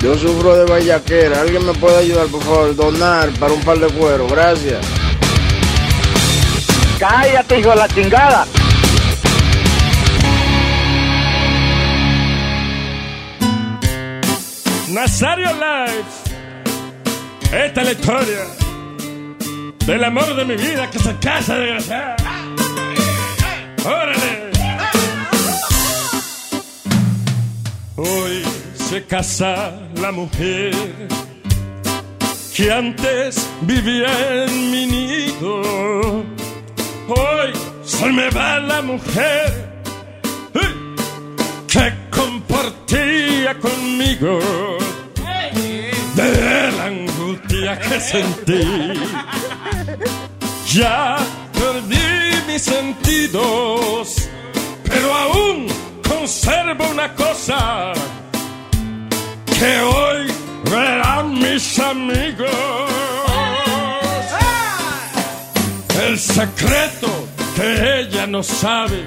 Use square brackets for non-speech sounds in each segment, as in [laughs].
Yo sufro de vallaquera. ¿Alguien me puede ayudar, por favor? Donar para un par de cuero. Gracias. Cállate, hijo de la chingada. Nazario Live. Esta es la historia del amor de mi vida que se casa desgraciada. ¡Órale! Hoy se casa la mujer que antes vivía en mi nido. Hoy se me va la mujer que compartía conmigo de la angustia que sentí. Ya perdí mis sentidos, pero aún conservo una cosa que hoy verán mis amigos. El secreto que ella no sabe,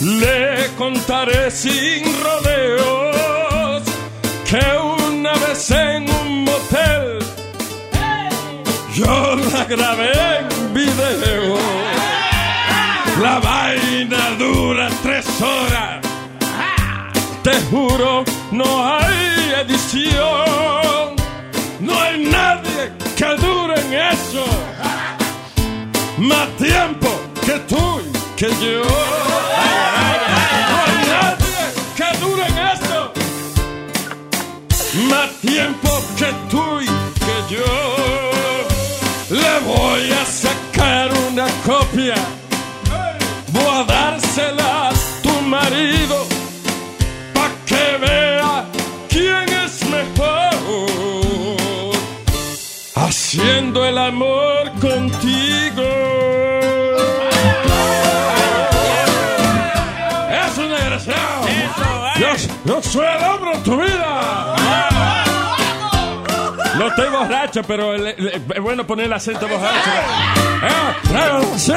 le contaré sin rodeos que una vez en un motel yo la grabé en video. La vaina dura tres horas. Te juro, no hay edición. No hay nadie que dure en eso. Más tiempo que tú y que yo. No hay nadie que dure en eso. Más tiempo que tú y que yo. Le voy a sacar una copia. Haciendo el amor contigo. Es un desgraciado. Yo, yo soy el hombre en tu vida. No estoy borracho, pero es bueno poner el acento borracho. Claro, sí.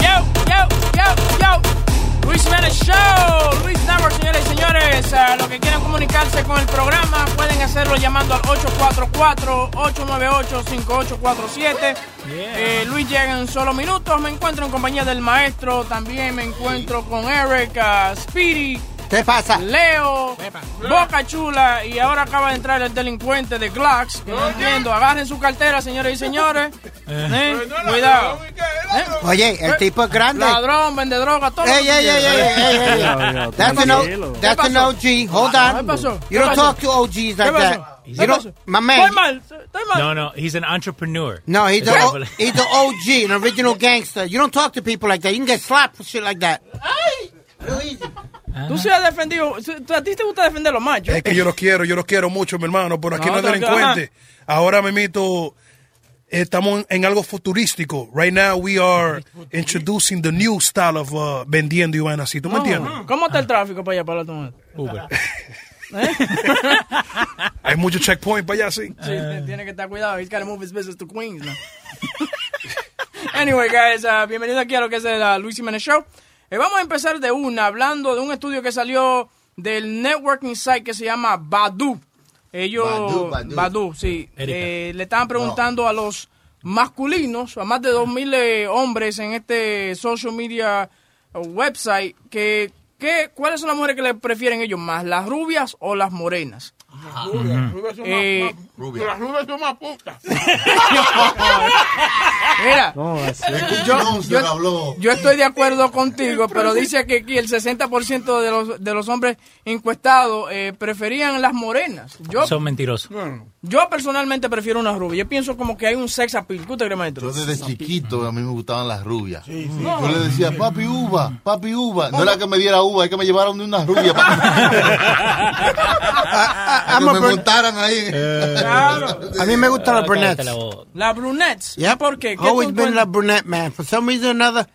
Yo, yo, yo, yo. Luis Jiménez Show. Luis Network, señores y señores. A los que quieran comunicarse con el programa pueden hacerlo llamando al 844-898-5847. Eh, Luis llega en solo minutos. Me encuentro en compañía del maestro. También me encuentro con Eric, uh, Speedy. ¿Qué pasa? Leo, Boca Chula y ahora acaba de entrar el delincuente de Glocks. Que no entiendo. Agarren su cartera, señores y señores. [laughs] Eh, Cuidado. Eh, Oye, el tipo es grande. Ladrón, vende droga, todo. Hey, hey, hey, hey, hey, hey, hey. That's an, O- that's an OG. Hold on. ¿Qué pasó? You don't ¿Qué talk to OGs ¿Qué like that. ¿Qué You my Estoy man. mal, estoy mal. No, no, he's an entrepreneur. No, he's the, o, he's the OG, an original gangster. You don't talk to people like that. You can get slapped for shit like that. Tú se has defendido. A ti te gusta defender a los machos. Es que yo los quiero, yo los quiero mucho, mi hermano, pero aquí No, no, es delincuente. Ahora me mito, estamos en, en algo futurístico. Right now we are introducing the new style of uh, vendiendo y vaina así. ¿Tú me entiendes? ¿Cómo está el tráfico para allá, para la tomada? Uber. [laughs] [laughs] Hay mucho checkpoint para allá, sí. Sí, tiene que estar cuidado. He's got to move his business to Queens now. [laughs] anyway, guys, uh, bienvenido aquí a lo que es el uh, Luis Jiménez Show. Eh, vamos a empezar de una, hablando de un estudio que salió del networking site que se llama Badu. Ellos, Badu, Badu. Badu, sí. Erika. Eh, le estaban preguntando a los masculinos, a más de 2.000 eh, hombres en este social media website, que, que, ¿cuáles son las mujeres que le prefieren ellos más, las rubias o las morenas? Eh, Las rubias son más putas. [laughs] Mira, No, yo, yo- yo estoy de acuerdo contigo, pero dice que aquí el 60% de los, de los hombres encuestados eh, preferían las morenas. Yo, Son mentirosos. yo personalmente prefiero una rubia. Yo pienso como que hay un sex appeal. ¿Qué usted cree, maestro? Yo desde chiquito a mí me gustaban las rubias. Yo le decía, papi uva, papi uva. No era que me diera uva, es que me llevaron de una rubia [laughs] [laughs] para que me montaran ahí. Claro. A mí me gustan las brunettes. la. Las brunettes. Yeah. ¿Por qué? ¿Qué Always been a encuentras? brunette, man. For some reason or another,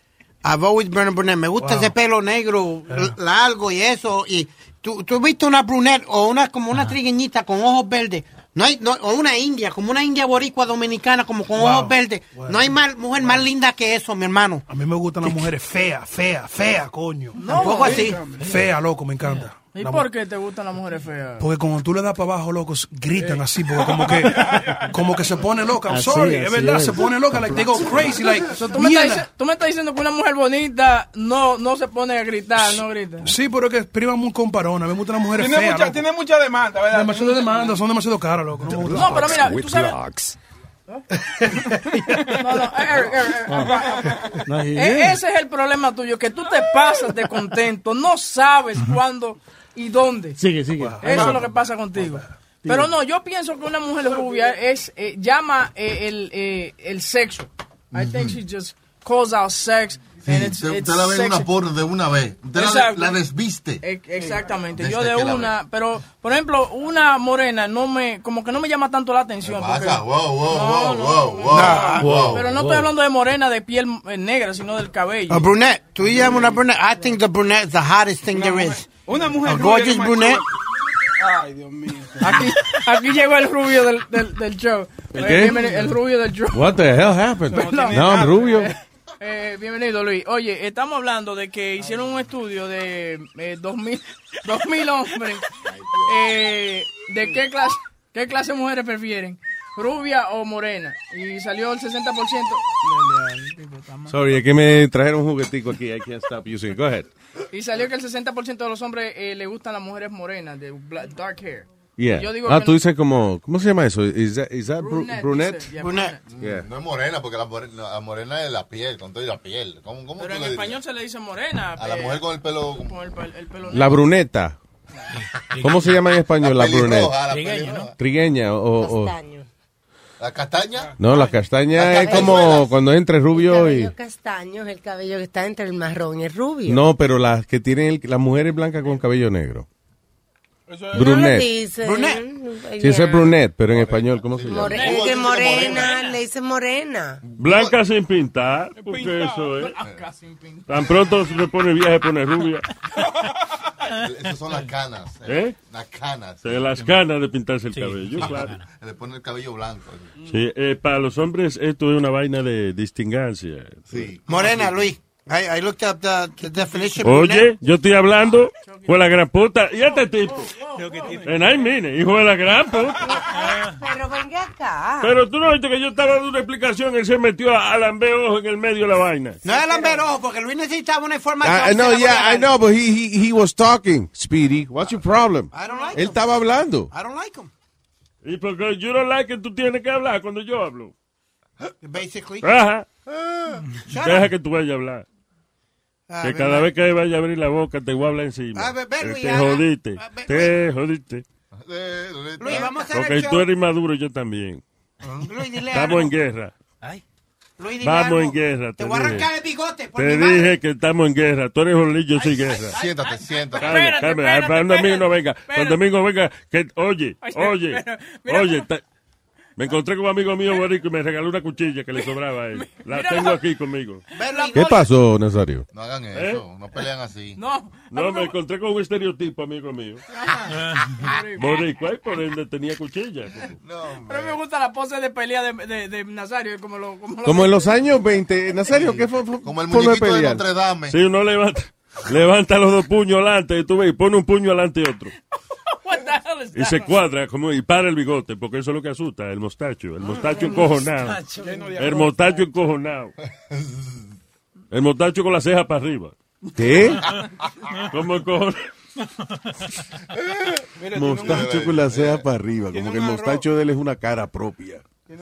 I've always been a brunette. Me gusta ese pelo negro, l- largo y eso. Y tú, tú has visto una brunette o una como una trigueñita con ojos verdes. No hay, no, o una india, como una india boricua dominicana, como con ojos verdes. No hay más, mujer más linda que eso, mi hermano. A mí me gustan las mujeres feas, feas, feas, coño. Tampoco así. Fea, loco, me encanta. ¿Y La por qué te gustan las mujeres feas? Porque cuando tú le das para abajo, locos, gritan así, porque como que, [laughs] como que se pone loca. I'm Así, sorry, es verdad, es. se pone loca, like they go crazy, like, So, ¿tú, me estás, mierda. dici- tú me estás diciendo que una mujer bonita no, no se pone a gritar, no grita. Sí, pero es que priva muy comparona. Me gustan las mujeres Tiene feas. mucha, loco. tiene mucha demanda, ¿verdad? Demasiado demanda, son demasiado caras, loco. No pero mira, tú sabes. drugs. [laughs] No, no, Eric, Eric, Eric, No, sí, Ese es el problema tuyo, que tú te pasas de contento, no sabes cuándo y dónde. Sigue, sigue. Eso es lo que pasa contigo. Pero no, yo pienso que una mujer rubia es eh, llama eh, el, eh, el sexo. I think she just calls out sex. Sí, it's, usted, it's usted la ve sexy. una porno de una vez. Usted la, Exacto. la desviste. E- Exactamente, Desde yo de una, pero por ejemplo, una morena no me, como que no me llama tanto la atención. Pasa, porque- wow, wow, No, wow, no, wow, no, wow, no. wow. Pero no estoy hablando de morena de piel eh, negra, sino del cabello. A brunette. Tú llamas una brunette. I think the brunette is the hottest thing there is. Una mujer A rubia gorgeous brunette. Ay, Dios mío. Aquí, aquí llegó el rubio del, del, del show. ¿El el rubio del show. What the hell happened? No. Now I'm rubio. Eh, bienvenido, Luis. Oye, estamos hablando de que hicieron un estudio de eh, 2000, 2000 [laughs] hombres. Eh, ¿De qué clase, qué clase de mujeres prefieren? ¿Rubia o morena? Y salió el 60%. Sorry, es que me trajeron un juguetico aquí. I can't stop using it. Go ahead. Y salió que el 60% de los hombres eh, le gustan las mujeres morenas, de bla- dark hair. Yeah. Yo digo Ah, tú no- dices como, ¿cómo se llama eso? Is that, is that bru- Brunette, brunette? dice, yeah, Brunette. Yeah. No es morena, porque la morena, la morena es la piel, con todo y la piel. ¿Cómo, cómo Pero en español dirías? se le dice morena. A la mujer con el pelo... con el, el pelo La bruneta. [laughs] ¿Cómo se llama en español la, bruneta? la pelirroja. Trigueña o, o- ¿La castaña? no, la castaña La es como cuando es entre rubio y cabello castaño es el cabello que está entre el marrón y el rubio. no, pero las que tienen el- las mujeres blancas con cabello negro. Brunette. dicen. Sí, eso es Ya. brunette, pero en español, ¿cómo se llama? More- es que morena, le dicen morena. Blanca sin pintar, porque eso es. Tan pronto se pone vieja, se pone rubia. [laughs] Esas son las canas. ¿Eh? Las canas. Las ganas de pintarse el cabello, claro. [laughs] Le pone el cabello blanco. Sí, eh, para los hombres esto es una vaina de distingancia. Sí. Morena, Luis. I, I looked up the, the definition. Oye, yo estoy hablando con la gran puta. ¿Y este tipo? En ahí, mire, hijo de la gran puta. Pero venga acá. Pero tú no viste que yo estaba dando una explicación, él se metió a, a lamber ojo en el medio de la vaina. No es lamberojo, porque Luis necesitaba una información. I, I know, yeah, I know, but he, he, he was talking, Speedy. What's your problem? I don't like Él him. estaba hablando. I don't like him. Y porque yo no like tú tienes que hablar cuando yo hablo. Basically. Ajá. Shut Deja que tú vayas a hablar. Ah, Que cada vez que vaya a abrir la boca te voy a hablar encima. Ah, ve- ve, Eh, Luis, te ah, jodiste. ah, ve- Te jodiste. Luis, vamos a hacer Porque el tú eres maduro y yo también. Luis, dile Estamos algo. en guerra. Luis, dile Vamos algo. en guerra. Te Te voy a arrancar el bigote. Por te mi madre. dije que estamos en guerra. Tú eres un yo soy guerra. Siéntate, siéntate. Calma, calma. Cuando domingo no venga. espérate. Cuando domingo venga. Que, oye, Ay, oye, oye. Me encontré con un amigo mío, Borico, y me regaló una cuchilla que le sobraba a él. [laughs] La tengo aquí conmigo. ¿Qué pasó, Nazario? No hagan ¿Eh? eso, no pelean así. No. No, me encontré con un estereotipo, amigo mío. [laughs] Boricua, y por ende tenía cuchilla. No, Pero me gusta la pose de pelea de, de, de Nazario, como lo... Como, lo- Como en los años 20. Nazario, ¿qué fue? fue- Como el de muñequito de pelear? Notre Dame. Si uno levanta, [laughs] levanta los dos puños adelante, y tú ves, y pone un puño adelante y otro. [laughs] What the hell is Y se cuadra como y para el bigote, porque eso es lo que asusta, el mostacho. El mostacho encojonado. El mostacho encojonado. El mostacho con la ceja para arriba. ¿Qué? [laughs] Como encojonado. [laughs] Mostacho con la ceja para arriba. Como que el mostacho de él es una cara propia. Sí,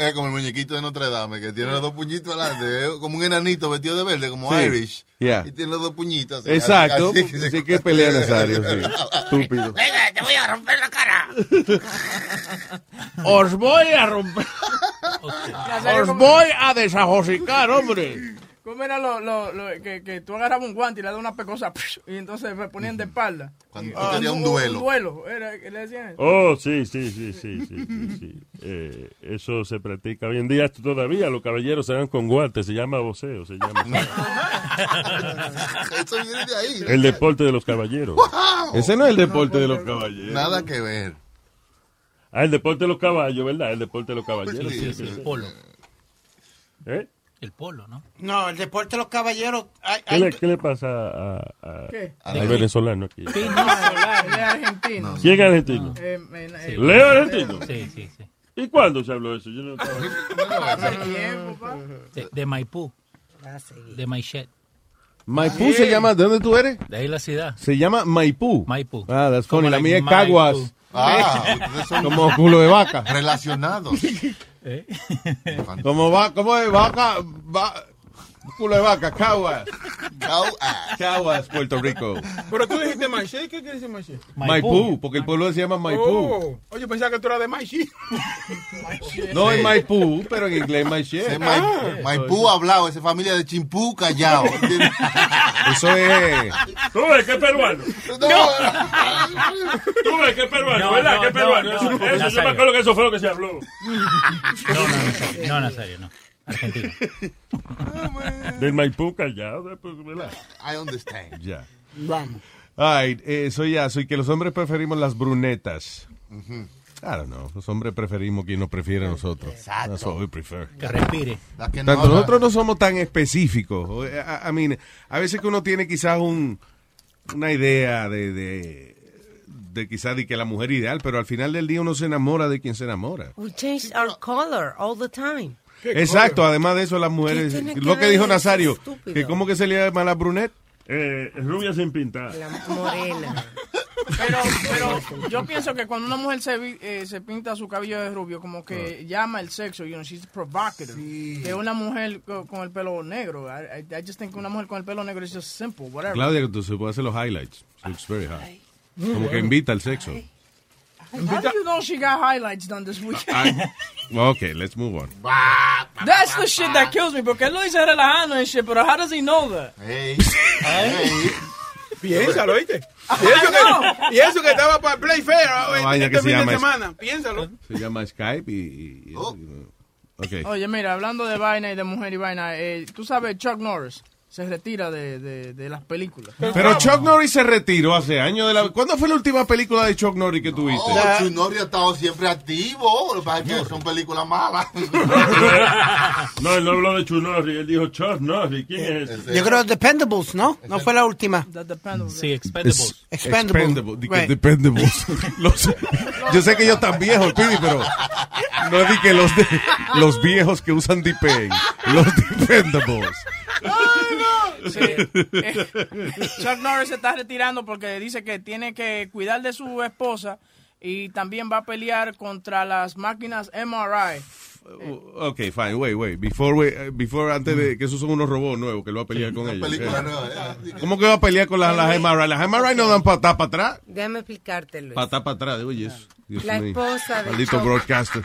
es como el muñequito de Notre Dame, que tiene los dos puñitos adelante, es como un enanito vestido de verde, como Sí. Irish. Yeah. Y tiene los dos puñitos. así, Exacto. así que Así que pelea Nazario, sí. Estúpido. Venga, te voy a romper la cara. Os voy a romper. [laughs] Os ¿cómo- voy a desajosicar, hombre. ¿Cómo era lo, lo, lo- que, que tú agarrabas un guante y le dabas una pecosa y entonces me ponían de espalda? Cuando tú Ah, querías un un duelo. duelo, era le decían eso. Oh, sí, sí, sí, sí, sí, sí, sí. Eh, eso se practica hoy en día todavía. Los caballeros se dan con guantes, se llama voceo, se llama. [laughs] Eso viene de ahí. El deporte de los caballeros. Ese no es el deporte de los caballeros. Nada que ver. Ah, el deporte de los caballos, ¿verdad? El deporte de los caballeros. Sí, sí, sí, sí. sí. Polo. ¿Eh? El polo, ¿no? No, el deporte de los caballeros. hay- ¿Qué le, qué le pasa a, a- ¿Qué? al venezolano aquí? No, Solar, [laughs] él es argentino. ¿Quién es argentino? Eh, ¿Leo argentino? Sí, sí, sí. ¿Y cuándo se habló de eso? Yo no estaba- [laughs] Hace tiempo, pa. De, de Maipú. De Maichet. Maipú se llama, ¿de dónde tú eres? De ahí la ciudad. Se llama Maipú. Maipú. Ah, that's funny. Como La mía es Maipú. Caguas. Ah, ustedes son Como culo de vaca. [laughs] relacionados. [laughs] ¿Eh? Como va, como es vaca, va, culo de vaca, Caguas. Caguas, Puerto Rico. Pero tú dijiste Maiché, ¿qué quiere decir Maiché? Maipú, porque el pueblo se llama Maipú. Oh, oye, pensaba que tú eras de Maiché. No es Maipú, pero en inglés es Maiché. Ese Mai- Maipú hablado, esa familia de Chimpú callao. Eso es. ¿Tú ves que es peruano? ¿Tú ves que es peruano? No, ¿Verdad no, que es no, peruano? no, eso, no, eso, yo me acuerdo que eso fue lo que se habló. No, no, Nazario. No, Nazario, no. Argentino. [laughs] Del Maipú callado, pues, ¿verdad? I understand. Ya. Vamos. Ay, eh, soy ya, soy que los hombres preferimos las brunetas. I don't know, los hombres preferimos quien nos prefiere a nosotros. Exacto. That's what we prefer. Que respire. Que no Tanto nosotros no somos tan específicos. Eh, I, I mean, a veces que uno tiene quizás un, una idea de, de, de quizás de que la mujer ideal, pero al final del día uno se enamora de quien se enamora. We changed our color all the time. Exacto, además de eso las mujeres, que lo que dijo Nazario, estúpido? que cómo que se le llama la brunet. Eh, rubia sin pintar. La morena. [laughs] Pero, pero yo pienso que cuando una mujer se, vi- eh, se pinta su cabello de rubio, como que llama el sexo, you know, she's provocative. Que una mujer co- con, el pelo negro. I, just think que una mujer con el pelo negro es just simple, whatever. Claudia, que tú se puede hacer los highlights. Looks very hot. Como que invita al sexo. How do you know she got highlights done this weekend? I- [laughs] okay, let's move on. That's the shit that kills me, porque él lo dice relajando and shit, pero how does he know that? Hey, [laughs] hey. Piénsalo, ¿oíste? I Y eso, que, y eso que estaba para Play Fair hoy, vaina este que se fin de llama es- semana. Piénsalo. Se llama Skype y... y- y- Oh. Okay. Oye, mira, hablando de vaina y de mujer y vaina, eh, tú sabes, Chuck Norris se retira de, de, de las películas. Pero Chuck Norris se retiró hace años de la... ¿Cuándo fue la última película de Chuck Norris que tuviste? Oh, Chunori ha estado siempre activo. Que es son películas malas. No, él no habló de Chunori, él dijo Chuck Norris. ¿Quién es ese? Yo creo Dependables, ¿no? No fue la última. That depends. Sí, Expendables. Expendable. Expendable, di que Right. Dependables. [laughs] Los- yo sé que ellos están viejos, Pidi, pero no di que los, de- los viejos que usan D-Pay. Los Dependables. [laughs] Chuck Norris se está retirando porque dice que tiene que cuidar de su esposa y también va a pelear contra las máquinas MRI. Ok, fine, wait, wait. Before, we- eh, before antes de que esos son unos robots nuevos que él va a pelear con ellos. película Eh. ¿Cómo que va a pelear con las, las MRI? Las MRI no dan patada para atrás. Déjame explicarte, Luis. Patada para atrás, oye eso. Dios La esposa de Maldito Chuck- broadcaster.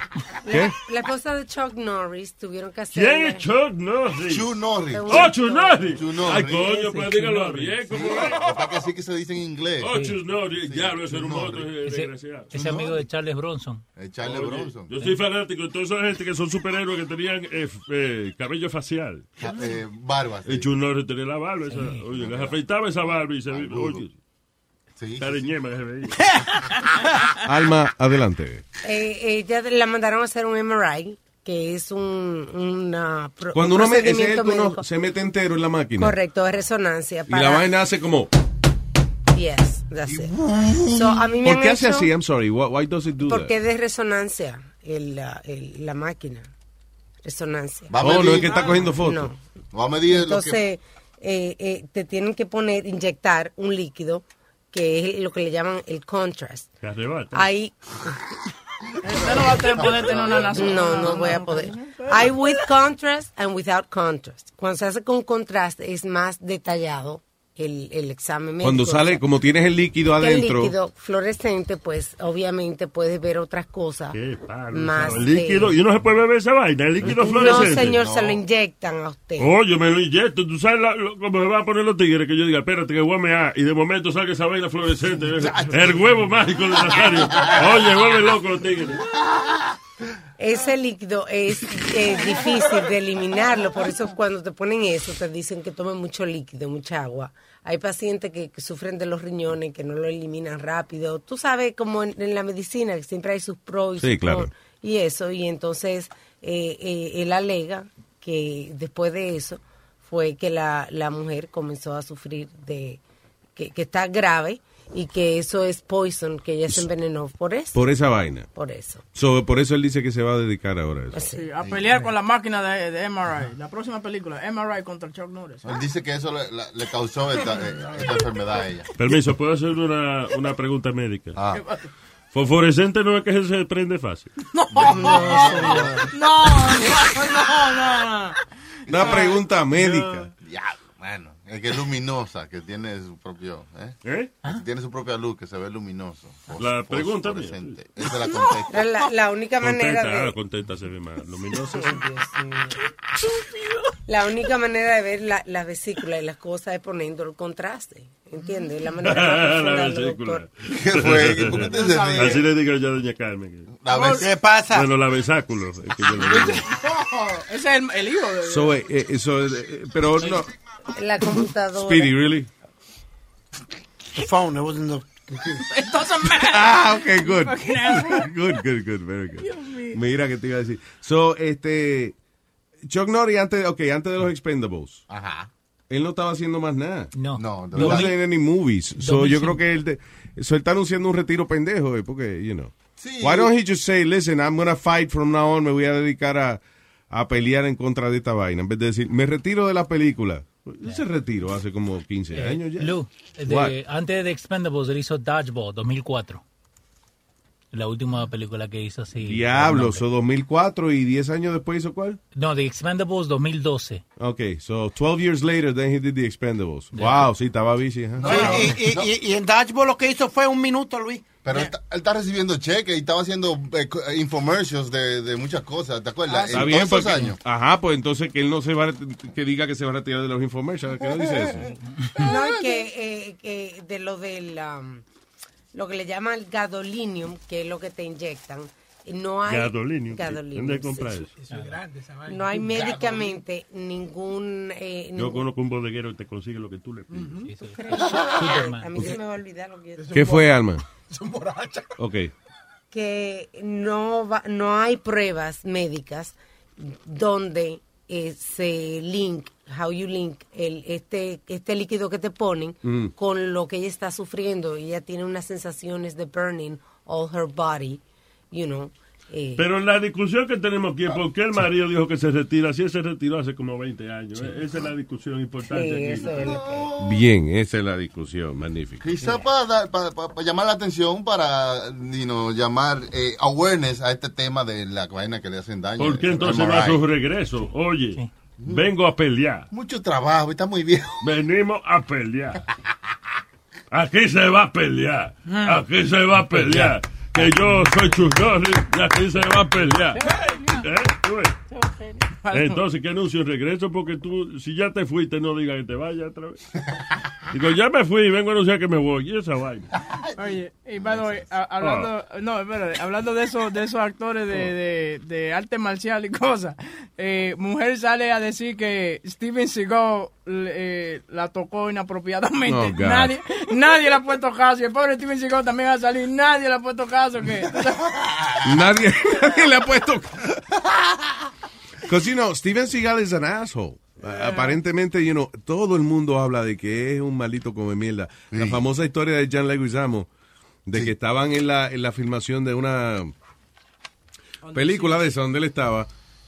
¿Qué? La, esposa de Chuck Norris tuvieron que hacer. ¿Quién es Chuck Norris? Chu Norris. Oh, Chuck Norris. Ay, coño, pues dígalo bien, ¿cómo es? Para que así que se dice en inglés. Oh, Chuck Norris, diablo, ese era un Chuck moto desgraciado. ese amigo de Charles Bronson. Eh, Charles Oye, Bronson. Yo soy fanático de toda esa gente que son superhéroes que tenían eh, eh, cabello facial. Ja- eh, Barba. sí. Chuck Norris tenía la barba. Esa, oye, les afeitaba esa barba y se veía. Oye, Sí, sí. [laughs] Alma, adelante. Eh, ella la mandaron a hacer un MRI, que es un, una, pro- Cuando un uno, me- ese es uno se mete entero en la máquina. Correcto, es resonancia. Y la vaina hace como... Yes, that's it. So, a mí me ¿Por qué hace hecho- así? I'm sorry. Why, why does it do Porque that? es de resonancia el, la- el- la máquina. Resonancia. Va a Oh, no medir- es que está cogiendo fotos. No. Va a medir que... Entonces, eh, eh, te tienen que poner, inyectar un líquido que es lo que le llaman el contrast. Se arrebata. Hay Usted no va a tener poder tener una nación. no, no voy a poder. Hay with contrast and without contrast. Cuando se hace con contraste es más detallado el, el examen médico. Cuando O sea, sale, como tienes el líquido el adentro. líquido fluorescente, pues obviamente puedes ver otras cosas Qué palo, más. el líquido. Y no se puede beber esa vaina, el líquido no, fluorescente. señor, se lo inyectan a usted. Oye, me lo inyecto. Tú sabes la- lo- cómo me van a poner los tigres que yo diga, espérate que voy a mear. Y de momento salga esa vaina fluorescente. [laughs] el huevo mágico de Nazario. Oye, vuelve loco los tigres. Ese líquido es difícil de eliminarlo, por eso cuando te ponen eso te dicen que tomen mucho líquido, mucha agua. Hay pacientes que, que sufren de los riñones, que no lo eliminan rápido. Tú sabes, como en, en la medicina, que siempre hay sus pros y Sí, sus claro. y eso, y entonces eh, eh, él alega que después de eso fue que la, la mujer comenzó a sufrir de, que, que está grave y que eso es poison, que ella se envenenó por eso. Por esa vaina. Por eso. So, por eso él dice que se va a dedicar ahora a eso. Sí, a pelear con la máquina de, de MRI. La próxima película, MRI contra Chuck Norris. Él dice que eso le, la- le causó esta, eh, esta enfermedad a ella. Permiso, ¿puedo hacer una, una pregunta médica? Ah. Fosforescente no es que se prende fácil. [laughs] No, no, no, no, no. Una pregunta médica. Ya, bueno, es que es luminosa, que tiene su propio, ¿eh? ¿Eh? Que Tiene su propia luz, que se ve luminoso. Fos- La pregunta. Esa es la contesta. La, la única manera Contenta, ah, de contenta se ve más luminosa. la única manera de ver la, las vesículas y las cosas es poniendo el contraste, ¿entiendes? La manera [laughs] la vesícula. ¿Qué fue? ¿Por qué te? Así le digo yo a doña Carmen. La ¿Qué pasa? Bueno, la vesáculo. es que yo le digo. [laughs] Ese es el, el hijo de... So, eh, eh, so, eh, pero no. La computadora. Speedy, really? The phone, it wasn't the computer. It doesn't matter. Ah, okay, good. [laughs] Good, good, good, very good. Mira que te iba a decir. So, este, Chuck Norris antes, okay, antes de los Expendables, Ajá. él no estaba haciendo más nada. No. No, No wasn't in any movies. So, yo 2005. creo que él, de- so, él está anunciando un retiro pendejo, eh, porque, you know. Sí. Why don't he just say, listen, I'm gonna fight from now on, me voy a dedicar a, a pelear en contra de esta vaina, en vez de decir, me retiro de la película. Él se retiró hace como 15 Eh, años ya. Lou, de- What? antes de Expendables, él hizo Dodgeball 2004. La última película que hizo así. Diablo, so nombre. 2004 y 10 años después hizo cuál? No, The Expendables 2012. Okay, so 12 years later, then he did the Expendables. Wow, sí, estaba busy. huh? y, y, y, y en Dodgeball lo que hizo fue un minuto, Luis. Pero él, está- él está recibiendo cheques y estaba haciendo eh, eh, infomercials de, de muchas cosas, ¿te acuerdas? Está en bien, todos esos porque- años. Ajá, pues entonces que él no se va, a- que diga que se va a retirar de los infomercials, que no dice eso. [laughs] No, es que, eh, que de lo del, um, lo que le llaman el gadolinium, que es lo que te inyectan, no hay... Gadolinium. Gadolinium, ¿Dónde sí. compra eso? Eso es grande esa vaina. No hay médicamente ningún... Eh, Yo conozco un bodeguero que te consigue lo que tú le pides. A mí se me va a olvidar lo que yo ¿Qué fue, Alma? [laughs] Son borrachas. Ok. que no va, no hay pruebas médicas donde eh, se link how you link el este este líquido que te ponen Mm. con lo que ella está sufriendo ella tiene unas sensaciones de burning all her body you know eh, Pero la discusión que tenemos aquí es por qué el marido dijo que se retira, si él se retiró hace como 20 años. ¿eh? Esa es la discusión importante sí, aquí. eso es lo que- Bien, esa es la discusión, magnífica. Quizá para, dar- para, para- para llamar la atención, para you know, llamar eh, awareness a este tema de la vaina que le hacen daño. ¿Por qué el entonces va a su regreso? Oye, vengo a pelear. Mucho trabajo, está muy viejo. [laughs] Venimos a pelear. Aquí se va a pelear. Aquí se va a pelear. Que yo soy Churrori y aquí se va a pelear. ¿Eh? [laughs] Entonces, ¿qué anuncio? Regreso porque tú, si ya te fuiste, no digas que te vayas otra vez. Digo, ya me fui y vengo a anunciar que me voy. Y esa vaina. Oye, y by the way, a- hablando, no, espérate, hablando de esos, de esos actores de, de, de arte marcial y cosas, eh, mujer sale a decir que Steven Seagal eh, la tocó inapropiadamente. Oh, nadie, nadie le ha puesto caso. Y el pobre Steven Seagal también va a salir, nadie le ha puesto caso. Que, [laughs] Nadie, [laughs] nadie le ha puesto. Because, you know, Steven Seagal is an asshole. Aparentemente, you know, todo el mundo habla de que es un maldito come mierda. La Sí. famosa historia de John Leguizamo, de que estaban en la, en la filmación de una película de esa donde él estaba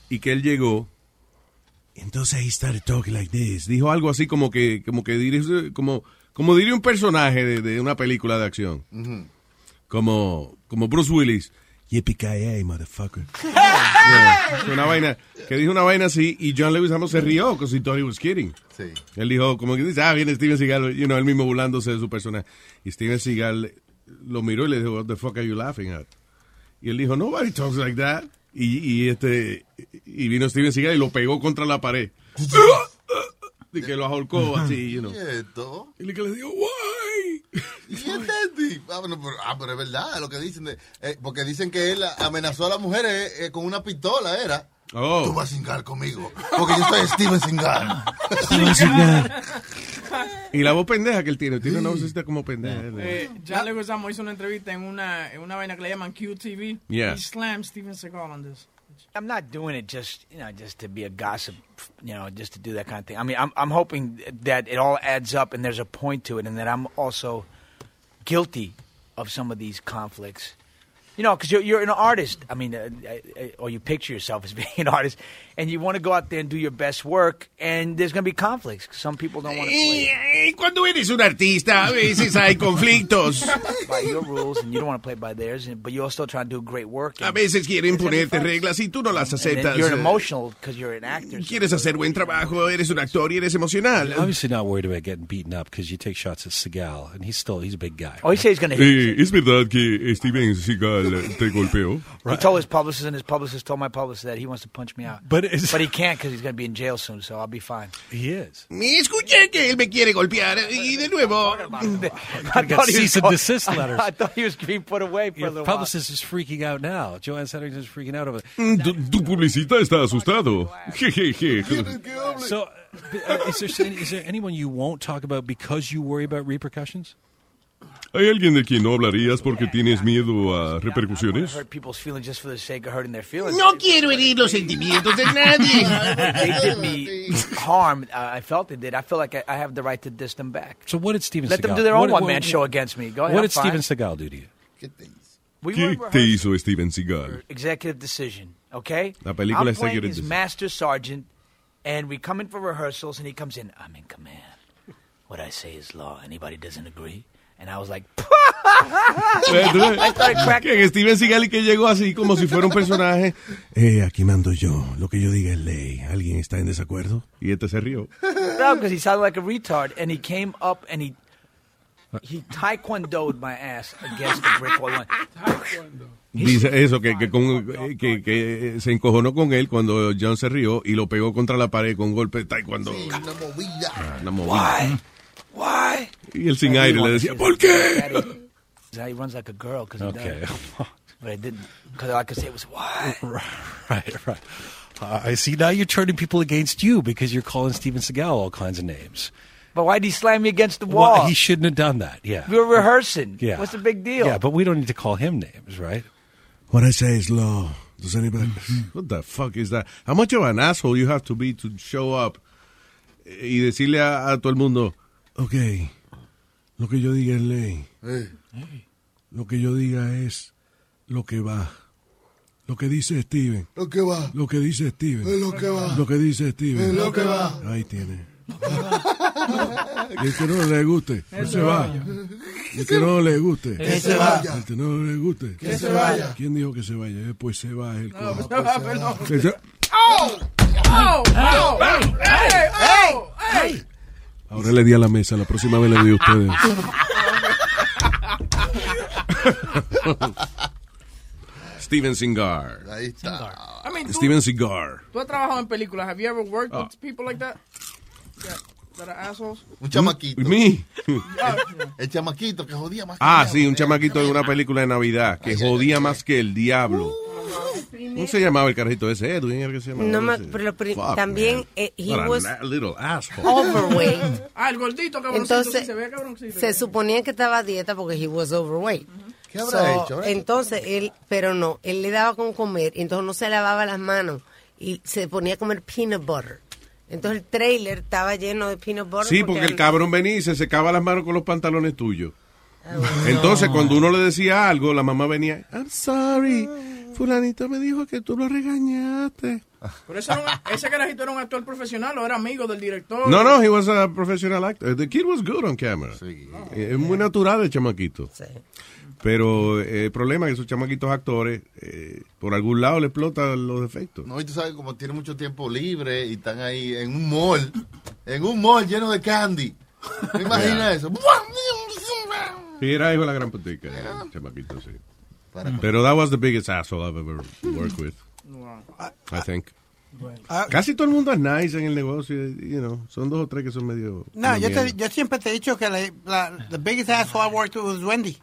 y que él llegó. Entonces he started talking like this. Dijo algo así como que, como que dirige- como, como diría un personaje de, de una película de acción. Como, como Bruce Willis. Yippee motherfucker. [laughs] Yeah. Una vaina, que dijo una vaina así y John Leguizamo se rió because he thought he was kidding. Sí. Él dijo, como que dice, ah, viene Steven Seagal, you know, él mismo burlándose de su personaje. Y Steven Seagal lo miró y le dijo, what the fuck are you laughing at? Y él dijo, nobody talks like that. Y, y este, y vino Steven Seagal y lo pegó contra la pared. [laughs] y que lo ahorcó así, you know. Y le que le dijo, [laughs] Y entendí. Ah, bueno, pero, ah, pero es verdad lo que dicen. de- eh, porque dicen que él amenazó a las mujeres eh, con una pistola, era. Oh. Tú vas a cingar conmigo. Porque yo soy Steven Seagal. [laughs] Y la voz pendeja que él tiene, tiene una vocecita como pendeja. Eh, John Leguizamo hizo una entrevista en una, en una vaina que le llaman QTV. Yeah. He slammed Steven Seagal on this. I'm not doing it just you know just to be a gossip, you know, just to do that kind of thing. I mean, I'm I'm hoping that it all adds up and there's a point to it, and that I'm also guilty of some of these conflicts. You know, because you're you're an artist. I mean, uh, uh, or you picture yourself as being an [laughs] artist, and you want to go out there and do your best work, and there's going to be conflicts. 'cause Some people don't want to play Y, y cuando eres un artista, a veces hay conflictos. [laughs] by your rules, and you don't want to play by theirs, but you're still trying to do great work. A veces quieren It's gonna be ponerte reglas y tú no las aceptas. you're Eh, emotional because you're an actor. Quieres hacer buen trabajo, eres un actor y eres emocional. You're obviously not worried about getting beaten up because you take shots at Seagal, and he's still he's a big guy. Oh, he says he's going to hit. Eh, ¿Es verdad que Steven Seagal te golpeó? He told his publicist, and his publicist told my publicist that he wants to punch me out. But it's- but he can't because he's going to be in jail soon, so I'll be fine. He is. Me escuché que él me quiere golpear y de nuevo. I got cease and desist letters. I, thought he was being put away for a Your little publicist is freaking out now. Joanne Seddington is freaking out over it. Mm, Tu, tu publicista está asustado. So, uh, is, there, is there anyone you won't talk about because you worry about repercussions? ¿Hay alguien de quien no hablarías porque tienes miedo a while. repercusiones? Hurt people's feelings just for the sake of hurting their feelings. No quiero herir los sentimientos de nadie. [laughs] they did me harm. I felt they did. I feel like I, I have the right to diss them back. So, what did Steven Let them Seagal do their own what- one man what- show against me. Go ahead. What I'm did fine. Steven Seagal do to you? We ¿Qué were te hizo Steven Seagal? executive decision, okay? La película I'm es playing Executive his Decision. master sergeant, and we come in for rehearsals, and he comes in, I'm in command. What I say is law. Anybody doesn't agree? And I was like. [laughs] Que Steven Seagal y que llegó así como si fuera un personaje. Eh, aquí mando yo. Lo que yo diga es ley. ¿Alguien está en desacuerdo? Y este se rió. No, because he sounded like a retard, and he came up and he he taekwondoed my ass against the brick wall. Dice eso, que, que, con- que, que se encojonó con él cuando John se rió y lo pegó contra la pared con un golpe de taekwondo. Una movida. Ah, Una movida. Why? Why? Y él sin aire le decía, ¿por qué? He [laughs] runs like a girl because he Okay. does. But I didn't, because I could say it was why. [laughs] Right, right. Uh, I see. Now you're turning people against you because you're calling Steven Seagal all kinds of names. But why'd he slam me against the wall? Well, he shouldn't have done that. Yeah. we were rehearsing. Yeah. What's the big deal? Yeah, but we don't need to call him names, right? What I say is law. Does anybody... What the fuck is that? How much of an asshole you have to be to show up y decirle a, a todo el mundo, ok, lo que yo diga es ley. Lo que yo diga es lo que va. Lo que dice Steven. Lo que va. Lo que dice Steven. Es lo que va. Lo que dice Steven. Es lo que va. Ahí tiene. Y el que no le guste, [laughs] que se va. Y el que no le guste, Que se vaya. El que no le guste, Que se vaya. ¿Quién dijo que se vaya? Pues se va el No, cojo. [laughs] se va, se- ¡Oh! ¡Oh! ¡Oh! ¡Hey! ¡Oh! Ahora le di a la mesa, la próxima vez le doy a ustedes. [laughs] Steven Seagal. Ahí está. I mean, tú, Steven Seagal. tú has trabajado en películas. Have you ever worked Oh. with people like that? That, that are assholes? Un chamaquito. Me. El chamaquito que jodía más. que Ah, el sí, un chamaquito de una película de Navidad que jodía más que el diablo. ¿Cómo se llamaba el carajito ese? Edwin, ¿era que se llamaba? No ese? pero Fuck, también, eh, he What was little asshole. overweight. [laughs] Ah, el gordito, cabroncito. Entonces, sí, se ve cabroncito. se suponía que estaba a dieta porque he was overweight. ¿Qué habrá hecho, eh? Entonces, él, pero no, él le daba con comer, y entonces no se lavaba las manos y se ponía a comer peanut butter. Entonces el trailer estaba lleno de peanut butter. Sí, porque el cabrón venía y se secaba las manos con los pantalones tuyos. Entonces, cuando uno le decía algo, la mamá venía, I'm sorry, fulanito me dijo que tú lo regañaste. Pero ese, era un- [laughs] ese carajito era un actor profesional o era amigo del director. No, no, he was a professional actor. The kid was good on camera. Eh, Es muy natural el chamaquito. Pero eh, el problema es que esos chamaquitos actores, eh, por algún lado le explotan los defectos. No, y tú sabes, como tienen mucho tiempo libre y están ahí en un mall, en un mall lleno de candy. ¿Me imaginas Yeah. eso? Sí, era hijo de la gran putica, el chamaquito, sí. Para- Pero that was the biggest asshole I've ever worked with, I think. Ah, Casi todo el mundo es nice en el negocio, you know. Son dos o tres que son medio... No, yo, te- yo siempre te he dicho que la, la- the biggest asshole I worked with was Wendy.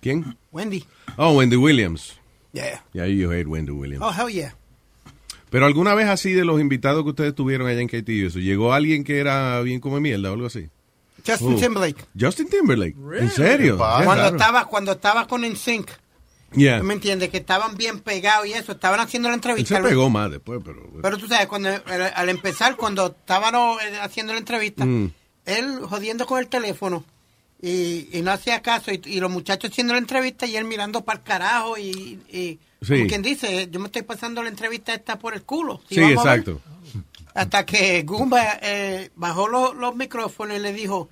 ¿Quién? Wendy. Oh, Wendy Williams. Yeah. Yeah, you hate Wendy Williams. Oh, hell yeah. Pero alguna vez así de los invitados que ustedes tuvieron allá en KT y eso, ¿llegó alguien que era bien como mierda o algo así? Justin Who? Timberlake. Justin Timberlake. ¿En serio? Cuando estaba, cuando estaba con NSYNC. Yeah. ¿tú ¿Me entiendes? Que estaban bien pegados y eso. Estaban haciendo la Él entrevista. se pegó más después, pero... Pero tú sabes, cuando al, empezar, cuando estaban oh, eh, haciendo la entrevista, Mm. él jodiendo con el teléfono y, y no hacía caso, y, y los muchachos haciendo la entrevista y él mirando para el carajo y, y Sí. como quien dice, yo me estoy pasando la entrevista esta por el culo. Sí, ver. exacto. Hasta que Goomba eh, bajó los, los micrófonos y le dijo,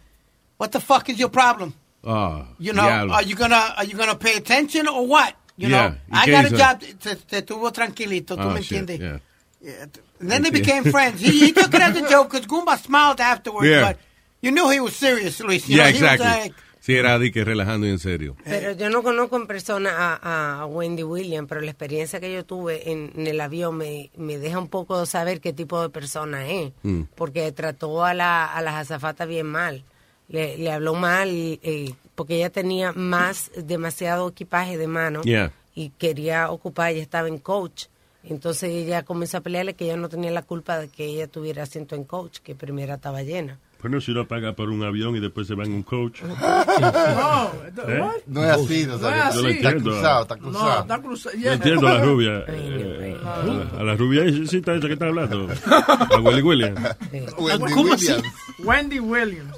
What the fuck is your problem? Ah, You know, are you gonna are you gonna pay attention or what? You Yeah. know, ¿Y I got a job. Se, se estuvo tranquilito, tú Ah, me shit, entiendes. yeah. And then they became friends. He, he took it as a joke because Goomba smiled afterwards, Yeah. but you knew he was serious, Luis. You Yeah, know, he was exactly. like, Sí, era de que relajando y en serio. Pero yo no conozco en persona a, a Wendy Williams, pero la experiencia que yo tuve en, en el avión me, me deja un poco saber qué tipo de persona es, Mm. porque trató a, la, a las azafatas bien mal. Le, le habló mal eh, porque ella tenía más, demasiado equipaje de mano Yeah. y quería ocupar, ella estaba en coach. Entonces ella comenzó a pelearle que ella no tenía la culpa de que ella tuviera asiento en coach, que primera estaba llena. Bueno, si uno paga por un avión y después se va en un coach. [laughs] No, ¿Eh? No es así, no, No es Yo así. Está entiendo. cruzado, está No, cruzado. está cruzado. Entiendo a la rubia. [laughs] eh, a, la, a la rubia esa esa que está hablando. [laughs] A Willy Williams. Wendy ¿Cómo? Williams. Wendy Williams.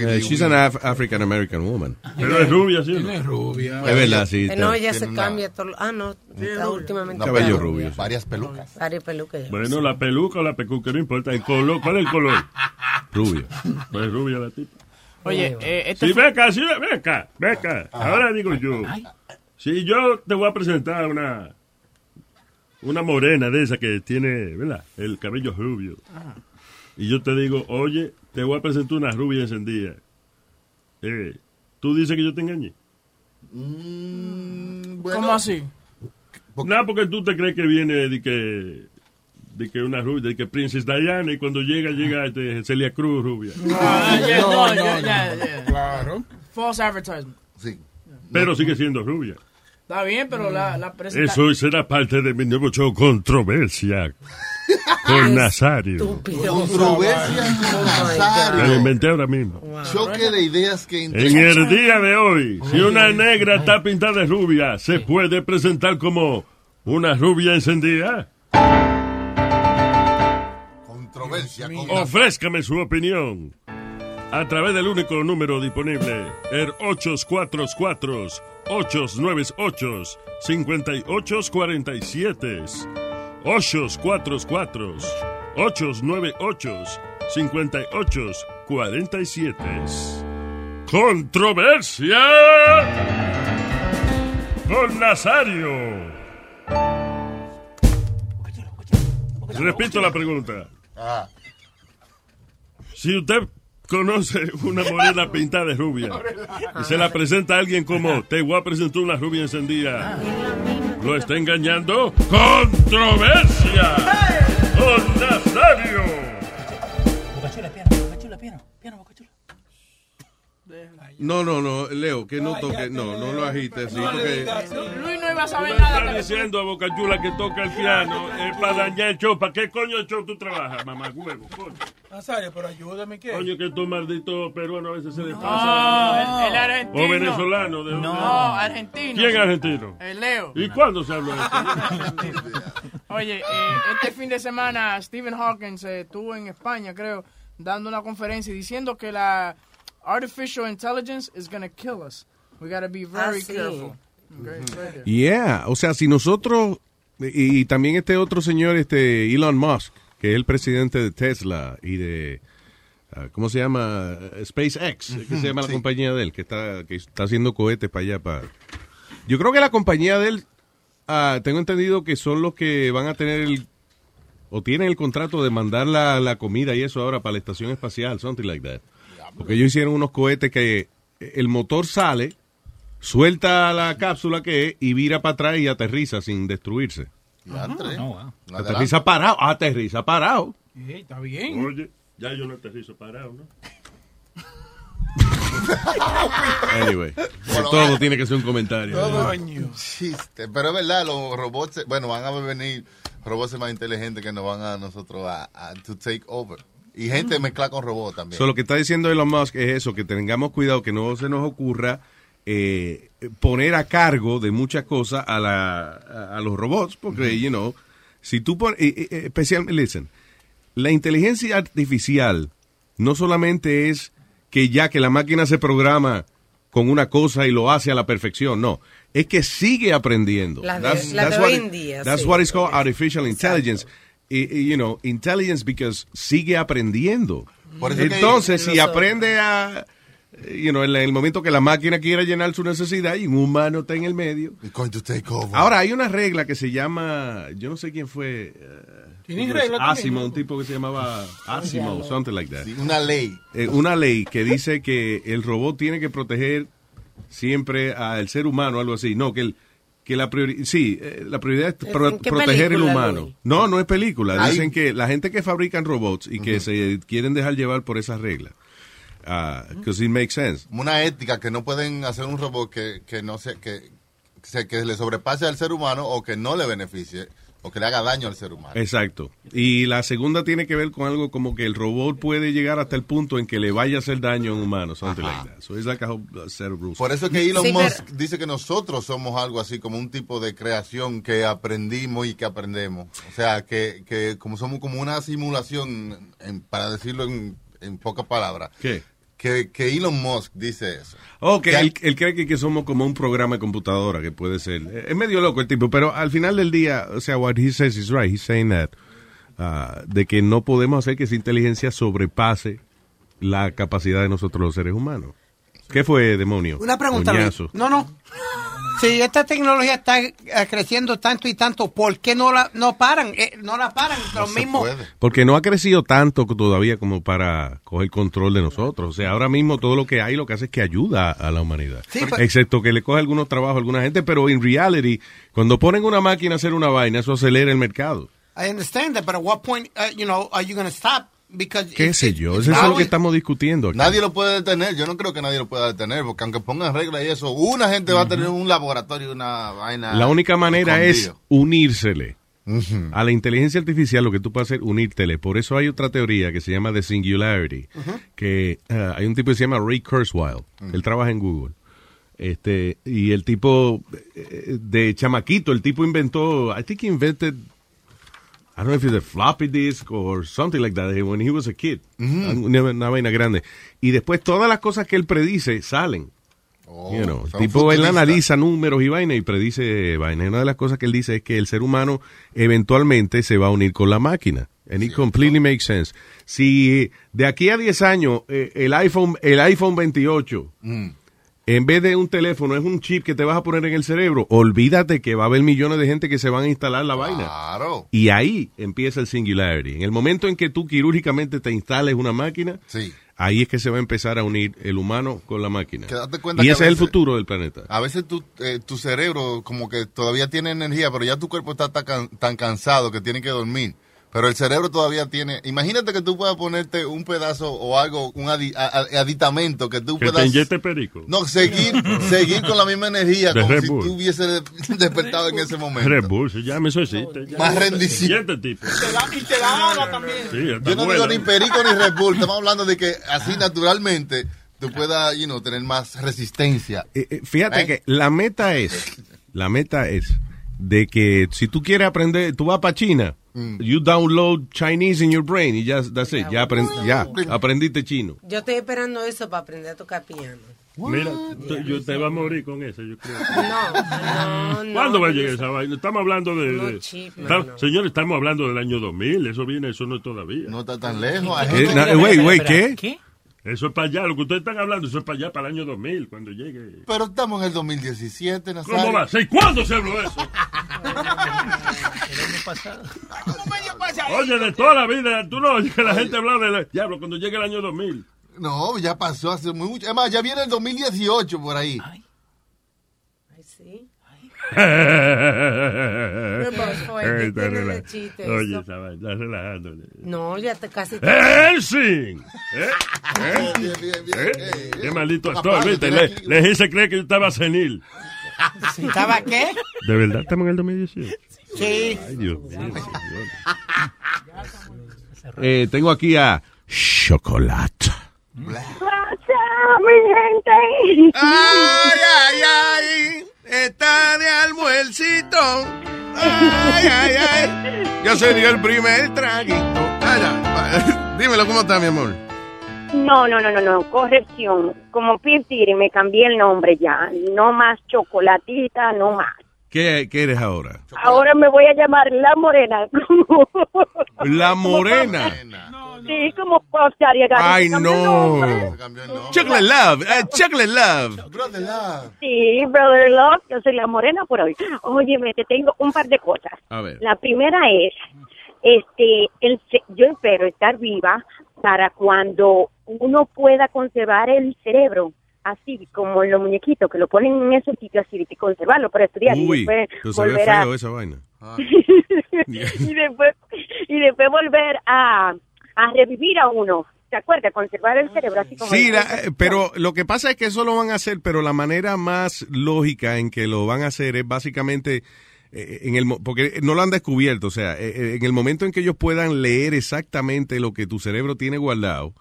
Eh, she's an Af- African American woman. Pero es rubia, ¿sí? Tiene rubia. Es verdad, sí. Eh, no, ella se una- cambia todo. lo- Ah, no, está últimamente. Cabello rubio, sí. Varias pelucas. Varias pelucas. Bueno, la peluca o la pecuca, no importa. El color, ¿Cuál es el color? Rubio. Pues rubia la tipa. Oye, eh, este Sí, fue- acá, sí, ve acá, ve acá. Ahora digo yo. Si yo te voy a presentar una una morena de esa que tiene, ¿verdad? El cabello rubio. Y yo te digo, oye, te voy a presentar una rubia encendida. Eh, ¿Tú dices que yo te engañé? Mm, bueno, ¿Cómo así? Nada, porque tú te crees que viene de que de que una rubia, de que Princess Diana y cuando llega, llega este, Celia Cruz rubia. Ah, No, no, no. Claro. False advertisement. Sí. Pero sigue siendo rubia. Está bien, pero la, la presentación... Eso será parte de mi nuevo show Controversia [laughs] con Nazario. Controversia con Me lo Nazario. inventé ahora mismo. Choque de ideas que En el día de hoy, si una negra está pintada de rubia, ¿se puede presentar como una rubia encendida? Controversia con Ofrézcame su opinión a través del único número disponible, el 844-898-5847. 844-898-5847. Controversia con Nazario. Repito la pregunta. Ah, Si usted conoce una morena pintada de rubia y se la presenta a alguien como te voy a presentar una rubia encendida, ¿lo está engañando? ¡Controversia! ¡Con Nazario! No, no, no, Leo, que no toque, no, no lo agites así, porque... Luis no iba a saber nada. estás diciendo a Boca Chula que toca el piano es para dañar el show. ¿Para qué coño el show tú trabajas, mamá? Huevo, coño. Nazario, pero ayúdame, ¿qué? Coño, que estos malditos peruanos a veces se les No, pasa. el, el argentino. O venezolano. De No, argentino. ¿Quién es argentino? El Leo. ¿Y cuándo se habló de esto? [laughs] Oye, eh, este fin de semana Stephen Hawking se estuvo en España, creo, dando una conferencia y diciendo que la artificial intelligence is going to kill us. We got to be very Ah, sí. careful. Yeah, o sea, si nosotros y, y también este otro señor, este Elon Musk, que es el presidente de Tesla y de ah, ¿cómo se llama? SpaceX, que se llama la compañía de él, que está que está haciendo cohetes para allá para Yo creo que la compañía de él ah, tengo entendido que son los que van a tener el o tienen el contrato de mandar la, la comida y eso ahora para la estación espacial, something like that. Porque ellos hicieron unos cohetes que el motor sale, suelta la cápsula que es y vira para atrás y aterriza sin destruirse. Diantre. Aterriza parado, aterriza parado. está bien. Oye, ya yo no aterrizo parado, ¿no? [laughs] Anyway, Bueno, todo ah, tiene que ser un comentario. Todo chiste. Pero es verdad, los robots, bueno, van a venir robots más inteligentes que nos van a nosotros a, a to take over. Y gente mezcla con robots también. So, lo que está diciendo Elon Musk es eso, que tengamos cuidado, que no se nos ocurra eh, poner a cargo de muchas cosas a, la, a, a los robots, porque, you know, si tú pones, eh, eh, especialmente, listen, la inteligencia artificial no solamente es que ya que la máquina se programa con una cosa y lo hace a la perfección, no, es que sigue aprendiendo. La de- la de what hoy it- en día, That's sí. what is called artificial intelligence. You know, intelligence because sigue aprendiendo. Por eso que- Entonces, si aprende a, you know, en el momento que la máquina quiera llenar su necesidad y un humano está en el medio. Ahora, hay una regla que se llama, yo no sé quién fue. eh, ¿Tienen creo que es regla también, Asimov, loco? un tipo que se llamaba Asimov, something like that. una ley. Eh, una ley que dice que el robot tiene que proteger siempre al ser humano, algo así. No, que el que la prioridad, sí, eh, la prioridad es pro- ¿En qué proteger el película, humano. Luis? No, no es película. Dicen que la gente que fabrican robots y que se quieren dejar llevar por esas reglas. Because it makes sense. Una ética que no pueden hacer un robot que, que no se, que, se- que le sobrepase al ser humano o que no le beneficie o que le haga daño al ser humano. Exacto. Y la segunda tiene que ver con algo como que el robot puede llegar hasta el punto en que le vaya a hacer daño a un humano, like. So it's like a whole set of rules. Por eso es que Elon Sí, pero- Musk dice que nosotros somos algo así como un tipo de creación que aprendimos y que aprendemos. O sea, que, que como somos como una simulación, en- para decirlo en, en pocas palabras, ¿Qué? Que, que Elon Musk dice eso. Oh, que Que él, él cree que, que somos como un programa de computadora que puede ser. Eh, Es medio loco el tipo, pero al final del día, o sea, what he says is right. He's saying that, uh, de que no podemos hacer que esa inteligencia sobrepase la capacidad de nosotros los seres humanos. ¿Qué fue, demonio? Una pregunta. No, no. Si esta tecnología está eh, creciendo tanto y tanto, ¿por qué no la no paran? Eh, no la paran. Lo mismo. Porque no ha crecido tanto todavía como para coger control de nosotros. O sea, ahora mismo todo lo que hay lo que hace es que ayuda a la humanidad. Sí, pues- Excepto que le coge algunos trabajos a alguna gente, pero en reality, cuando ponen una máquina a hacer una vaina, eso acelera el mercado. I understand that, but at what point, uh, you know, are you going to stop? Because ¿Qué sé yo? Eso es lo que estamos discutiendo aquí. Nadie lo puede detener. Yo no creo que nadie lo pueda detener, porque aunque pongan reglas y eso, una gente va a tener un laboratorio, una vaina. La única manera es unírsele. A la inteligencia artificial lo que tú puedes hacer es unírtele. Por eso hay otra teoría que se llama The Singularity. Que eh, hay un tipo que se llama Ray Kurzweil. Él trabaja en Google. Este, y el tipo eh, de chamaquito, el tipo inventó, I think he invented, I don't know if it's a floppy disk or something like that when he was a kid. una, una vaina grande. Y después todas las cosas que él predice salen. You know, tipo él analiza números y vaina y predice vaina. Y una de las cosas que él dice es que el ser humano eventualmente se va a unir con la máquina. And it completely makes sense. Si de aquí a 10 años eh, el iPhone el iPhone 28 Mm. En vez de un teléfono es un chip que te vas a poner en el cerebro, olvídate que va a haber millones de gente que se van a instalar la vaina. Claro. Y ahí empieza el singularity. En el momento en que tú quirúrgicamente te instales una máquina, Sí. ahí es que se va a empezar a unir el humano con la máquina. Cuenta Y que ese es el futuro del planeta. A veces tu, eh, tu cerebro como que todavía tiene energía, pero ya tu cuerpo está tan, tan cansado que tiene que dormir. Pero el cerebro todavía tiene... Imagínate que tú puedas ponerte un pedazo o algo, un adi- a- a- aditamento que tú Que te puedas... inyecte perico. No, seguir, [laughs] seguir con la misma energía De como Red si Bull. tú hubieses despertado en ese momento. Red Bull, se llama, eso existe. ya. Más rendición. Y este tipo. Y te da agua también. Sí, está Yo no buena. digo ni perico ni Red Bull, estamos hablando de que así naturalmente tú puedas, you know, tener más resistencia. Eh, eh, fíjate ¿Eh? que la meta es, la meta es de que si tú quieres aprender, tú vas para China You download Chinese in your brain y ya, that's it. Ya, aprend- ya aprendiste chino. Yo estoy esperando eso para aprender a tocar piano. Mira, tú- yo te va a morir con eso, yo creo. No, no, no. ¿Cuándo va a llegar esa vaina? Estamos hablando de... No, de- Está- no. Señores, estamos hablando del año 2000. Eso viene, eso no es todavía. No está tan lejos. Hay ¿Qué? gente- Na- wait, wait, ¿qué? Eso es para allá. Lo que ustedes están hablando, eso es para allá, para el año 2000, cuando llegue. Pero estamos en el 2017, Nazario. ¿Cómo va ser? ¿Cuándo se habló [laughs] de [laughs] eso? Oye, de toda la vida, tú no oyes que la gente habla de... la- Diablo, cuando llegue el año 2000. No, ya pasó hace muy mucho. Es más, ya viene el 2018 por ahí. pasó? Eh, ¿Qué [laughs] está tiene chiste Oye, está relajando. No, ya te casi. ¡Helsing! ¿Eh? ¿Eh? ¿Eh? [laughs] Qué maldito actor, ¿viste? Le, le hice creer que yo estaba senil. ¿Estaba qué? ¿De verdad estamos en el 2018? Sí. Ay, Dios mío. [laughs] Eh, tengo aquí a Chocolate. Gracias, mi gente. Ay, ay, ay. Está de almuercito. Ay, ay, ay. Ya se dio el primer traguito. Ay, ya. Dímelo, ¿cómo está, mi amor? No, no, no, no, no, corrección. Como Pirtiri me cambié el nombre ya. No más chocolatita, no más. ¿Qué, qué eres ahora? Ahora me voy a llamar La Morena. [laughs] La morena. sí, como Agatha. Ay, no. Chocolate Love. eh, Chocolate Love. Brother Love. Sí, Brother Love, yo soy La Morena por hoy. Óyeme, te tengo un par de cosas. A ver. La primera es, este, el, yo espero estar viva para cuando uno pueda conservar el cerebro, así como en los muñequitos, que lo ponen en esos sitios así, y conservarlo para estudiar y Uy, después pero se ve volver a... feo esa vaina. [laughs] y después y después volver a, a revivir a uno. ¿Te acuerdas? Conservar el cerebro así como... Sí, la- eh, pero lo que pasa es que eso lo van a hacer, pero la manera más lógica en que lo van a hacer es básicamente eh, en el mo- porque no lo han descubierto, o sea, eh, eh, en el momento en que ellos puedan leer exactamente lo que tu cerebro tiene guardado,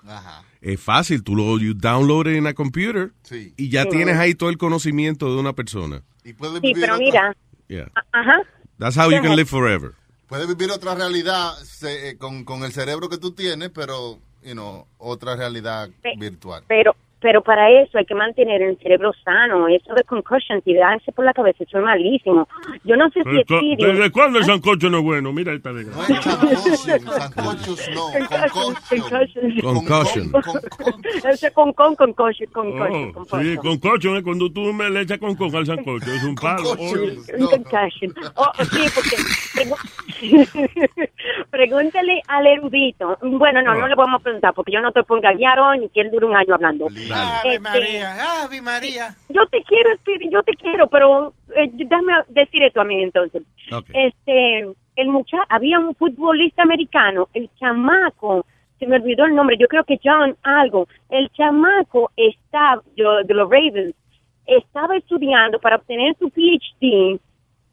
es fácil, tú lo you download it en a computer y ya Sí. tienes ahí todo el conocimiento de una persona. Sí, pero mira, Yeah. ajá. That's how you can live forever. Puedes vivir otra realidad se- eh, con, con el cerebro que tú tienes, pero, you know, otra realidad Pe- virtual. Pero pero para eso hay que mantener el cerebro sano. Eso de concussion, y darse por la cabeza, eso es malísimo. Yo no sé si es serio. ¿Desde cuándo el sancocho no es bueno? Mira esta desgracia. Sancochos no, Concussion. Concussion. Con con concussion, Oh, concussion, sí, concocho es cuando tú me le echas con coca al sancocho. Es un palo. Un concussion. Oh, sí, porque [laughs] pregúntale al erudito. Bueno, no, no le vamos a preguntar porque yo no te pongo a guiar hoy ni que él dure un año hablando. Ave Este, María, Ave María. Yo te quiero, Speedy, yo te quiero, pero eh, déjame decir esto a mí entonces. Este, el mucha había un futbolista americano, el chamaco, se me olvidó el nombre, yo creo que John algo. El chamaco está, yo- de los Ravens, estaba estudiando para obtener su PhD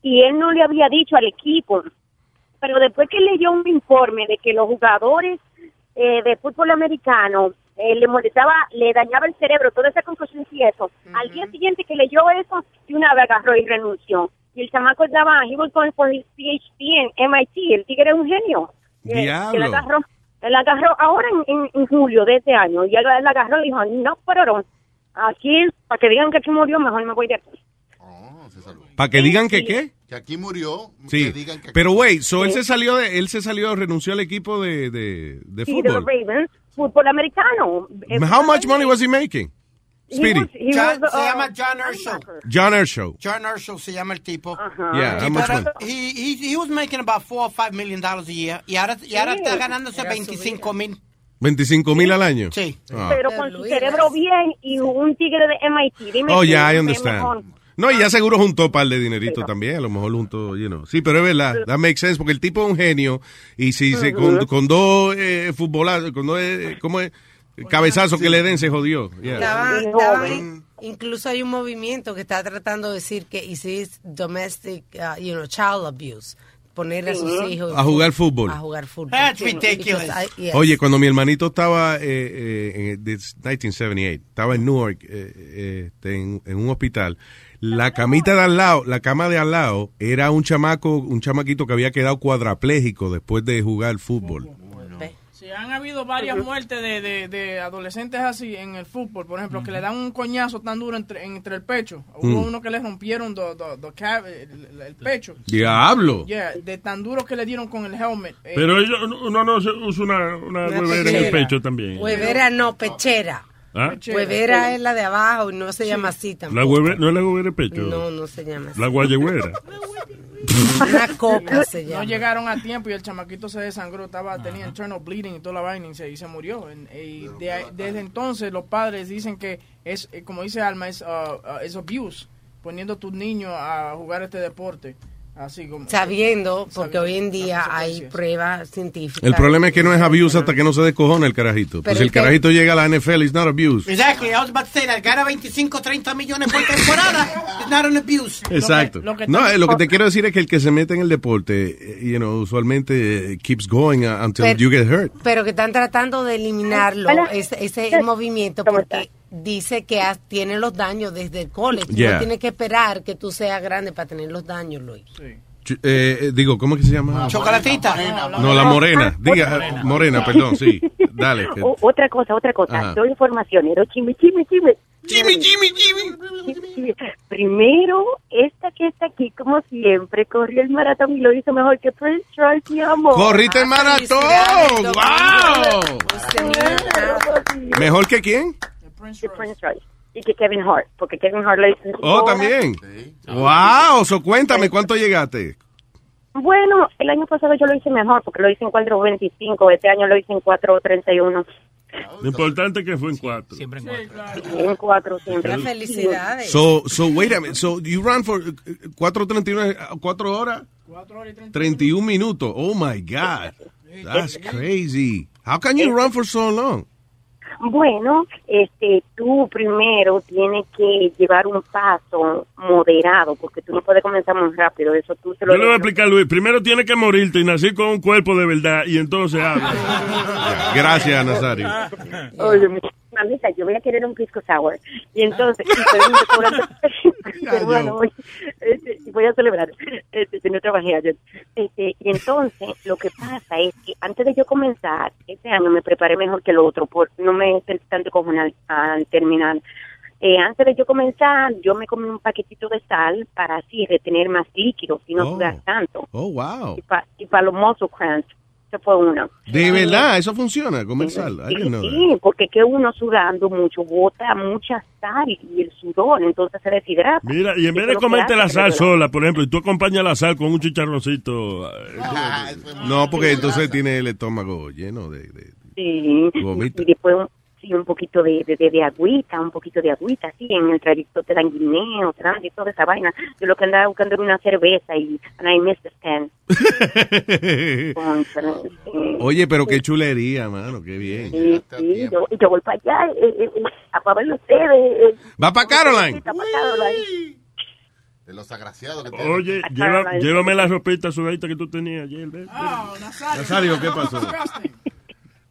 y él no le había dicho al equipo. Pero después que leyó un informe de que los jugadores eh, de fútbol americano eh, le molestaba, le dañaba el cerebro, toda esa confusión y eso. Al día siguiente que leyó eso, de una vez agarró y renunció. Y el chamaco estaba, he was going for his PhD en MIT, el tigre es un genio. Eh, Diablo. Él agarró, él agarró ahora en, en- en julio de este año, y él, él agarró y dijo, no, pero aquí, para que digan que aquí murió, mejor me voy de aquí. Para que digan que qué. Que aquí murió. Sí. que digan que aquí Pero wait, so él se salió de él se salió renunció al equipo de de, de Sí, de los fútbol. Ravens, fútbol americano. How much money was he making? he Speedy. was- he John- was, se uh, llama John Urso. John Ershow. John Urso se llama el tipo. Yeah, how much money? He, he, he was making about four or five million dollars a year y ahora, y ahora Sí. está ganándose Era su 25 mil. 25 mil al año. Sí. Ah. pero con su cerebro bien y un tigre de MIT. Dime Oh, yeah, I understand. mejor. No, y ya seguro juntó un par de dinerito también, a lo mejor juntó, you know. Sí, pero es verdad, that makes sense, porque el tipo es un genio, y si se, con, con dos eh, futbolazos, con dos, eh, ¿cómo es? Cabezazos que le den, se jodió. Yeah. Estaba- estaba in- incluso hay un movimiento que está tratando de decir que y si es domestic, uh, you know, child abuse, poner a sus hijos A jugar fútbol. a jugar fútbol. That's I- yes. Ah, Oye, cuando mi hermanito estaba eh, eh, en this 1978, estaba en Newark, eh, eh, este, en, en un hospital, la camita de al lado, la cama de al lado, era un chamaco, un chamaquito que había quedado cuadrapléjico después de jugar fútbol. Sí, han habido varias muertes de, de, de adolescentes así en el fútbol, por ejemplo, que le dan un coñazo tan duro entre, entre el pecho. Hubo Mm. uno que le rompieron do- do- do el, el pecho. Diablo. Yeah, de tan duro que le dieron con el helmet. Eh, Pero ellos- uno no se usa una, una Una huevera en el pecho también. Huevera no, pechera. ¿Ah? Huevera es la de abajo y no se llama así tampoco. La no es la huevera de pecho. No, no se llama así. La guayegüera. [laughs] Una coca se no llama. llegaron a tiempo y el chamaquito se desangró, estaba tenía internal bleeding y toda la vaina y se, y se murió. Y de desde entonces los padres dicen que es, eh, como dice Alma, es, uh, uh, es abuse, poniendo a tus niños a jugar este deporte. Así como... Sabiendo, porque Sabiendo hoy en día hay pruebas científicas. El problema es que no es abuse hasta que no se descojona el carajito. Pues Pero si el es que- carajito llega a la NFL, it's not abuse. Exactly, I was about to say that. Gana 25, 30 millones por temporada. It's not an abuse. Exacto. no, eh, lo que te quiero decir es que el que se mete en el deporte, eh, you know, usualmente eh, keeps going uh, until Pero- you get hurt. Pero que están tratando de eliminarlo, Hola. ese, ese movimiento, porque dice que has- tiene los daños desde el college. Yeah. No tienes que esperar que tú seas grande para tener los daños, Luis. Ch- eh, eh, digo, ¿cómo es que se llama? Chocolatita. No, la morena. Diga, morena, perdón, sí. Dale. [laughs] O- otra cosa, otra cosa. Ajá. Doy informacionero. Chime, chime, chime. Chime, chime, chime. Primero, esta que está aquí, como siempre, corrió el maratón y lo hizo mejor que Prince Royce, mi amor. ¡Corriste el maratón! ¡Wow! ¿Mejor que quién? Que Prince Royce. Y que Kevin Hart, porque Kevin Hart lo hizo. en Oh, horas. también. ¡Wow! So, cuéntame, ¿cuánto llegaste? Bueno, el año pasado yo lo hice mejor, porque lo hice en 4.25. Este año lo hice en 4.31. Lo importante es que fue en cuatro. Siempre en En 4 siempre. Felicidades. So, so, wait a minute. So, you ran for eh, 4.31, 4 horas? 31 minutos. Oh, my God. That's crazy. How can you run for so long? Bueno, este, tú primero tienes que llevar un paso moderado, porque tú no puedes comenzar muy rápido. Eso tú se lo Yo le voy a explicar, Luis. Primero tienes que morirte y nacer con un cuerpo de verdad y entonces. [laughs] Gracias, Nazario. Oye, mi- mamita, yo voy a querer un pisco sour. Y entonces, cobrando- [laughs] pero bueno, voy, este, voy a celebrar. Este, que no trabajé ayer. Este, y entonces, lo que pasa es que antes de yo comenzar, este año me preparé mejor que el otro, por no me sentí tanto como al, al terminar. Eh, antes de yo comenzar, yo me comí un paquetito de sal para así retener más líquidos y no Oh. sudar tanto. Oh, wow. Y para pa los muscle cramps, eso fue uno. De verdad, eso funciona, know that. Sí, porque que uno sudando mucho bota mucha sal y el sudor, entonces se deshidrata. Mira, y en vez de comerte la sal sola, por ejemplo, y tú acompañas la sal con un chicharroncito. eh, No, porque entonces tiene el estómago lleno de... de- Sí, y después un, sí, un poquito de, de, de, de agüita, un poquito de agüita, sí, en el trayecto te dan guineo, te de toda esa vaina. Yo lo que andaba buscando era una cerveza y and I missed the stand. Contra, sí. Oye, pero qué chulería, mano, qué bien. Sí, sí, yo, y yo voy para allá eh, eh, eh, a para verlo ustedes. eh, ¿Va para Caroline? De los agraciados que tienen. Oye, lleva- llévame la ropita sudadita que tú tenías ayer. ven, ven. Nazario, ¿qué pasó?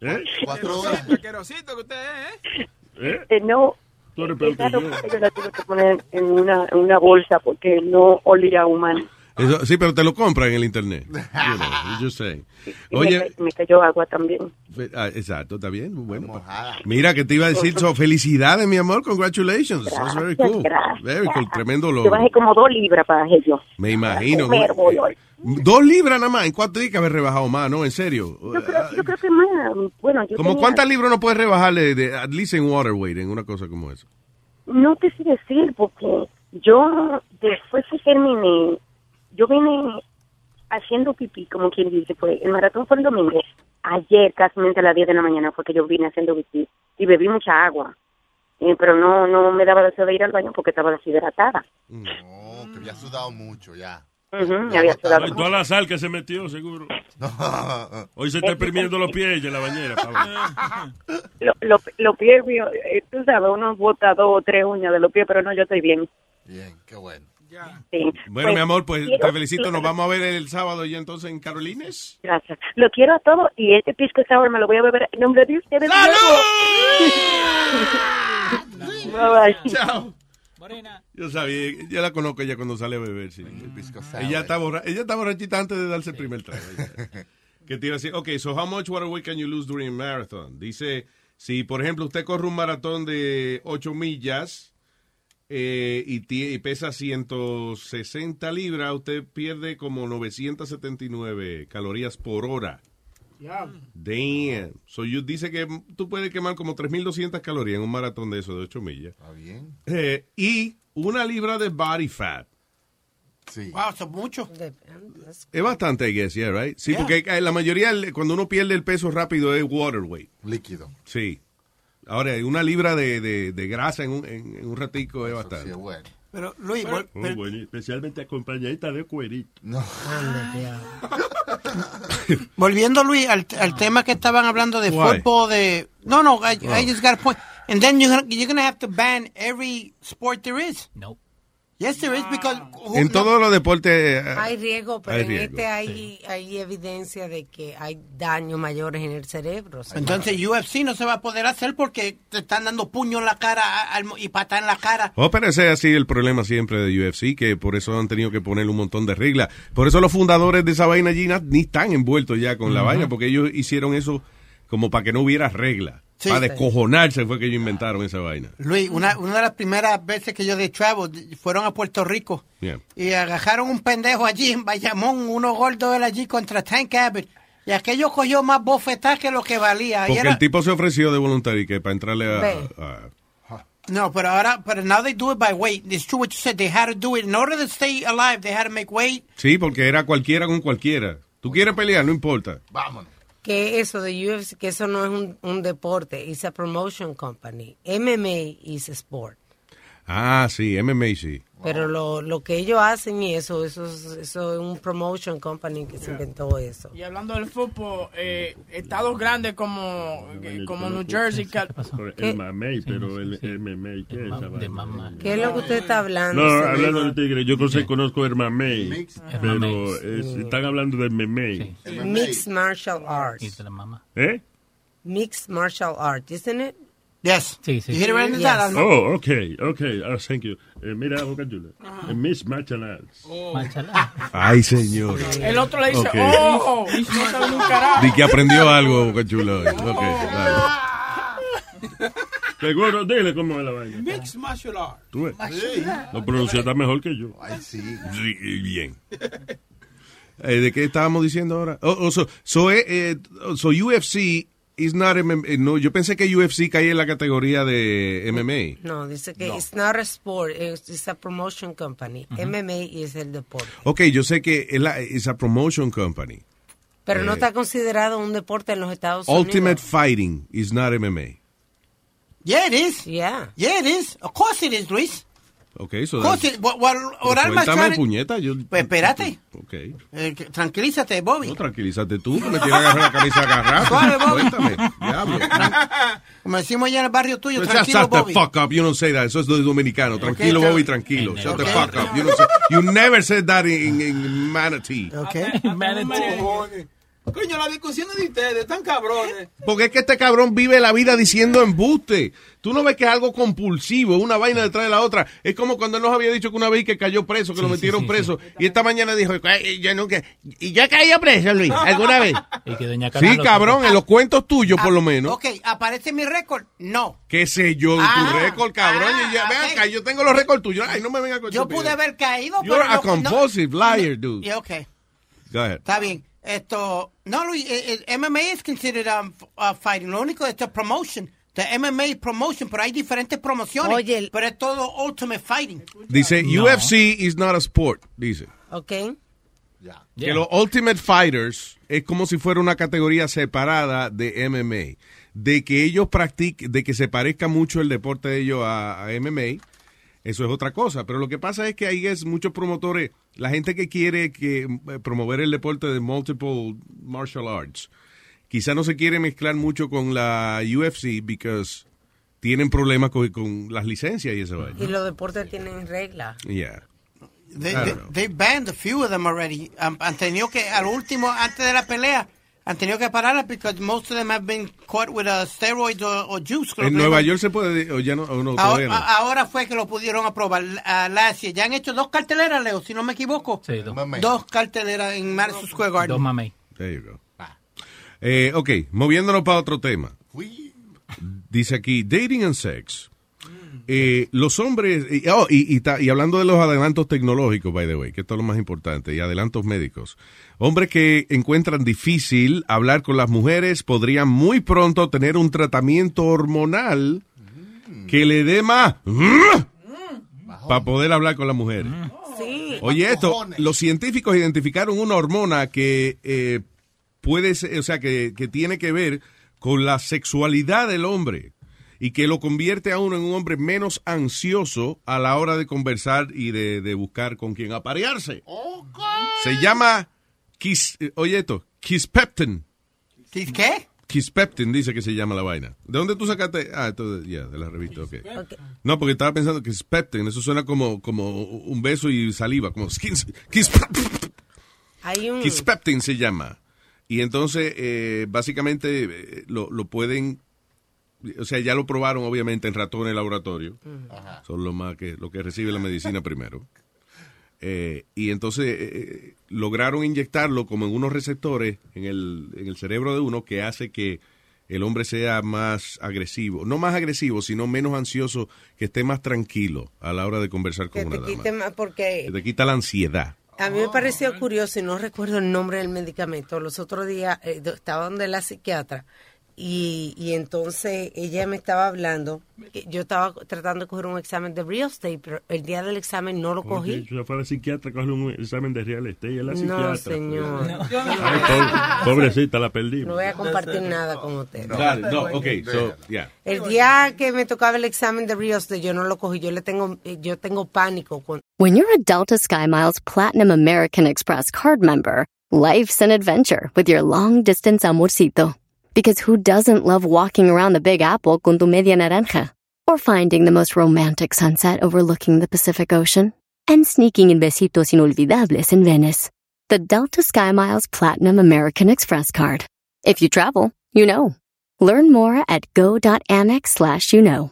¿Eh? Cuatro horas. Asquerosito que usted es, ¿eh? ¿Eh? Eh, no, Tú eres peor que yo. yo la tuve que poner en una, en una bolsa porque no olía humano. Eso- sí, pero te lo compran en el internet. [laughs] You know, just saying. Oye, me, ca- me cayó agua también. ah, exacto, está bien. Bueno, mira, que te iba a decir, so, felicidades, mi amor, congratulations. That's very Gracias, cool. gracias. Very cool, tremendo Yo logro. bajé como dos libras, bajé yo. Me imagino. Hoy. Dos libras nada más. ¿En cuánto días que haber rebajado más? No, en serio. Yo creo, yo creo que más. Bueno, yo ¿Como tenía- cuántas libras no puedes rebajarle de, at least en water weight, en una cosa como esa? No te sé decir porque yo después que terminé, yo vine haciendo pipí, como quien dice, pues el maratón fue el domingo. Ayer, casi a las 10 de la mañana, fue que yo vine haciendo pipí y bebí mucha agua. Eh, pero no no me daba deseo de ir al baño porque estaba deshidratada. No, que había sudado mucho ya. Me había sudado Y toda la sal que se metió, seguro. [laughs] Hoy se está exprimiendo los pies en la bañera. Pablo. [laughs] Lo- lo- Los pies míos, eh, tú sabes, uno bota dos o tres uñas de los pies, pero no, yo estoy bien. Bien, qué bueno. Sí. Bueno, Pues, mi amor, pues quiero- te felicito. Nos vamos a ver el sábado ya entonces en Carolines. Gracias. Lo quiero a todos y este pisco sour me lo voy a beber en nombre de ustedes. [laughs] Bye, bye. Chao. Yo sabía, yo la conozco ella cuando sale a beber. Sí. Ella, está borra, ella está borrachita antes de darse el primer trago. ¿Qué te iba a decir? Ok, so how much water weight can you lose during a marathon? Dice, si por ejemplo usted corre un maratón de 8 millas eh, y, y pesa 160 libras, usted pierde como 979 calorías por hora. Damn. So you dice que tú puedes quemar como 3.200 calorías en un maratón de eso, de 8 millas. Está bien. Eh, y una libra de body fat. Sí. Wow, es mucho. Es bastante, I guess, yeah, right? Sí, Yeah. porque eh, la mayoría, cuando uno pierde el peso rápido, es water weight. Líquido. Sí. Ahora, una libra de, de, de grasa en un, en, en un ratico es bastante. Pero, Luis, Oh, bueno, especialmente acompañadita de cuerito. No. [laughs] volviendo, Luis, al, al tema que estaban hablando de Why? fútbol, de... No, no, I, I Oh. just got a point. And then you're gonna, you're gonna have to ban every sport there is. No. Yes, there is, because... who- En no- todos los deportes... eh, Hay riesgo, pero hay en este hay, hay evidencia de que hay daños mayores en el cerebro. Entonces UFC no se va a poder hacer porque te están dando puño en la cara al- y patada en la cara. Oh, pero ese es así el problema siempre de UFC, que por eso han tenido que poner un montón de reglas. Por eso los fundadores de esa vaina allí ni están envueltos ya con la vaina, porque ellos hicieron eso como para que no hubiera regla. Sí. para descojonarse fue que ellos inventaron esa vaina. Luis, una, una de las primeras veces que yo de travel fueron a Puerto Rico Yeah. y agarraron un pendejo allí en Bayamón, uno gordo él allí contra Tank Abbott. Y aquello cogió más bofetas que lo que valía. Y Porque era- el tipo se ofreció de voluntario y que para entrarle a... A- No, pero ahora, pero now they do it by weight. It's true what you said. They had to do it in order to stay alive. They had to make weight. Sí, porque era cualquiera con cualquiera. Tú quieres pelear, no importa. Vámonos. Que eso de UFC, que eso no es un, un deporte, es a promotion company. MMA is a sport. Ah, sí, MMA sí. Pero lo, lo que ellos hacen y eso, eso, es- eso es un promotion company que se inventó eso. Y hablando del fútbol, eh, estados grandes como, eh, como New Jersey, Cal- El mamey, pero el MMA, ¿qué es esa vaina? ¿Qué es lo que usted está hablando? No, hablando de tigre, yo sé, conozco el mamey, pero es- están hablando del memey. Mixed martial arts. ¿Eh? Mixed martial arts, isn't it? Yes. Sí, sí. You hit it right in the Yes. ¿no? Oh, okay, okay, oh, thank you. Eh, mira, Boca Chula, eh, Miss Martial Arts. Ay, señor. el otro le dice, Ok. oh, no sabe un carajo. Di que aprendió algo, Boca Chula. hoy. Ok, dale. Seguro, dile cómo es la vaina. Mixed martial arts. Tú ves. Sí. Lo pronunciaste mejor que yo. Ay, sí. Sí, bien. Eh, ¿De qué estábamos diciendo ahora? Oh, oh, so, so, eh, eh, so UFC is not MM eh, no, yo pensé que UFC caía en la categoría de MMA. No, dice que it's not a sport, it's, it's a promotion company. MMA es el deporte. Ok, yo sé que es a promotion company. Pero no Eh, está considerado un deporte en los Estados Ultimate Unidos. Fighting is not MMA. Yeah, it is. Yeah. Yeah, it is. Of course it is, Luis. Ok, so Pero Alma's cuéntame, trying- puñeta. Yo, Pues espérate. Ok. Eh, tranquilízate, Bobby. No, tranquilízate tú, que me tienes que agarrar la camisa agarrada. Suave, Bobby. Cuéntame, diablo. [laughs] Como decimos allá en el barrio tuyo, Just tranquilo, shut the Bobby. fuck up. You don't say that. Eso es dominicano. Tranquilo, Okay, Bobby, tra- tranquilo. Shut the Okay. fuck up. You, don't say, you never said that in, in Manatee. Cojones. [laughs] Coño, las discusiones de ustedes están cabrones. Porque es que este cabrón vive la vida diciendo embuste. Tú no ves que es algo compulsivo, una vaina detrás de la otra. Es como cuando él nos había dicho que una vez que cayó preso, que lo metieron preso. Y esta mañana dijo, "Ay, yo nunca... Y he caído preso, Luis, alguna vez. Y que doña Sí, cabrón, en los cuentos tuyos, por lo menos. Ok, ¿aparece mi récord? No. ¿Qué sé yo de Ah, tu récord, cabrón? y ya, acá, yo tengo los récords tuyos. Ay, no me venga con Yo pude haber caído, You're pero a no- compulsive no- liar, dude. Yeah, ok. Go ahead. Está bien. Esto, no, Luis, eh, eh, MMA es considered um, uh, fighting. Lo único es the promotion. The MMA promotion, pero hay diferentes promociones. Oye, pero es todo ultimate fighting. Dice, No. UFC is not a sport, dice. Ok. Que los Ultimate Fighters es como si fuera una categoría separada de MMA. De que ellos practiquen, de que se parezca mucho el deporte de ellos a, a MMA, eso es otra cosa. Pero lo que pasa es que ahí es muchos promotores, la gente que quiere que eh, promover el deporte de multiple martial arts, quizá no se quiere mezclar mucho con la UFC because tienen problemas con, con las licencias y eso. Y los deportes tienen reglas. Yeah. They, banned a few of them already. Han tenido que, al último, antes de la pelea, han tenido que pararla because most of them have been caught with uh, steroids or, or juice. creo En que Nueva. York se puede, o ya no, o no, Ahora, no. a- ahora fue que lo pudieron aprobar. A last year. Ya han hecho dos carteleras, Leo, si no me equivoco. Sí, dos. Dos carteleras en Madison Square Garden. Dos mamey. There you go. Eh, ok, moviéndonos para otro tema. Dice aquí, dating and sex. Eh, los hombres, y, oh, y, y ta- y hablando de los adelantos tecnológicos, by the way, que esto es lo más importante, y adelantos médicos. Hombres que encuentran difícil hablar con las mujeres podrían muy pronto tener un tratamiento hormonal que le dé más para poder hablar con las mujeres. Sí. Oye, esto, los científicos identificaron una hormona que eh, puede ser, o sea, que, que tiene que ver con la sexualidad del hombre y que lo convierte a uno en un hombre menos ansioso a la hora de conversar y de, de buscar con quién aparearse. Se llama, Kis, eh, oye esto, Kispeptin. ¿Qué? Kispeptin dice que se llama la vaina. ¿De dónde tú sacaste? Ah, esto de, ya, de la revista, ok. No, porque estaba pensando que Kispeptin, eso suena como, como un beso y saliva, como [laughs] skins, Kispeptin. Hay un... Kispeptin se llama. Y entonces, eh, básicamente, eh, lo, lo pueden, o sea, ya lo probaron obviamente en ratones en laboratorio. Son lo más que, lo que recibe la medicina [laughs] primero. Eh, y entonces eh, lograron inyectarlo como en unos receptores en el, en el cerebro de uno que hace que el hombre sea más agresivo. No más agresivo, sino menos ansioso, que esté más tranquilo a la hora de conversar con que una te dama. quite más porque Que te quita la ansiedad. A mí me pareció curioso y no recuerdo el nombre del medicamento. Los otros días eh, estaba donde la psiquiatra y, y entonces ella me estaba hablando. Yo estaba tratando de coger un examen de real estate, pero el día del examen no lo cogí. Si yo fuera psiquiatra, coge un examen de real estate. Ella es la No, psiquiatra. señor. Ay, pobre- pobrecita, la perdí. No voy a compartir nada con usted. Dale, no, ok, so, yeah. El día que me tocaba el examen de real estate, yo no lo cogí. Yo le tengo, eh, yo tengo pánico. Con, When you're a Delta SkyMiles Platinum American Express card member, life's an adventure with your long distance amorcito. Because who doesn't love walking around the Big Apple con tu media naranja? Or finding the most romantic sunset overlooking the Pacific Ocean? And sneaking in besitos inolvidables in Venice. The Delta SkyMiles Platinum American Express card. If you travel, you know. Learn more at go.amex slash you know.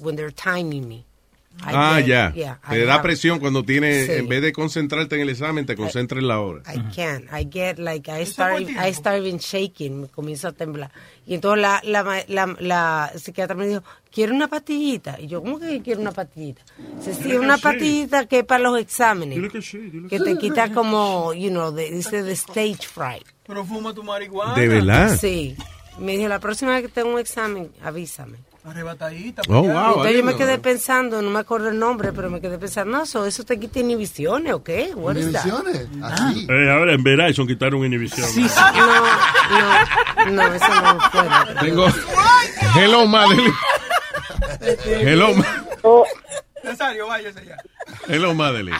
When they're timing me. I Ah, get- ya. yeah, I Te da have- presión cuando tienes, Sí. en vez de concentrarte en el examen, te concentras en la hora. I can't. I get like I start I start even shaking, me comienzo a temblar. Y entonces la la, la, la psiquiatra me dijo, "¿Quiere una pastillita?" Y yo, "¿Cómo que quiero una pastillita?" Dice, "Sí, una pastillita que es para los exámenes." Dile que sí, dile que que te quita como, you know, dice de stage fright. Pero fuma tu marihuana. ¿De verdad? Sí. Me dijo, "La próxima vez que tenga un examen, avísame." Arrebatadita. Oh, pues ya. wow. Entonces yo me quedé pensando, no me acuerdo el nombre, pero me quedé pensando, no, eso, eso te quita inhibiciones, ¿o qué? What is that? Eh, ahora en Verizon quitaron inhibición. No, no, no, eso no fue. [laughs] Tengo. Hello, Madeline. Hello, Ma- Nazario, váyase ya. Hello, Madeline.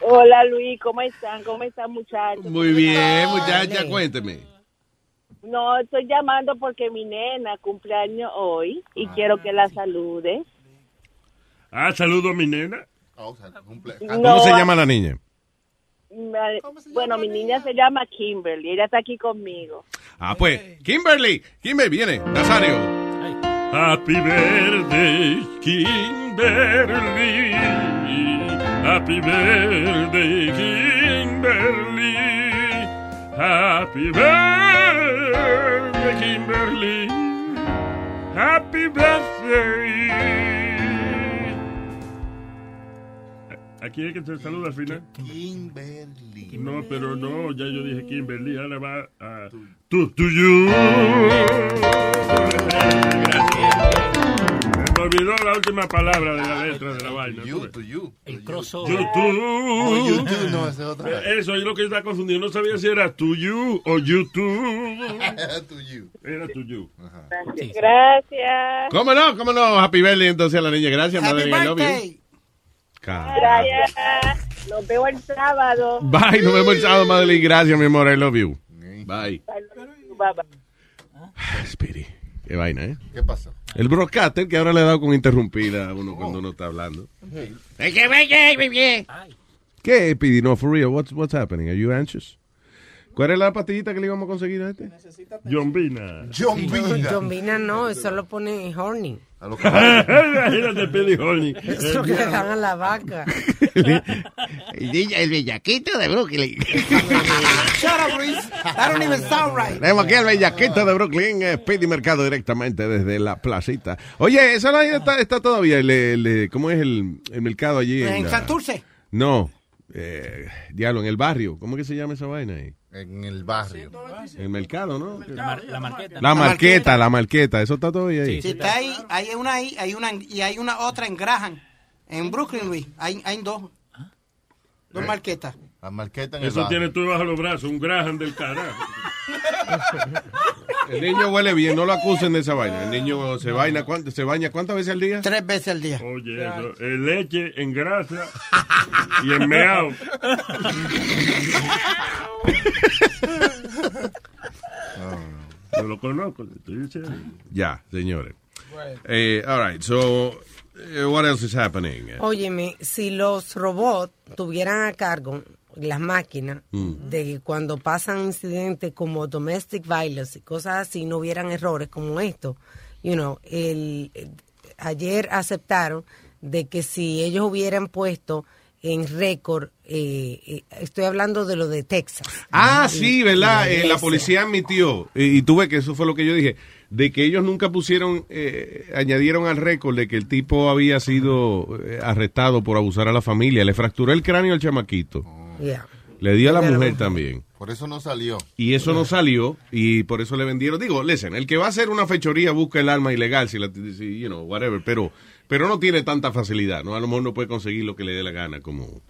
Hola Luis, ¿cómo están? ¿Cómo están muchachos? Muy bien, muchacha, cuénteme. No, estoy llamando porque mi nena cumpleaños hoy y quiero que la salude. Ah, saludo a mi nena. ¿Cómo No, se llama la niña? Bueno, mi niña se llama Kimberly, ella está aquí conmigo. Ah, pues, Kimberly. Kimberly, viene. Nazario. Happy birthday, Kimberly. Happy birthday, Kimberly. Happy birthday, Kimberly. Happy birthday. ¿A quién es que te saluda al final? Kimberly. No, pero no, ya yo dije Kimberly, ahora va a... Tu, to you. Olvidó la última palabra de la letra de la vaina. You, to you. El crossover. YouTube. Oh, YouTube, no, es otra. Eh, Eso es lo que está confundido. No sabía si era to you o YouTube. [laughs] to you. Era to you. Gracias. ¿Cómo no? ¿Cómo no? Happy birthday entonces a la niña. Gracias, Happy Madeline. I love you. birthday. Gracias. Los veo el sábado. Bye, nos vemos el sábado, Madeline. Gracias, mi amor. I love you. Bye. Bye, bye. Speedy. Qué vaina, ¿eh? ¿Qué pasó? El broadcaster que ahora le ha dado con interrumpir a uno cuando uno está hablando. ¿Qué, Speedy? No, for real. What's, what's happening? Are you anxious? ¿Cuál es la pastillita que le íbamos a conseguir a este? John Vina. John Vina. John Vina no, eso lo pone en horny. A lo que- Imagínate, Pidi Horny. Eso es lo que le dan a la vaca. el bellaquito de Brooklyn. Shut up, Luis. That don't even sound right. Tenemos aquí al bellaquito de Brooklyn, eh, Speedy Mercado, directamente desde la placita. Oye, esa vaina está, está todavía. el- el- ¿Cómo es el, el mercado allí? En la- Santurce. No, eh, diablo, en el barrio. ¿Cómo que se llama esa vaina ahí? En el barrio. El mercado, ¿no? La, mar- la marqueta. La marqueta, la marqueta, eso está todavía ahí. Sí, está ahí, hay una ahí, hay una, y hay una otra en Graham, en Brooklyn, Luis. Hay, hay dos. Dos marquetas. La marqueta en el Eso tiene tú bajo los brazos, un Graham del carajo. El niño huele bien, no lo acusen de esa vaina. El niño se baña, ¿cuánto- se baña ¿cuántas veces al día? Tres veces al día. Oye, eso, en leche, en grasa y en meao. [laughs] Yo lo conozco, estoy diciendo. Ya, señores. Eh, all right, so, eh, what else is happening? Óyeme, si los robots tuvieran a cargo las máquinas Mm. de que cuando pasan incidentes como domestic violence y cosas así, no hubieran errores como esto. You know, el, el- ayer aceptaron de que si ellos hubieran puesto en récord, eh, eh, estoy hablando de lo de Texas. Ah, sí, ¿verdad? Y- Eh, la policía admitió, y, y tuve que eso fue lo que yo dije, de que ellos nunca pusieron, eh, añadieron al récord de que el tipo había sido arrestado por abusar a la familia. Le fracturó el cráneo al chamaquito. Yeah. Le dio a la mujer también. Por eso no salió. Y eso no salió y por eso le vendieron. Digo, listen, el que va a hacer una fechoría busca el arma ilegal, si la, si, you know, whatever, pero, pero no tiene tanta facilidad, ¿no? A lo mejor no puede conseguir lo que le dé la gana, como,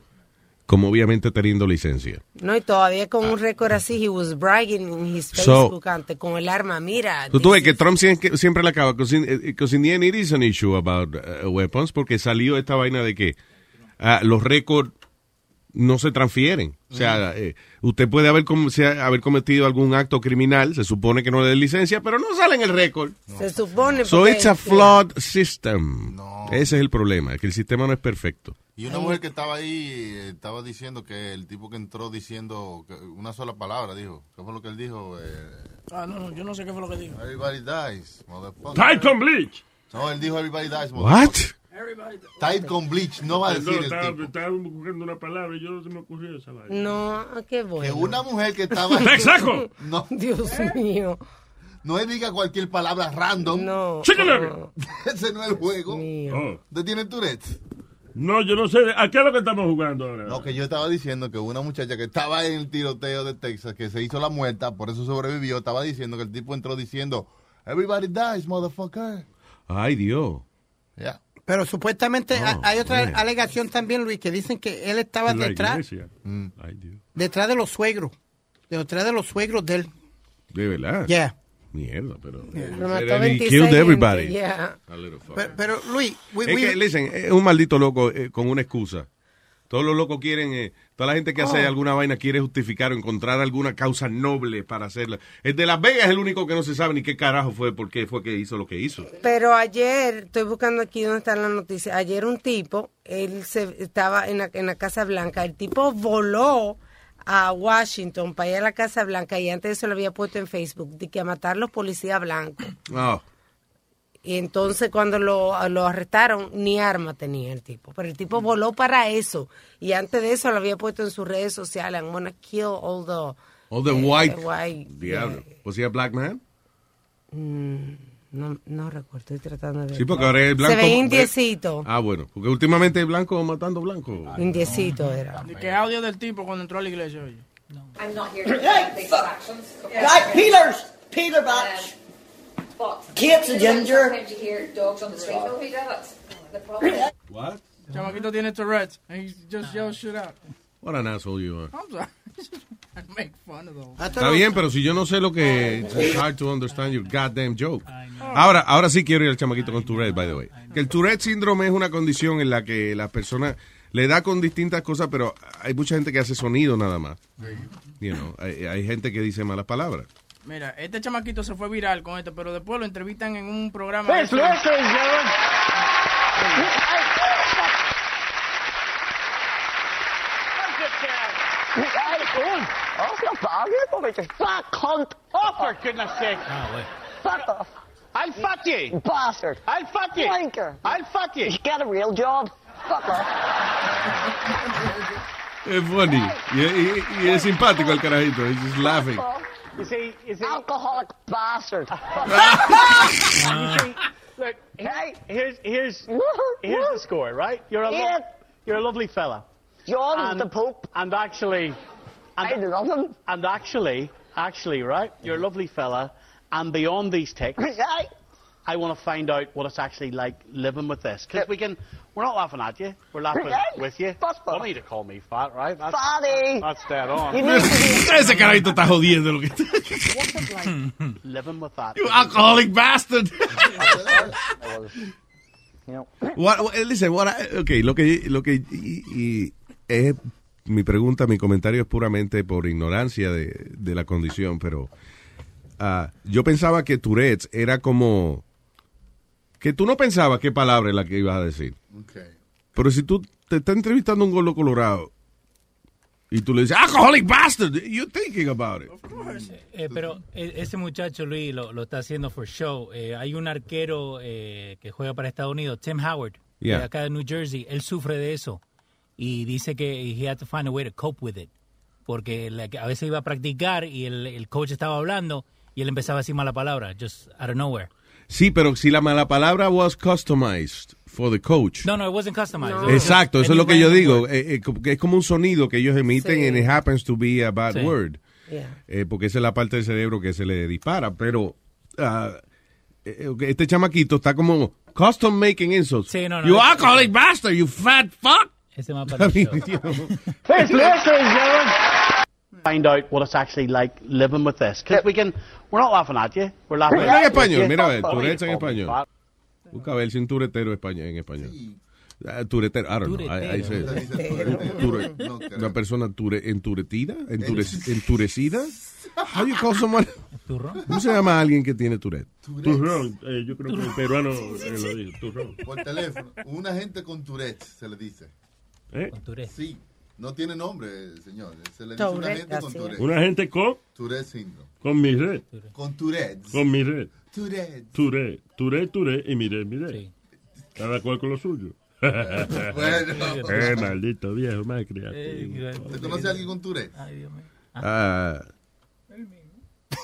como obviamente teniendo licencia. No, y todavía con un récord así, he was bragging in his So- Facebook antes, con el arma, mira. Tú tuve que Trump siempre, siempre le acaba, because in, eh, 'cause in the end it is an issue about uh, weapons, porque salió esta vaina de que ah, los récords no se transfieren. O sea, eh, usted puede haber, com- sea- haber cometido algún acto criminal, se supone que no le dé licencia, pero no sale en el récord. Se supone. So it's a flawed system. Ese es el problema, que el sistema no es perfecto. Y una mujer que estaba ahí eh, estaba diciendo que el tipo que entró diciendo que una sola palabra dijo. ¿Qué fue lo que él dijo? Eh, Ah, no, no, yo no sé qué fue lo que dijo. everybody dies. con bleach. No, él dijo everybody dies. What? Tide con bleach. No va a decir No, el estaba, tipo. estaba buscando una palabra y yo no se me ocurrió esa vaina. No, qué bueno. Que una mujer que [laughs] estaba... ¡Texaco! No, [laughs] Dios mío. no él diga cualquier palabra random. No. Chícale. [laughs] Ese no es el juego. Oh. ¿Usted tiene Tourette? No, yo no sé. ¿A qué es lo que estamos jugando ahora? No, que yo estaba diciendo que una muchacha que estaba en el tiroteo de Texas, que se hizo la muerta, por eso sobrevivió, estaba diciendo que el tipo entró diciendo, everybody dies, motherfucker. Ay, Dios. Yeah. Pero supuestamente Oh, ha- hay otra man. alegación también, Luis, que dicen que él estaba detrás, iglesia. Mm. Detrás de los suegros. Detrás de los suegros de él. De verdad. Yeah. Mierda, pero. And he 26 killed everybody. yeah. A little fuck. Pero, pero, Luis, we- Es we- que, listen, es un maldito loco eh, con una excusa. Todos los locos quieren, eh, toda la gente que hace Oh. alguna vaina quiere justificar o encontrar alguna causa noble para hacerla. El de Las Vegas es el único que no se sabe ni qué carajo fue, por qué fue que hizo lo que hizo. Pero ayer, estoy buscando aquí donde está la noticia, ayer un tipo, él se, estaba en la, en la Casa Blanca, el tipo voló a Washington para ir a la Casa Blanca y antes de eso lo había puesto en Facebook, de que a matar los policías blancos. Ah, Y entonces cuando lo, lo arrestaron, ni arma tenía el tipo. Pero el tipo voló para eso. Y antes de eso lo había puesto en sus redes sociales. I'm gonna kill all the... all the eh, white. white, Diablo. ¿Was he a black man? Mm, no, no recuerdo, estoy tratando de... Sí, porque ahora el blanco. Se ve indiecito. Ah, bueno, porque últimamente el blanco matando blanco. Indiecito era. ¿Y qué audio del tipo cuando entró a la iglesia, oye? I'm not here to take actions. Right, peelers! Peeler batch. Kate's a ginger. Sometimes you hear dogs on the street. Oh, who did it? The problem. What? Chamaquito tiene Tourette's, and he just yells shit out. What an asshole you are. I'm sorry. [laughs] I make fun of those. Está bien, pero si yo no sé lo que it's hard to understand your goddamn joke. Ahora, ahora sí quiero ir al chamaquito con Tourette, by the way. Que el Tourette síndrome es una condición en la que las personas le da con distintas cosas, pero hay mucha gente que hace sonido nada más. You know, hay, hay gente que dice malas palabras. Mira, este chamaquito se fue viral con esto, pero después lo entrevistan en un programa. Pues, de- lo haces, Sharon. Oh. Oh, for goodness sake. Fuck off. I'll fuck you. Bastard. I'll fuck you. Wanker. I'll fuck you. Get a real job. Fuck off. Es funny. Y, y- y es simpático el carajito. He's just laughing. You see, you see. Alcoholic bastard. [laughs] you see, look, hey, here's here's here's the score, right? You're a lo- you're a lovely fella. John and, the Pope. And actually, and, I love him. And actually, actually, right? You're a lovely fella. And beyond these ticks, [laughs] I want to find out what it's actually like living with this. Because we can, we're not laughing at you. We're laughing with you. Funny to call me fat, right? That's, Fatty. That's dead on. You need to be- [laughs] Ese carajito está jodiendo lo que está. What's it like living with that? You alcoholic bastard. [laughs] I was, you know. What, what- listen, what I- okay, lo que, lo que y- y es mi pregunta, mi comentario es puramente por ignorancia de, de la condición, pero ah, yo pensaba que Tourette's era como que tú no pensabas qué palabra es la que ibas a decir. Pero si tú te estás entrevistando a un golo colorado y tú le dices, alcoholic bastard, you're thinking about it. Eh, pero eh, ese muchacho, Luis, lo, lo está haciendo for show. Eh, hay un arquero eh, que juega para Estados Unidos, Tim Howard, Yeah. de acá de New Jersey. Él sufre de eso y dice que he had to find a way to cope with it. Porque a veces iba a practicar y el, el coach estaba hablando y él empezaba a decir mala palabra, just out of nowhere. Sí, pero si la mala palabra was customized for the coach. No, no, it wasn't customized. Was Exacto, eso es lo que yo digo. eh, eh, es como un sonido que ellos emiten Sí. and it happens to be a bad Sí. word. Yeah. Eh, porque esa es la parte del cerebro que se le dispara. Pero eh, este chamaquito está como custom making insults. Sí, no, no, you alcoholic bastard, you fat fuck. Ese [laughs] el I mean, show. you know. Listen. Find out what it's actually like living with this. Because we can, we're not laughing at you. We're laughing Mira en español, mira a ver, Tourette's to en español. Busca a ver si un turetero español, en español. Ah, turetero, I don't know. I- I say- Turetero. ture- una persona ture, enturetida, Enture- enturecida. [laughs] How you call someone? ¿Cómo se llama alguien que tiene Tourette? Turrón, eh, yo creo que el peruano eh, lo dice, turrón. Por teléfono. Una gente con Tourette se le dice. ¿Eh? Sí. No tiene nombre, señor. Se le dice una gente con Tourette. Una gente con Tourette síndrome. con mi red. Con Tourette. Con mi red. Tourette. Tourette, Tourette, Tourette y mire, mire. Cada cual con lo suyo. [laughs] Bueno. eh, maldito viejo, más creativo. ¿Te conoce a alguien con Tourette? Ah,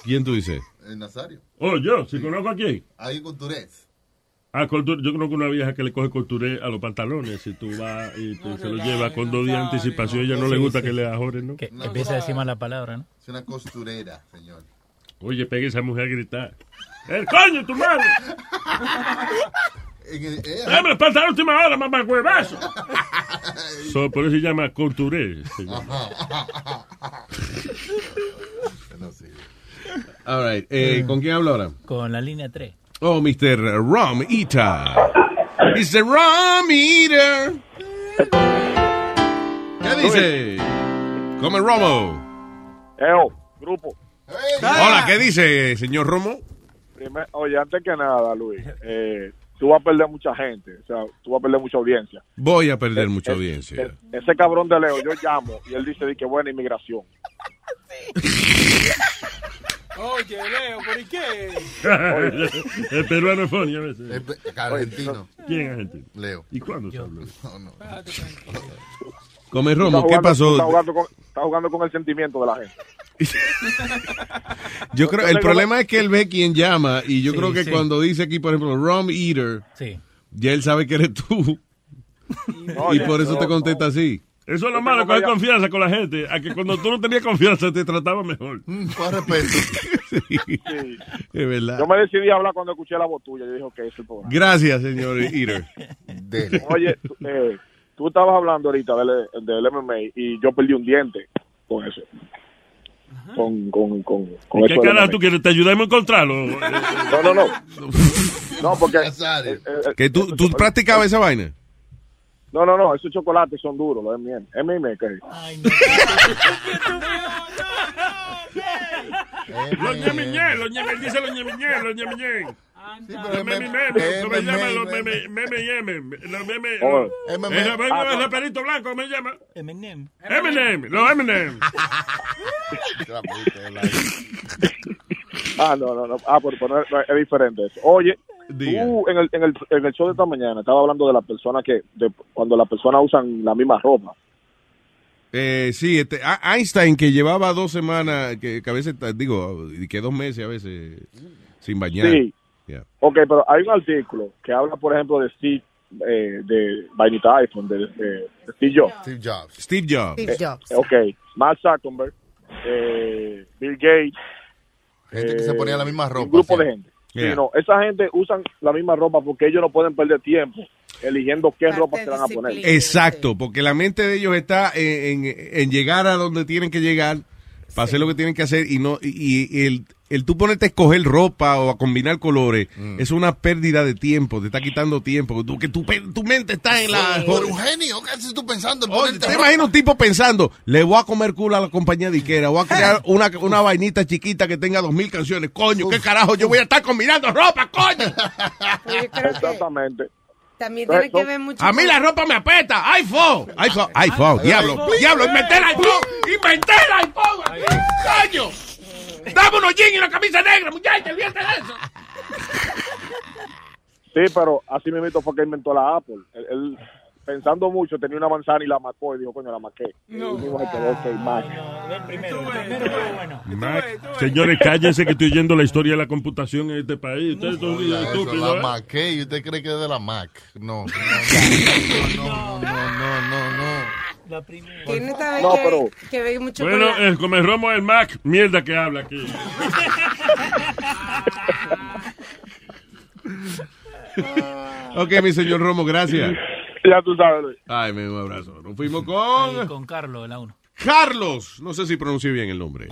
¿Quién tú dices? El Nazario. Oh, yo, si conozco a quién. Alguien con Tourette. Ah, Tourette. yo conozco una vieja que le coge culturé a los pantalones. Si tú [laughs] vas y tú se lo llevas con dos días de anticipación, ella no le gusta sí. que le ajores, ¿no? Que empieza a decir mala palabra, ¿no? Es una costurera, señor. Oye, pegue a esa mujer a gritar. ¡El coño, tu madre! [laughs] El- eh, ¡Dame el pantalón última hora, mamá huevazo! [laughs] So, por eso se llama couture. señor. No, sí. All right. Eh, ¿Con quién hablo ahora? Con la línea 3. Oh, Mr. Rum Eater. Mr. Rum Eater. ¿Qué dice? Come Romo. Eo, grupo. Hola, ¿qué dice, señor Romo? Primer- oye, antes que nada, Luis, eh, tú vas a perder mucha gente, o sea, tú vas a perder mucha audiencia. Voy a perder mucha Eh, audiencia. eh, ese cabrón de Leo, yo llamo y él dice de que buena inmigración. [laughs] Oye, Leo, ¿por qué? [laughs] el peruano es funny a veces. Argentino. ¿Quién es argentino? Leo. ¿Y cuándo se habló? No, no. Come Romo, ¿qué pasó? Estás jugando, con, estás jugando con el sentimiento de la gente. [laughs] Yo creo, el problema es que él ve quién llama y yo Sí, creo que sí. cuando dice aquí, por ejemplo, Rum Eater, Sí. ya él sabe que eres tú. No, y por eso no, te contesta así. Eso es lo malo, coger confianza con la gente. A que cuando tú no tenías confianza te trataba mejor. [laughs] Con respeto. [laughs] Es verdad. Yo me decidí a hablar cuando escuché la voz tuya. Yo dije, ok, es el programa. Gracias, señor Eater. [laughs] Oye, tú, eh, tú estabas hablando ahorita del, del MMA y yo perdí un diente con eso. Con, con, con, con ¿Qué eso carajo tú quieres? ¿Te ayudamos a encontrarlo? No, no, no. No, porque... eh, eh, ¿Que tú, tú practicabas esa vaina? No, no, no, esos chocolates son duros, los M&M. M&M, ¿qué? Los ñemiñé, los ñemiñé, dice los ñemiñé, los ñemiñé. Los meme, M- meme, ¿cómo se M- llama? Los M- meme, meme y M. Los meme. De no. raperito blanco, ¿cómo se llama? Eminem. Eminem, los Eminem. [laughs] Ah, no, no, no. Ah, pero, pero no, es diferente eso. Oye, tú en el, en, el, en el show de esta mañana estaba hablando de las personas que, de, cuando las personas usan la misma ropa. Eh, sí, este, A- Einstein que llevaba dos semanas, que, que a veces, digo, y que dos meses a veces sin bañar. Sí. Yeah. Ok, pero hay un artículo que habla, por ejemplo, de Steve, eh, de vainita iPhone, de, de- de Steve Jobs. Steve Jobs. Steve Jobs. Eh, ok, Mark Zuckerberg, eh, Bill Gates. Gente que se ponía la misma ropa. Un grupo sí. de gente. Sí, Yeah. no, esa gente usan la misma ropa porque ellos no pueden perder tiempo eligiendo qué ropa se van a poner. Exacto, porque la mente de ellos está en, en- en llegar a donde tienen que llegar para hacer lo que tienen que hacer y no y, y el, el tú ponerte a escoger ropa o a combinar colores es una pérdida de tiempo, te está quitando tiempo, tú, que tu, tu mente está en la... Por un genio, ¿qué haces tú pensando? en Oye, te ropa? imaginas un tipo pensando, le voy a comer culo a la compañía disquera, voy a crear [laughs] una, una vainita chiquita que tenga dos mil canciones, coño, qué carajo, yo voy a estar combinando ropa, coño. [laughs] Exactamente. También tiene que ver mucho A mí la ropa me apesta. iPhone. iPhone. iPhone. Diablo. Diablo. Inventé el iPhone. Inventé el iPhone. Coño. Dame unos jeans y una camisa negra, muchacha. Olvídate eso. Sí, pero así mismo fue que inventó la Apple. Él, él, pensando mucho, tenía una manzana y la marcó y dijo, coño, la marqué. Y él mismo se quedó, ok, Mac. Mac, señores, cállense que estoy oyendo la historia de la computación en este país. Ustedes son Oiga, eso, estúpidos. la ¿eh? Mac, ¿qué? ¿Y usted cree que es de la Mac? No. No, [laughs] no, no, no, no, no. Tiene también No, que, pero- que ver mucho Bueno, con la... el come romo el Mac, mierda que habla aquí. [laughs] Ok, mi señor Romo, gracias. Ya tú sabes, Luis. Ay, me un abrazo. Nos fuimos con Con Carlos, de la 1. Carlos. No sé si pronuncié bien el nombre.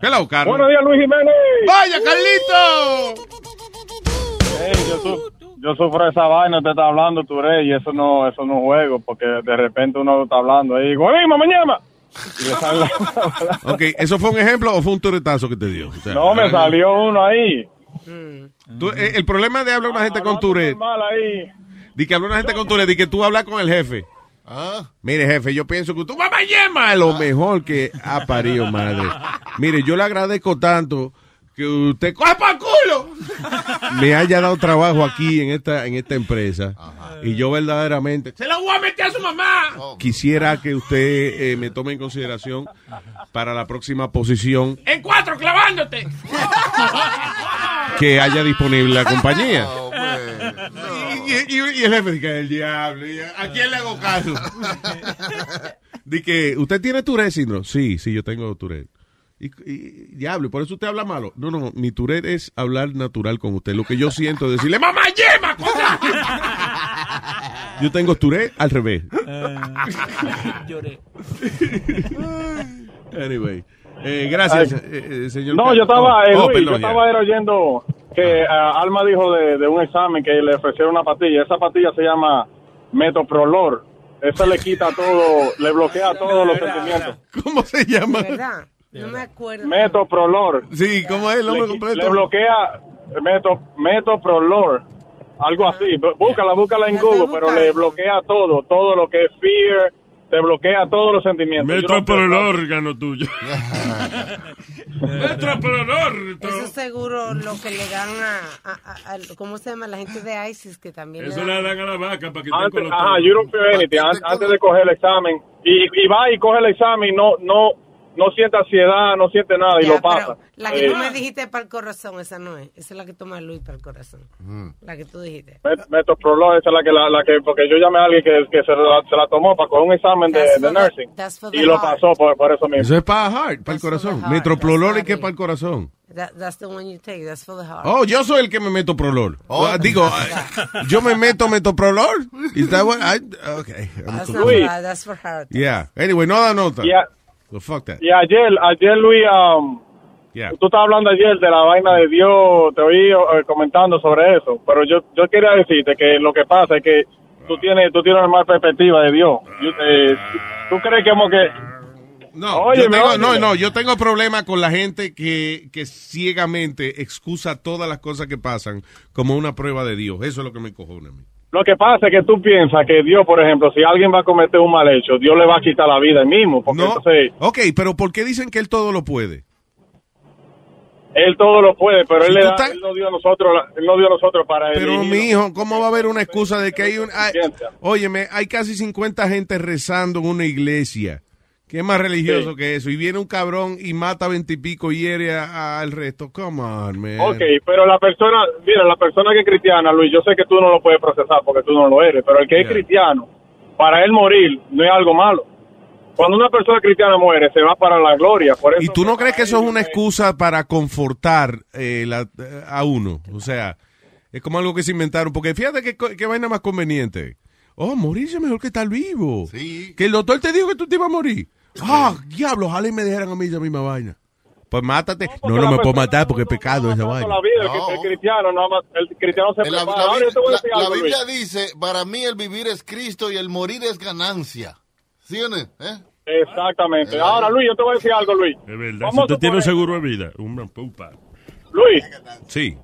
Hello, Carlos. Buenos días, Luis Jiménez. Vaya, Carlito. Yo, su- yo sufro esa vaina, te está hablando tu rey, y eso no, eso no es juego, porque de repente uno está hablando ahí, ¡Gorima, mañana! Y le sale la- Ok, ¿eso fue un ejemplo o fue un toretazo que te dio? O sea, no, me salió uno ahí. tú- eh, el problema de hablar una gente con Tourette, Mal ahí. De que habla una gente con Tourette, de que tú hablas con el jefe. Mire, jefe, yo pienso que tú mamá yema es lo mejor que ha parido, madre. Mire, yo le agradezco tanto que usted coge para culo. [laughs] Me haya dado trabajo aquí en esta en esta empresa y yo verdaderamente se lo voy a meter a su mamá. Quisiera que usted eh, me tome en consideración para la próxima posición En cuatro, clavándote. que haya disponible la compañía. [laughs] Y, y- y el jefe dice, el diablo, y ¿a quién le hago caso? [laughs] Dice que, ¿usted tiene Tourette síndrome? Sí, sí, yo tengo Tourette. Y, y- diablo, ¿y por eso usted habla malo? No, no, mi Tourette es hablar natural con usted. Lo que yo siento es decirle, mamá, yema. [laughs] Yo tengo Tourette al revés. Lloré. [laughs] Anyway, eh, gracias, Ay. eh, eh, señor. No, yo estaba, Oh, eh, oh, Luis, yo perdón, estaba era oyendo que ah, Alma dijo de, de un examen que le ofrecieron una pastilla. Esa pastilla se llama Metoprolor. Eso le quita todo, le bloquea [laughs] todos los sentimientos. ¿Cómo se llama? ¿Verdad? No me acuerdo. Metoprolor. Sí, ¿cómo es el nombre le, completo? Le bloquea meto, Metoprolor. Algo así. B- Búscala, búscala en Google, pero le bloquea todo. Todo lo que es fear, te bloquea todos los sentimientos. Metro no- por el órgano tuyo. Metro por el órgano. Eso seguro lo que le dan a, a- a- a- ¿cómo se llama? La gente de ISIS que también Eso le le dan. dan a la vaca para que Antes, tenga los ajá, you don't feel anything, an- antes de coger el examen. Y, y va y coge el examen y no, no, no siente ansiedad, no siente nada y Ya, lo pasa. La que Eh, tú me dijiste para el corazón, esa no es. Esa es la que toma Luis para el corazón. La que tú dijiste. Met- Metoprolol, esa es la que, la, la que, porque yo llamé a alguien que, que se, la, se la tomó para coger un examen de, de the- nursing that's for y lo heart. pasó por, por eso mismo. Eso es para heart, para el corazón. that's y que para el corazón. That, that's the one you take. That's for the heart. Oh, yo soy el que me meto prolol. Ah, Digo, ah, yo me meto metoprolol. Is that what I, okay. That's cool. not. That's for heart. Yeah. Anyway, no da nota. Yeah. So fuck that. Y ayer, ayer Luis, um, Yeah. tú estabas hablando ayer de la vaina de Dios, te oí eh, comentando sobre eso, pero yo, yo quería decirte que lo que pasa es que tú tienes, tú tienes una mala perspectiva de Dios. Yo, eh, ¿Tú crees que como que... No, Oye, yo tengo, me no, no, yo tengo problema con la gente que, que ciegamente excusa todas las cosas que pasan como una prueba de Dios. Eso es lo que me cojona a mí. Lo que pasa es que tú piensas que Dios, por ejemplo, si alguien va a cometer un mal hecho, Dios le va a quitar la vida él mismo. Porque No. entonces Ok, pero ¿por qué dicen que él todo lo puede? él todo lo puede, pero Si él, le da- estás- él no dio a nosotros, él no dio a nosotros para Pero elegir. mi hijo, ¿cómo va a haber una excusa de que hay un... hay- óyeme, hay casi 50 gente rezando en una iglesia. ¿Qué es más religioso Sí. que eso? Y viene un cabrón y mata a veintipico y hiere a- al resto. Come on, man. Ok, pero la persona, mira, la persona que es cristiana, Luis, yo sé que tú no lo puedes procesar porque tú no lo eres, pero el que es cristiano, para él morir no es algo malo. Cuando una persona cristiana muere, se va para la gloria. Por eso ¿Y tú no crees que eso es una excusa para confortar eh, la- a uno? O sea, es como algo que se inventaron. Porque fíjate qué, vaina más conveniente. Oh, morirse mejor que estar vivo. Que el doctor te dijo que tú te ibas a morir. Ah, diablo, ojalá y me dejaran a mí esa misma vaina. Pues mátate. No, no, me puedo matar porque es pecado esa vaina. la vida, el cristiano, nada más, el cristiano se La, prepara. la Biblia- la dice, para mí el vivir es Cristo y el morir es ganancia. ¿Sí o no? ¿Eh? Exactamente. Ahora, Luis, yo te voy a decir algo, Luis. Es verdad. Vamos Si a usted tiene un seguro de vida, un pupa. Luis, Sí.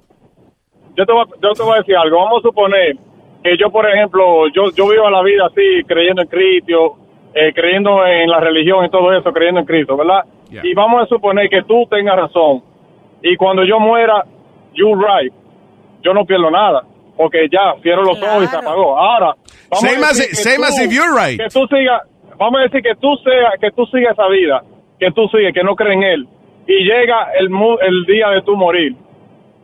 yo te, voy, a- yo te voy a decir algo. Vamos a suponer que yo, por ejemplo, yo, yo vivo la vida así, creyendo en Cristo, eh, creyendo en la religión y todo eso, creyendo en Cristo, ¿verdad? Yeah. Y vamos a suponer que tú tengas razón. Y cuando yo muera, you right. Yo no pierdo nada. Porque ya, cierro los ojos y se apagó. Ahora, vamos Same a as- decir que same as if you're right. Que tú sigas, vamos a decir que tú, sea, que tú sigas esa vida, que tú sigues, que no crees en Él. Y llega el, mu- el día de tu morir.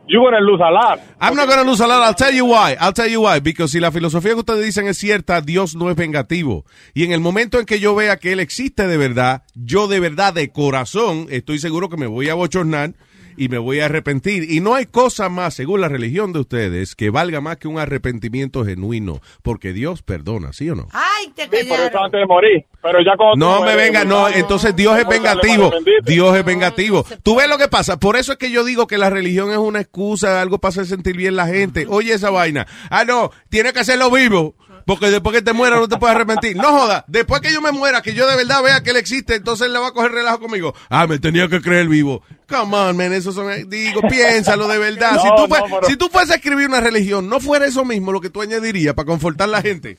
You're gonna lose a lot. I'm not gonna lose a lot. I'll tell you why. I'll tell you why. Because si la filosofía que ustedes dicen es cierta, Dios no es vengativo. Y en el momento en que yo vea que Él existe de verdad, yo de verdad, de corazón, estoy seguro que me voy a bochornar y me voy a arrepentir. Y no hay cosa más, según la religión de ustedes, que valga más que un arrepentimiento genuino. Porque Dios perdona, ¿sí o no? Ay, te Sí, por eso antes de morir. Pero ya cuando No me venga, no, entonces Dios es vengativo. Dios es vengativo. Tú ves lo que pasa. Por eso es que yo digo que la religión es una excusa, algo para hacer sentir bien la gente. Oye esa vaina. Ah, no, tiene que hacerlo vivo. Porque después que te muera no te puedes arrepentir. No joda, después que yo me muera, que yo de verdad vea que él existe, entonces él le va a coger relajo conmigo. Ah, me tenía que creer vivo. Come on, man, eso son, digo, piénsalo de verdad. [laughs] si, tú no, fue- pero- si tú fueses a escribir una religión, no fuera eso mismo lo que tú añadirías para confortar a la gente.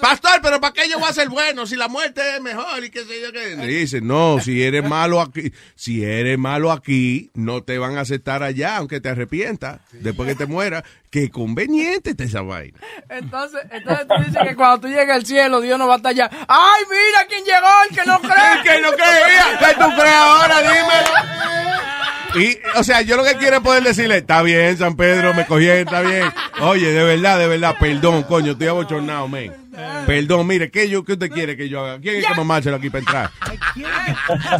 Pastor, pero ¿para qué yo voy a ser bueno si la muerte es mejor y qué sé yo qué? Dice, no, si eres malo aquí, si eres malo aquí, no te van a aceptar allá, aunque te arrepientas, después que te mueras. Qué conveniente está esa vaina. Entonces, entonces tú dices que cuando tú llegues al cielo, Dios no va a estar allá. ¡Ay, mira quién llegó! El que no [laughs] cree. El que no creía. ¿Qué tú crees ahora? Dímelo. [laughs] Y, o sea, yo lo que quiero es poder decirle, está bien, San Pedro, me cogí, está bien. Oye, de verdad, de verdad, perdón, coño, estoy abochornado, men. Perdón, mire, ¿qué, yo, ¿qué usted quiere que yo haga? ¿Quién es que mamárselo aquí para entrar?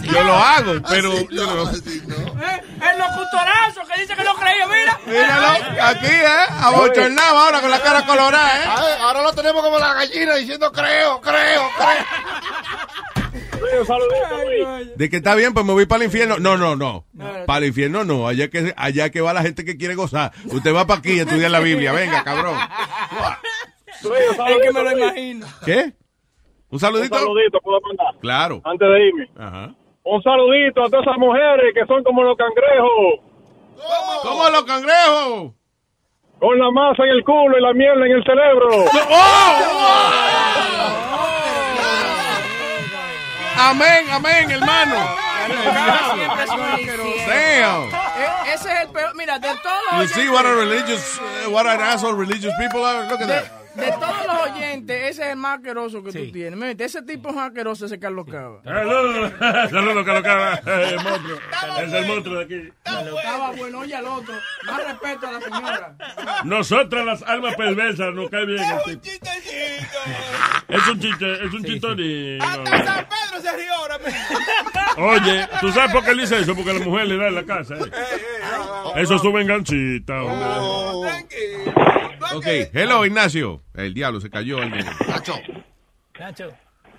Yo lo hago, pero... you know, Eh, El locutorazo que dice que no creía, mira. Míralo, aquí, ¿eh? Abochornado ahora con la cara colorada, ¿eh? Ay, ahora lo tenemos como la gallina diciendo creo, creo, creo. Saludito. De que está bien, pues me voy para el infierno. No, no, no. Para el infierno no. Allá que, allá que va la gente que quiere gozar. Usted va para aquí a estudiar la Biblia. Venga, cabrón. Es que me lo imagino. ¿Qué? ¿Un Un saludito? saludito, puedo mandar. Claro. Antes de irme. Ajá. Un saludito a todas esas mujeres que son como los cangrejos. ¿Cómo los cangrejos? Con la masa en el culo y la mierda en el cerebro. Amén, amén, hermano. Damn. Ese es el peor. Mira, de todo. You see what a religious, uh, what an asshole religious people are? Look at that. De todos los oyentes, ese es el más asqueroso que tú tienes. Mira, ese tipo es más asqueroso, ese Carlos Cava. Saludos, [laughs] saludos, Carlos Cava, [laughs] el monstruo. Es el monstruo de aquí. Estaba bueno, oye al otro. Más respeto a la señora. Nosotras las almas perversas nos cae bien el tipo. Es un chiste, es un chistorín. Hasta San Pedro se rió ahora. Oye, ¿tú sabes por qué él dice eso? Porque la mujer le da en la casa. ¿eh? Eso es su vengancita, hombre. Ok, hello, Ignacio. El diablo se cayó. El Nacho. Nacho.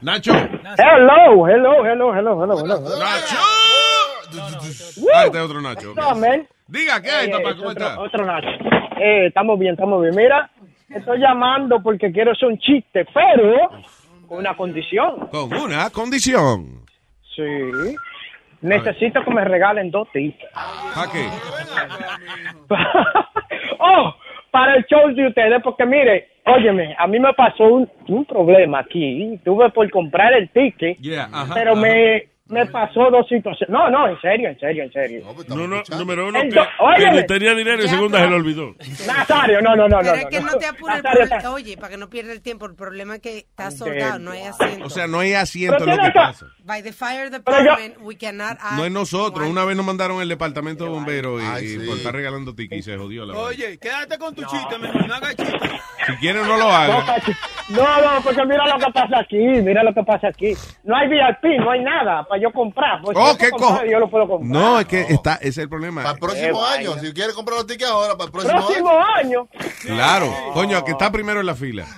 Nacho. Hello, hello, hello, hello, hello, hello. Nacho. Ah, este es otro Nacho. No, man. Diga, ¿qué hay, Eh, papá? es ¿Cómo otro, está? Otro Nacho. Eh, estamos bien, estamos bien. Mira, estoy llamando porque quiero hacer un chiste, pero con una condición. Con una condición. Sí. Necesito que me regalen dos tickets. ¿Para qué? [laughs] oh, para el show de ustedes, porque mire, óyeme, a mí me pasó un, un problema aquí. Tuve por comprar el ticket, Yeah, ajá, pero ajá. me, me pasó dos situaciones. No, no, en serio, en serio, en serio. No, no, número uno, que, Ento- que ni tenía dinero y segunda se le olvidó. Nazario, no, no, no, Pero no. es que no te apures. problema- Oye, para que no pierda el tiempo, el problema es que está soldado, no hay asiento. O sea, no hay asiento lo que que- pasa. By the fire Pero yo- department, we cannot add No es nosotros. Una vez nos mandaron el departamento de bomberos y, y por estar regalando tickets y se jodió la. Oye, quédate con tu chiste, mejor no hagas chiste. Si quieren, no lo hagan. No, no, porque mira lo que pasa aquí, mira lo que pasa aquí. No hay VIP, no hay nada para yo comprar. Pues si Oh, yo ¿qué comprar, cojo? Yo lo puedo comprar. No, es que está, ese es el problema. Para el próximo Qué año. Si quieres comprar los tickets ahora, para el próximo, Próximo año. año. Claro, coño, que está primero en la fila. [laughs]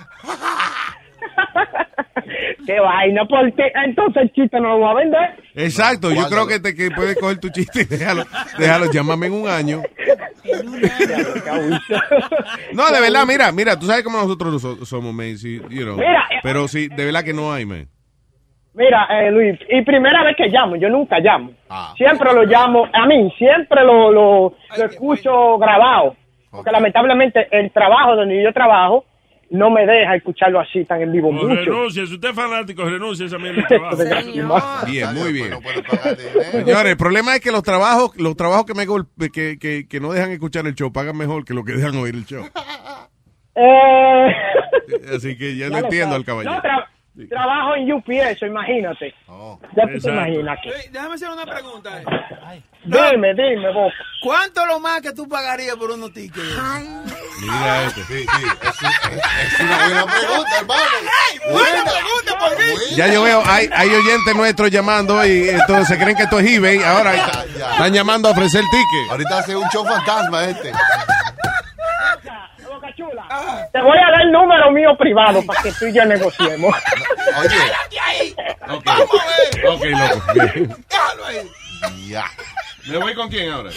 Qué vaina, porque entonces el chiste no lo voy a vender. Exacto, yo creo que te que puedes coger tu chiste y déjalo, déjalo, llámame en un año. [laughs] No, de verdad, mira, mira, tú sabes cómo nosotros so- somos, man, you know. Mira, eh, pero sí, de verdad que no hay, man. Mira, eh, Luis, y primera vez que llamo, yo nunca llamo. Ah. Siempre lo llamo, a mí, siempre lo, lo, lo escucho grabado. Porque lamentablemente el trabajo donde yo trabajo no me deja escucharlo así tan en vivo Pues mucho. renuncie, si usted es fanático, renuncie a mí en el trabajo. Bien, muy bien. Señores, el problema es que los trabajos, los trabajos que me gol- que, que, que no dejan escuchar el show pagan mejor que lo que dejan oír el show. Eh, Así que ya [laughs] ya lo entiendo al caballero. No, trabajo en UPS, imagínate. ya tú te imaginas que. Déjame hacer una pregunta. eh. Dime, dime, vos. ¿Cuánto lo más que tú pagarías por unos tickets? Mira este. Sí, sí, es, es una buena pregunta, hermano. ¡Ey, buena pregunta por mí! Ya yo veo, hay, hay oyentes nuestros llamando y entonces se creen que esto es eBay. Ahora están llamando a ofrecer tickets. Ahorita hace un show fantasma este. Te voy a dar el número mío privado para que tú y yo negociemos. Ok, ok, loco. bien. Ya. ¿Me voy con quién ahora?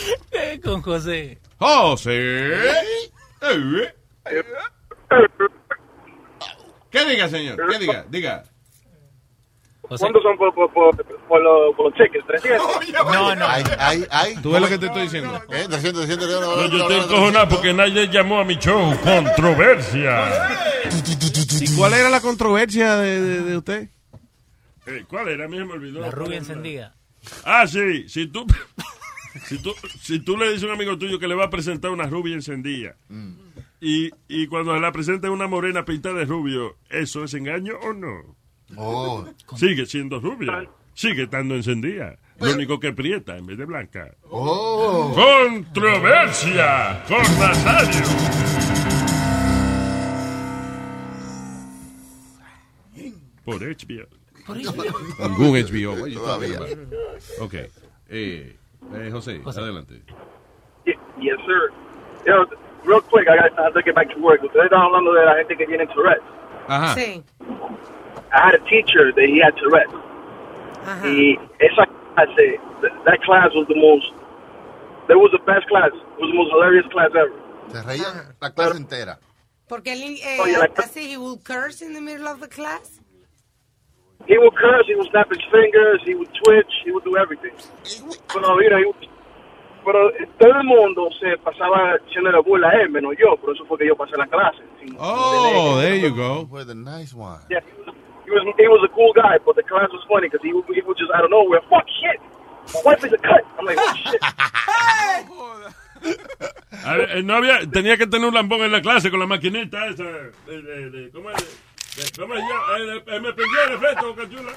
Con José. José. Eh. ¿Qué diga, señor? ¿Qué diga? Diga. ¿Cuántos son por, por, por, por los, por los cheques? ¿300? No, no. Ay, ay, ay. ¿Tú ves lo que te estoy diciendo? ¿Eh? 300, 300, No, yo estoy encojonado porque nadie llamó a mi show. Controversia. ¿Y cuál era la controversia de, de- de usted? Eh, ¿Cuál era? A mí se me olvidó. La rubia encendida. Ah, sí. Si tú, [laughs] si tú, si tú le dices a un amigo tuyo que le va a presentar una rubia encendida y, y cuando se la presenta una morena pintada de rubio, ¿eso es engaño o no? Oh. [laughs] Sigue siendo rubia. Sigue estando encendida. Lo único que prieta en vez de blanca. Oh. Controversia con Nazario. Por HBO. Ningún HBO. Talking Todavía. Ok. Eh, eh, José, adelante. Yes, sir. You know, real quick, I got I have to get back to work. Ustedes estaban hablando de la gente que tiene Tourette. Ajá. Sí. I had a teacher that he had Tourette. it's like I say, that class was the most, that was the best class. It was the most hilarious class ever. Se reía la clase entera. Porque él, eh, Oye, la- así, he would curse in the middle of the class. He would curse, he would snap his fingers, he would twitch, he would do everything. Pero, you know, he would- pero todo el mundo se pasaba echándole burla a él, menos yo. Por eso fue que yo pasé la clase. sin- Oh, there you go. Fue the nice one. Yeah, he was he was a cool guy, but the class was funny because he would, he would just out of nowhere, fuck shit, my wife is a cut. I'm like, oh shit. [laughs] A ver, eh, no había, tenía que tener un lambón en la clase con la maquinita esa. de- de- de- ¿Cómo es? De- ¿Cómo es ya? Eh, eh, me perdió el efecto, Boca Chula.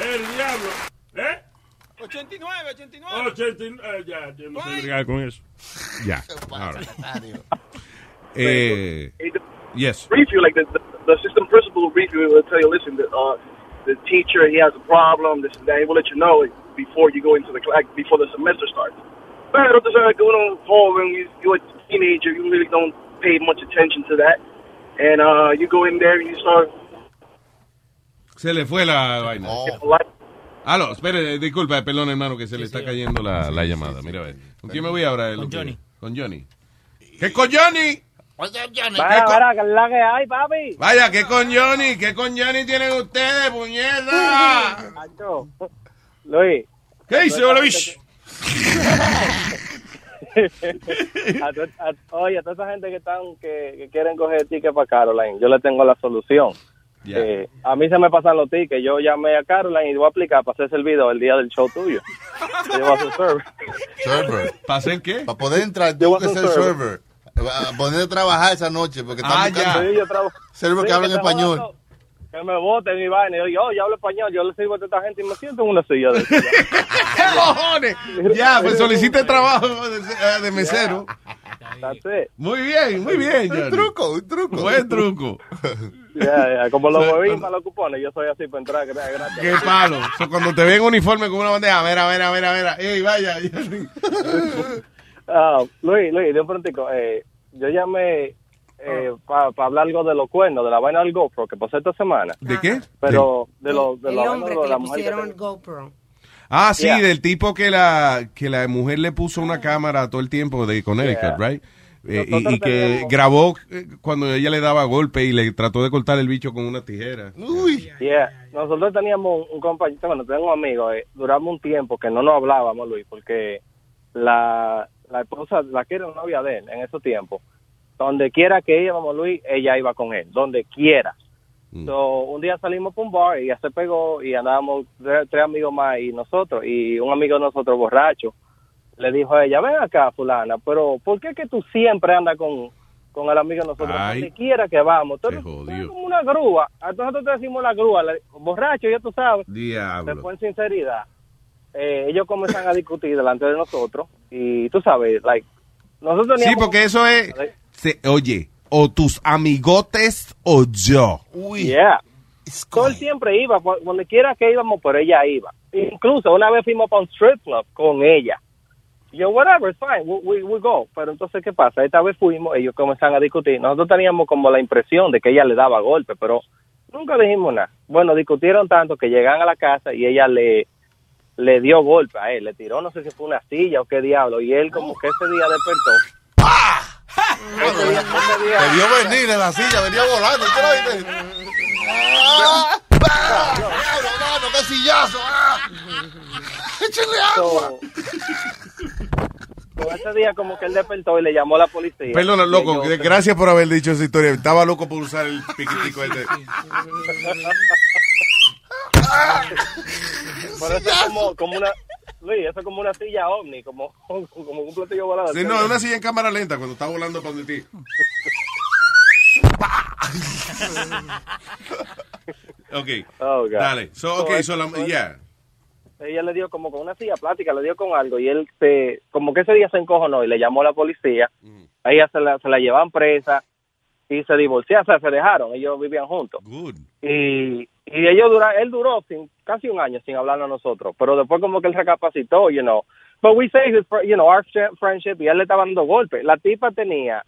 El diablo. ¿Eh? 89, 89. 89. eh, ya, yo no sé con eso. Ya. [laughs] Right. Eh, yes. brief you, like the, the, the system principal will brief you, will tell you, listen, the, uh, the teacher, he has a problem, this and that, he will let you know before you go into the class, before the semester starts. Pero tú sabes que uno joven, you, you're a teenager, you really don't pay much attention to that. And uh, you go in there and you start Se le fue la vaina. like, Aló, espere, disculpa, perdón, hermano, que se le está cayendo la, la llamada. Mira, a ver. ¿Con quién me voy ahora? Con Johnny. Con Johnny. ¿Qué con Johnny? Vaya, ¿Qué vaya, que es la que hay, papi. Vaya, ¿qué con Johnny? ¿Qué con Johnny tienen ustedes, puñeta? Macho. Luis. ¿Qué dice, Luis? [laughs] A to- a- oye, a toda esa gente que están que, que quieren coger ticket para Caroline, yo le tengo la solución. Ya. Eh, a mí se me pasan los tickets. Yo llamé a Caroline y voy a aplicar para hacer servido el día del show tuyo. [laughs] Yo voy a hacer server. Server. ¿Para hacer qué? Para poder entrar, Yo tengo voy a que ser hacer server. A poner a trabajar esa noche porque Ah, están buscando Sí, yo trabajo. server que Sí, hablan español. Que me voten y vaina. Y yo, yo, yo hablo español, yo le sirvo a esta gente y me siento en una silla de [laughs] ¿Qué cojones? Ya, pues solicite trabajo de, eh, de mesero. Muy bien, muy bien, Johnny. Un truco, un truco. Buen truco. [laughs] Ya, ya, Como los [laughs] huevín para los cupones, yo soy así para entrar. Que tenga gracia. Qué palo. So, cuando te ven uniforme con una bandeja, a ver, a ver, a ver, a ver. Ey, vaya. Ah, Luis, Luis, de un prontico, eh, yo llamé eh, para hablar algo de los cuernos, de la vaina del GoPro que pasó esta semana. ¿De qué? Pero de, lo, de El la vaina hombre de que la le mujer que pusieron el GoPro. Ah, sí, Yeah. del tipo que la que la mujer le puso una cámara todo el tiempo de Connecticut, Yeah. right? Eh, y, que tenemos- grabó eh, cuando ella le daba golpe y le trató de cortar el bicho con una tijera. Uy. Yeah. Nosotros teníamos un, un compañero, bueno, tengo un amigo, eh, duramos un tiempo que no nos hablábamos, Luis, porque la, la esposa, la que era novia de él en esos tiempos, donde quiera que íbamos, Luis, ella iba con él, donde quiera. So, un día salimos para un bar y ella se pegó y andábamos tres, tres amigos más y nosotros, y un amigo de nosotros borracho, le dijo a ella, ven acá, fulana, pero ¿por qué que tú siempre andas con, con el amigo de nosotros? Ay. Donde quiera que vamos. Tú eres- tú eres jodido. como una grúa. A nosotros te decimos la grúa, borracho, ya tú sabes. Diablo. Después, en sinceridad, eh, ellos comienzan a discutir delante de nosotros y tú sabes, like, nosotros Sí, teníamos- porque eso es, se- oye, o tus amigotes o yo. Yeah. Todo él siempre iba, donde quiera que íbamos, pero ella iba. Incluso una vez fuimos para un strip club con ella. Yo, whatever, it's fine, we, we, we go. Pero entonces, ¿qué pasa? Esta vez fuimos, ellos comenzaron a discutir. Nosotros teníamos como la impresión de que ella le daba golpe, pero nunca dijimos nada. Bueno, discutieron tanto que llegan a la casa y ella le, le dio golpe a él. Le tiró, no sé si fue una silla o qué diablo. Y él como que ese día despertó. Ese día- ese día- Te vio venir en la silla, venía volando. ¿tú lo viste? ¡Ah! ¡Ah! ¡Diablo, mano, qué sillazo! ¡Ah! ¡Échale agua! So, ese día como que él despertó y le llamó a la policía. Perdona, loco, gracias por haber dicho esa historia. Estaba loco por usar el piquitico este. [laughs] [laughs] Pero eso es como, como una... Luis, eso es como una silla ovni, como, [laughs] como un platillo volado. Sí, no, es una silla en cámara lenta cuando está volando para donde ti. [laughs] Ok, Oh, God. dale. So, ok, So, so la, eso- yeah. Ella le dio como con una silla plástica, le dio con algo y él se, como que ese día se encojonó y le llamó a la policía. A ella se la, se la llevan presa y se divorciaron, o sea, se dejaron, ellos vivían juntos. Y, y ellos dura, él duró sin, casi un año sin hablar a nosotros, pero después como que él recapacitó, you know. But we say, his, you know, our fri- friendship, y él le estaba dando golpes. La tipa tenía,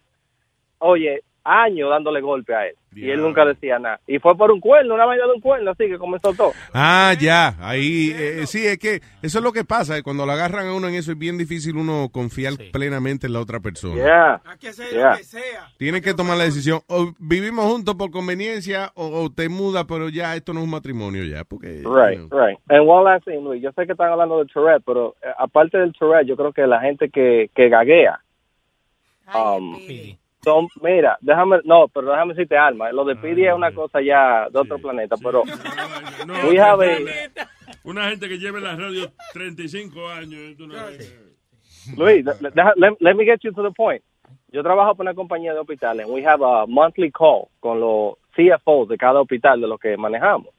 oye, años dándole golpe a él. Y él nunca decía nada. Y fue por un cuerno, una vaina de un cuerno, así que comenzó todo. Ah, ya, ahí, eh, sí, es que eso es lo que pasa, eh, cuando lo agarran a uno en eso es bien difícil uno confiar plenamente en la otra persona. Yeah. Hay que hacer Yeah. lo que sea. Tienes que tomar la decisión, o vivimos juntos por conveniencia, o, o te mudas, pero ya esto no es un matrimonio ya, porque... Right, right. And one last thing, Luis. Yo sé que están hablando del Tourette, pero eh, aparte del Tourette, yo creo que la gente que, que gaguea. um, son, mira, déjame, no, pero déjame decirte, Alma, lo de Pidi es una cosa ya de otro planeta, pero No, have a- Una gente que lleve la radio 35 años. no Luis, let, let- let me get you to the point. Yo trabajo para una compañía de hospitales. We have a monthly call con los CFOs de cada hospital de los que manejamos.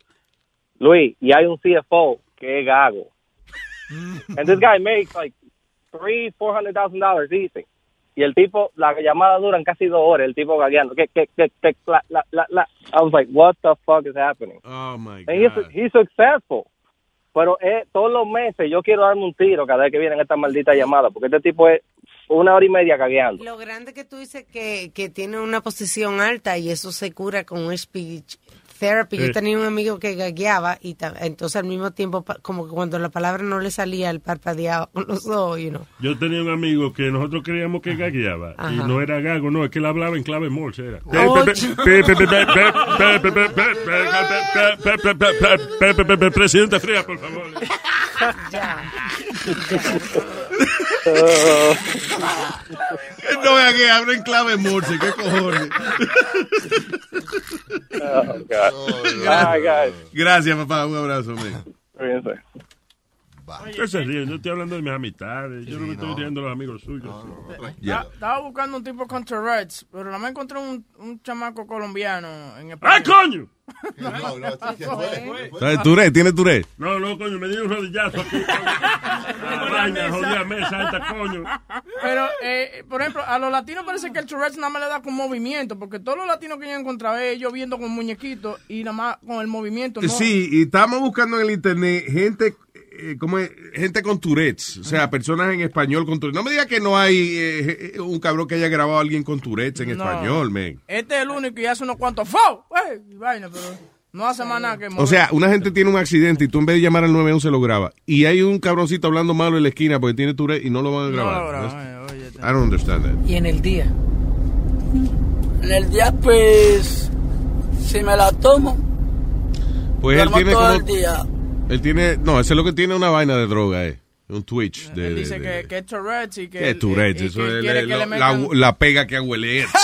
Luis, y hay un CFO que es gago. [laughs] And this guy makes like three, four hundred thousand dollars easy. Y el tipo, la llamada duran casi dos horas, el tipo gagueando. Que, que, que, que, la, la, la, la. I was like, what the fuck is happening? Oh, my And he's, he's successful. Pero eh, todos los meses yo quiero darme un tiro cada vez que vienen estas malditas llamadas, porque este tipo es una hora y media cagueando. Lo grande que tú dices que, que tiene una posición alta y eso se cura con un speech therapy. Yo tenía un amigo que gagueaba y entonces al mismo tiempo, como que cuando la palabra no le salía, el parpadeaba con los ojos, you know. Yo tenía un amigo que nosotros creíamos que gagueaba. Y Ajá. no era gago, no, es que él hablaba en clave Morse. Era. Presidente Fría, por favor. No vean que habla en clave Morse, qué cojones. Oh, God. All right, guys. Gracias, papá. Un abrazo, man. Cuídense. ¿Qué se ríe? Yo estoy hablando de mis amistades. Yo no me estoy riendo de los amigos suyos. Ta- Estaba buscando un tipo con Tourette's, pero nada más encontré un, un chamaco colombiano en ¡Ah, España. coño! ¿Sabes? Tourette, ¿tiene Tourette? No, no, coño, me dio un rodillazo aquí. [laughs] Vaina, jodida mesa esta, coño. Pero, eh, por ejemplo, a los latinos parece que el Tourette's nada más le da con movimiento, porque todos los latinos que yo he encontrado es ellos viendo con muñequitos y nada más con el movimiento. ¿no? Sí, y estamos buscando en el internet gente, eh, ¿cómo es? gente con Tourette's, o sea, personas en español con Tourette's. No me diga que no hay eh, eh, un cabrón que haya grabado a alguien con Tourette's en No. español, man. Este es el único y hace unos cuantos ¡Fau! ¡Eh! y vaina, pero no hace más nada que O sea, una gente tiene un accidente y tú en vez de llamar al 911 lo graba. Y hay un cabroncito hablando malo en la esquina porque tiene Tourette y no lo van a No grabar. lo graban, That's- I don't understand that. Y en el día. En el día, pues, si me la tomo, Pues él tiene todo como... el día. Él tiene... No, ese es lo que tiene una vaina de droga, eh. Un Twitch. De, Él dice de- que, que es Tourette's y que... ¿Qué y- y Eso es le la pega que huele. [laughs]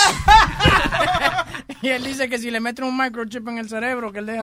Y él dice que si le meten un microchip en el cerebro, que él deja...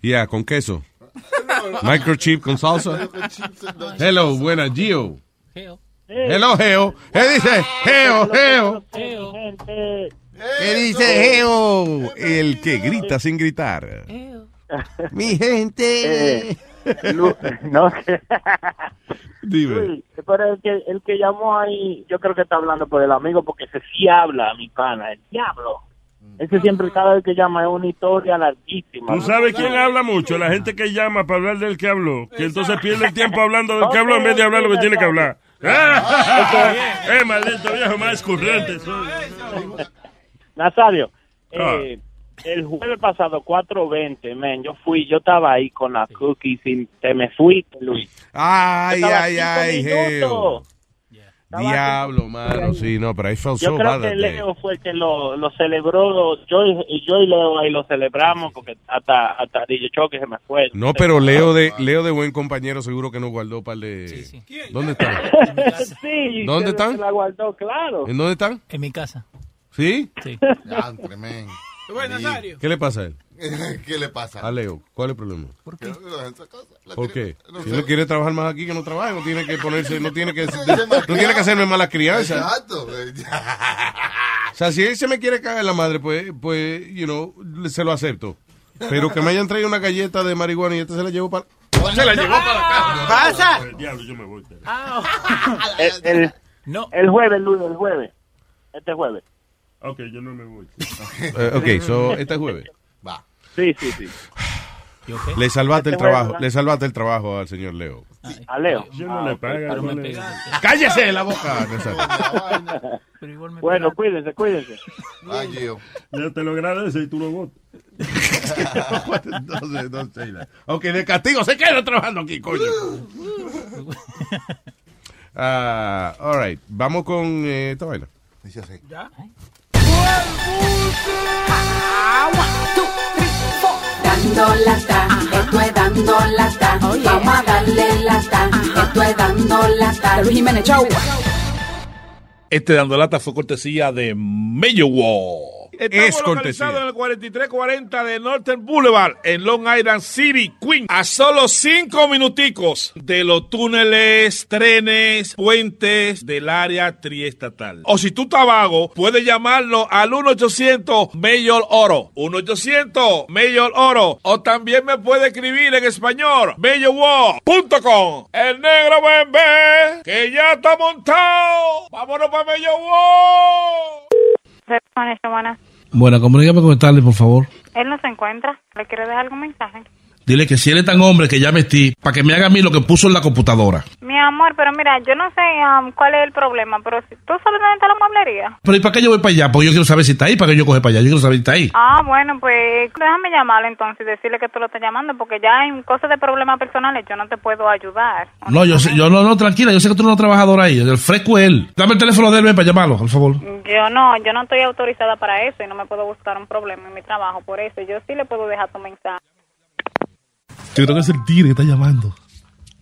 Yeah, con queso. Microchip con salsa. Hello, buena, Gio. Hello, Geo. ¿Qué dice? Geo, Geo. ¿Qué dice Geo? El que grita sin gritar. Mi gente. Eh, no sé. Dime. Luis, pero el que, el que llamó ahí, yo creo que está hablando por el amigo, porque ese sí habla, mi pana, el diablo. Ese siempre, cada vez que llama, es una historia larguísima. ¿Tú sabes quién habla mucho? La gente que llama para hablar del que habló. Que entonces pierde el tiempo hablando del que habló en vez de hablar lo que tiene que hablar. [laughs] ¡Eh, maldito viejo más escurriente! soy. [laughs] Nazario, Ah. eh, el jueves pasado, 4.20, men, yo fui, yo estaba ahí con las cookies y te me fuiste, Luis. Ay, ay, ay. Diablo, mano. Sí, no, pero I felt Yo so creo bad que. Leo fue el que lo, lo celebró, yo y, yo y Leo ahí lo celebramos porque hasta, hasta DJ Choque se me fue. No, pero Leo de Leo de buen compañero seguro que nos guardó un par de... ¿Dónde están? [laughs] sí, ¿Dónde se- están? se la guardó, claro. ¿En dónde están? En mi casa. ¿Sí? Sí. [laughs] tremendo. ¿Qué le pasa a él? [laughs] ¿Qué le pasa? A Leo. ¿Cuál es el problema? ¿Por qué? ¿Por qué? no si sé. no quiere trabajar más aquí, que no trabaje. No tiene que ponerse, no tiene que, [laughs] no tiene que hacerme mala crianza. Exacto. [laughs] O sea, si él se me quiere cagar la madre, pues, pues, you know, se lo acepto. Pero que me hayan traído una galleta de marihuana y este se la llevo para... Se la llevó para acá. ¿Pasa? El diablo, yo me voy. El, el, No. el jueves, Luis, el jueves. Este jueves. Ok, yo no me voy. Eh, ok, so, este jueves. Sí, sí, sí. Le salvaste el Este trabajo, le salvaste el trabajo al señor Leo. A Leo. Yo no Ah, le ok. pago. No le-. ¡Cállese la boca! Nazario. Pero igual me Bueno, cuídense, cuídense. Ay, Gio. Yo te lo agradezco y tú lo votas. [laughs] sé. Ok, de castigo se queda trabajando aquí, coño. [laughs] Ah, all right, vamos con eh, esta vaina. Dice así. Dando lata, esto es dando lata. Vamos a darle lata, esto es dando lata. Luis Jiménez, chau. Este dando lata fue cortesía de Mayo Wall. Estamos Es en el 4340 de Northern Boulevard, en Long Island City, Queens. A solo cinco minuticos de los túneles, trenes, puentes del área triestatal. O si tú estás vago, puedes llamarlo al 1-800 Mayor Oro. 1-800 Mayor Oro. O también me puede escribir en español, mayorwall.com. El negro bebé, que ya está montado. Vámonos para Mayor Buenas. Bueno, comunícame con Stanley, por favor. Él no se encuentra. ¿Le quiere dejar algún mensaje? Dile que si él es tan hombre que llame a ti para que me haga a mí lo que puso en la computadora. Mi amor, pero mira, yo no sé um, cuál es el problema, pero si tú sabes dónde está la mueblería. Pero ¿y para qué yo voy para allá? Porque yo quiero saber si está ahí, para que yo coge para allá. Yo quiero saber si está ahí. Ah, bueno, pues déjame llamarle entonces y decirle que tú lo estás llamando, porque ya en cosas de problemas personales yo no te puedo ayudar. No, yo sé, yo no, no, tranquila, yo sé que tú no eres trabajador ahí. El fresco es él. Dame el teléfono de él ven, para llamarlo, por favor. Yo no, yo no estoy autorizada para eso y no me puedo buscar un problema en mi trabajo, por eso yo sí le puedo dejar tu mensaje. Yo creo que es el tigre que está llamando.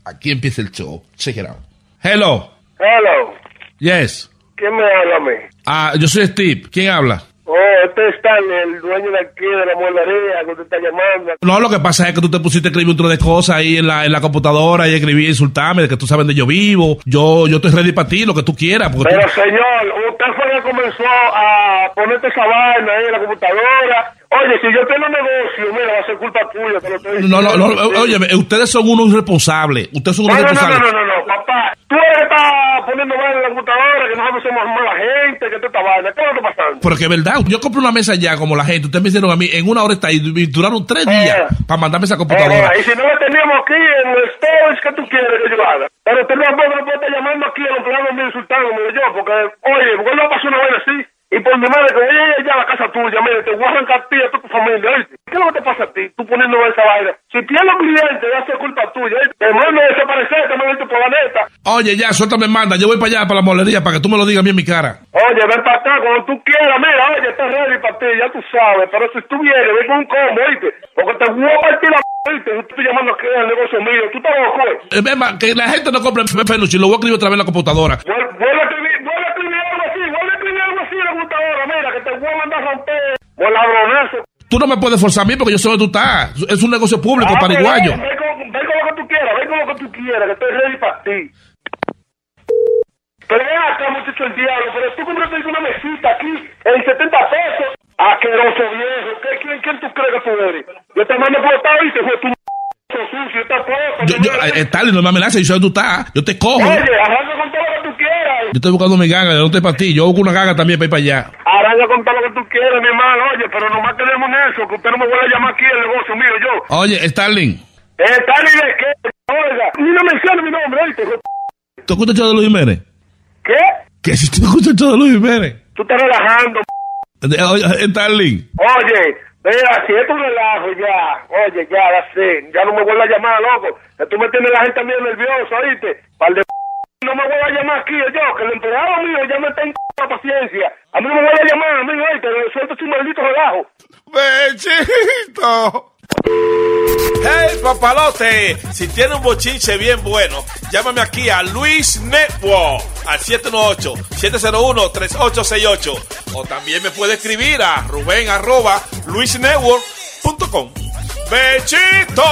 Aquí empieza el show. Check it out. Hello. Hello. Yes. ¿Quién me habla a mí? Ah, yo soy Steve. ¿Quién habla? Oh, este es Stanley, el dueño de aquí de la mueblería que usted está llamando. No, lo que pasa es que tú te pusiste a escribir un trozo de cosas ahí en la, en la computadora y escribí insultarme de que tú sabes de yo vivo. Yo, yo estoy ready para ti, lo que tú quieras. Porque Pero tú- señor, usted fue el que comenzó a ponerte esa vaina ahí en la computadora. Oye, si yo tengo negocio, mira, va a ser culpa tuya. te lo estoy No, no, no, oye, ustedes son unos irresponsables. Ustedes son No, unos no, no, no, irresponsables. no, no, no, papá. Tú eres que estás poniendo vaina en la computadora, que nosotros somos mala gente, que tú vaina. ¿Qué que está pasando? Porque es verdad, yo compré una mesa ya como la gente. Ustedes me hicieron a mí en una hora está ahí. y Duraron tres días para mandarme esa computadora. Eh, y si no lo teníamos aquí en el storage que tú quieres que yo haga. Pero usted puede, no puede estar llamando aquí a los empleados míos insultándome yo, porque, oye, porque no pasó una vaina así. Y por mi madre, que voy a ir ya a la casa tuya, mire, te voy a arrancar a ti a tu familia, ¿oíste? ¿Qué es lo que te pasa a ti? Tú poniendo esa vaina. Si tienes clientes, va a ser culpa tuya, ¿oíste? Te mando a desaparecer, te mando a tu planeta. Oye, ya, suéltame, manda. Yo voy para allá, para la molería, para que tú me lo digas a mí en mi cara. Oye, ven para acá cuando tú quieras, mira, oye, está ready para ti, ya tú sabes, pero si tú vienes, ven con un combo, ¿oíste? Porque te voy a partir la ¿oíste? Yo estoy llamando aquí al negocio mío, tú estás loco, ¿eh? Eh, ven, que la gente no compre peluche, lo voy a escribir otra vez en la computadora. Vuel- Vuelve a escribir, vuelve a escribir algo así, vuelve escribir algo así mira, que te voy a mandar a romper. Por ladronazo. Tú no me puedes forzar a mí porque yo sé dónde tú estás. Es un negocio público, Ah, pariguayo. Ven, ven con, ven con lo que tú quieras, ven con lo que tú quieras, que estoy ready para ti. Pero ven acá, muchacho el diablo, pero tú compraste una mesita aquí en 70 pesos. Asqueroso viejo, ¿Qué, quién, ¿quién tú crees que tú eres? Yo te mando por y te fue tu m*** sucio, está puesto. Yo, yo, eh, Stalin, no me amenaces, yo sé dónde tú estás. Yo te cojo. Oye, arranca con todo lo que tú quieras. Yo estoy buscando mi ganga, no estoy para ti. Yo busco una ganga también para ir para allá. Arranca con todo lo que tú quieras, mi hermano. Oye, pero nomás tenemos en eso, que usted no me vuelva a llamar aquí el negocio mío, yo. Oye, Stalin, Eh, Tani, ¿de qué? Oiga, ni no mencione mi nombre, ¿oíste? ¿tú escuchas de Luis Jiménez? ¿Qué? Que si tú escuchas de Luis Jiménez. Tú estás relajando. De- Oye, Stalin. Oye, mira, si es un relajo ya, oye, ya, ya sé, ya no me vuelvas a llamar, loco, que tú me tienes la gente medio nerviosa, ¿oíste? Par de no me vuelvas a llamar aquí, yo, que el empleado mío ya me está en la paciencia. A mí no me vuelvas a llamar, a mí, oíste, suelta tu maldito relajo. ¡Bechito! ¡Hey, papalote! Si tiene un bochinche bien bueno, llámame aquí a Luis Network al 718-701-3868. O también me puede escribir a Rubén arroba luisnetwork.com. ¡Bechito!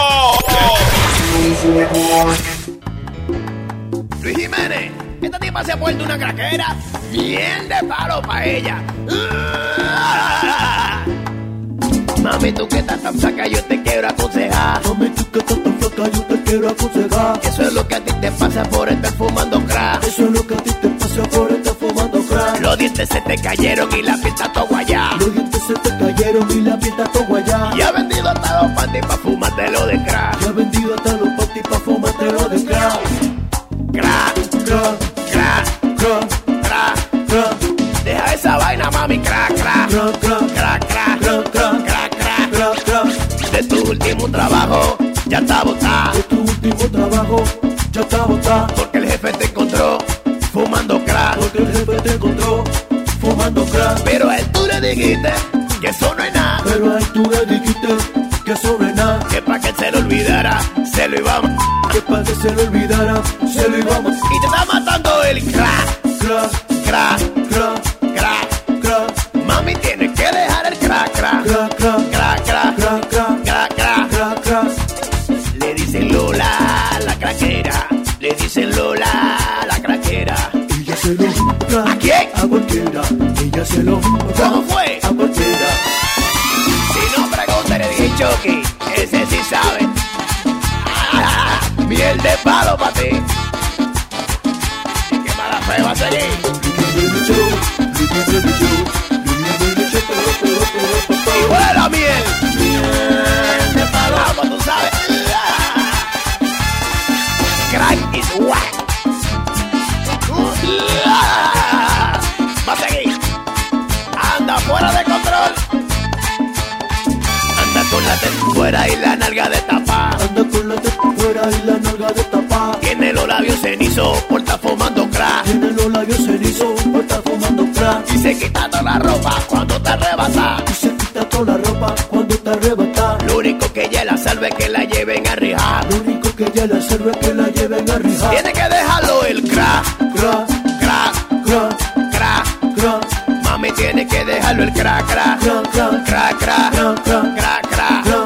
Luis Jiménez, esta tipa se ha vuelto una craquera bien de palo para ella. Mami, tú que estás tan saca, yo te quiero aconsejar. Mami, tú que estás tan flaca, yo te quiero aconsejar. Eso es lo que a ti te pasa por estar fumando crack. Eso es lo que a ti te pasa por estar fumando crack. Los dientes se te cayeron y la está todo guayá. Los dientes se te cayeron y la está todo guayá. Y ha vendido hasta los panties pa' fumártelo de crack. Y ha vendido hasta los panties pa' fumártelo de crack. Crack, crack, crack, crack, crack, crack. Deja esa vaina, mami, crack, crack, crack, De tu último trabajo, ya está botado. De tu último trabajo, ya está botado. Porque el jefe te encontró fumando crack. Porque el jefe te encontró fumando crack. Pero a él tú le dijiste que eso no es nada. Pero a él tú le dijiste que eso no es nada. Que para que se lo olvidara, se lo íbamos. Que para que se lo olvidara, se lo íbamos. Y te está matando el. Crack, crack, crack, Lola la craquera. Ella se lo ¿A quién? A cualquiera. Ella se lo ¿Cómo fue? A cualquiera. Si no, pregúntale a DJ Chucky. Ese sí sabe. Ah, [laughs] miel de palo para ti. Qué mala fe va a salir. y la nalga. Tiene los labios cenizo por estar fumando crack. Tiene los labios cenizo por estar fumando crack. Y se quita toda la ropa cuando te arrebata. Y se quita toda la ropa cuando te arrebata. Lo único que ella la salve es que la lleven a rijar. Lo único que ella la salve es que la lleven a rijar. Tiene que dejarlo el crack, crack, crack, crack, crack, crack. Mami tiene que dejarlo el crack, crack, crack, crack, crack, crack, crack. crack, crack, crack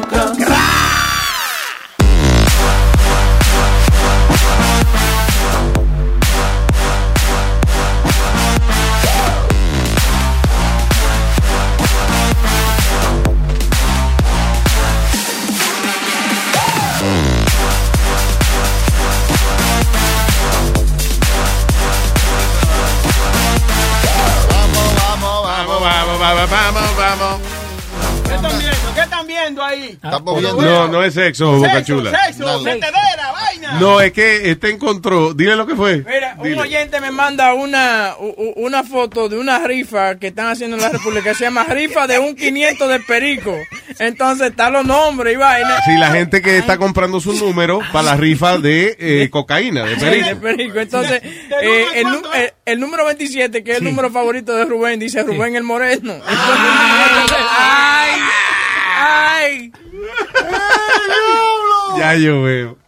vamos. ¿Qué están viendo? ¿Qué están viendo ahí? No, no es sexo, Boca Chula. Sexo, metedera, vaina. No, es que este encontró. Dile lo que fue. Un oyente me manda una, una foto de una rifa que están haciendo en la República que se llama rifa de un 500 de perico. Entonces están los nombres y vaina. Sí, la gente que está comprando su número para la rifa de eh, cocaína, de Sí, perico. de perico. Entonces, eh, el, nu- el- el número 27, que es el número favorito de Rubén, dice Rubén el Moreno. Entonces, ay, ay. Ya yo veo.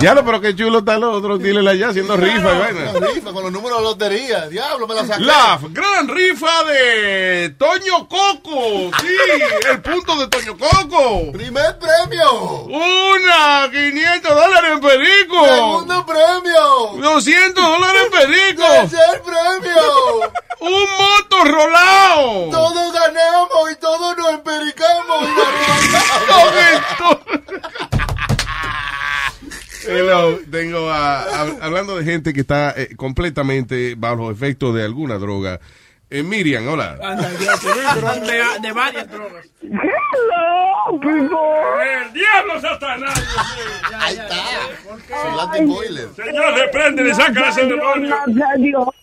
Ya lo, pero qué chulo está el otro. Dile allá haciendo rifa y vaina. Rifa con los números de lotería. Diablo, me la saqué. La gran rifa de Toño Coco. Sí, [laughs] el punto de Toño Coco. Primer premio. Una, 500 dólares en perico. Segundo premio. 200 dólares en perico. Tercer premio. [laughs] Un moto rolado. Todos ganamos y todos nos empericamos. [laughs] Hello, tengo a, a- hablando de gente que está eh, completamente bajo los efectos de alguna droga. Eh, Miriam, hola. de, de varias drogas. Hello, people. ¡El diablo Satanás! Ahí está. Latin Boiler. Señor, repréndele, sácame ese demonio.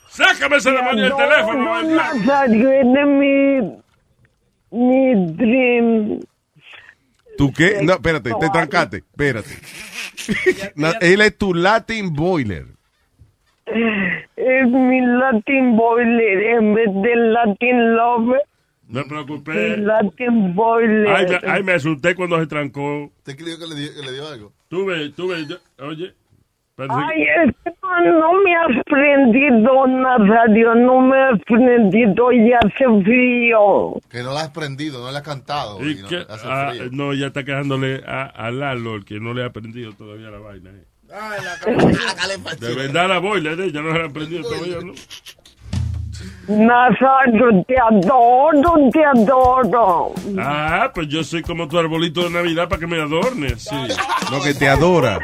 Sácame ese demonio del teléfono. Don el diablo. Nazario, es mi, mi dream. ¿Tú qué? No, espérate, te trancaste. Espérate. [laughs] Él es tu Latin Boiler. Es mi Latin boiler en vez de Latin lover. No me Mi preocupé. Latin boiler. Ay, me, ay, me asusté cuando se trancó. ¿Te creyó que le dio, que le dio algo? Tuve, tuve, yo- oye. Ay, es que no, no me has prendido, Nazario, no me has prendido y hace frío. Que no la has prendido, no la has cantado. Y y no, que- hace ah, frío. no, ya está quejándole a, a Lalo, el que no le ha aprendido todavía la vaina. eh. De verdad la boiler, eh, ya no la ha aprendido todavía, ¿no? Nazario, te adoro, te adoro. Ah, pues yo soy como tu arbolito de Navidad para que me adornes. Sí. No, que te adora.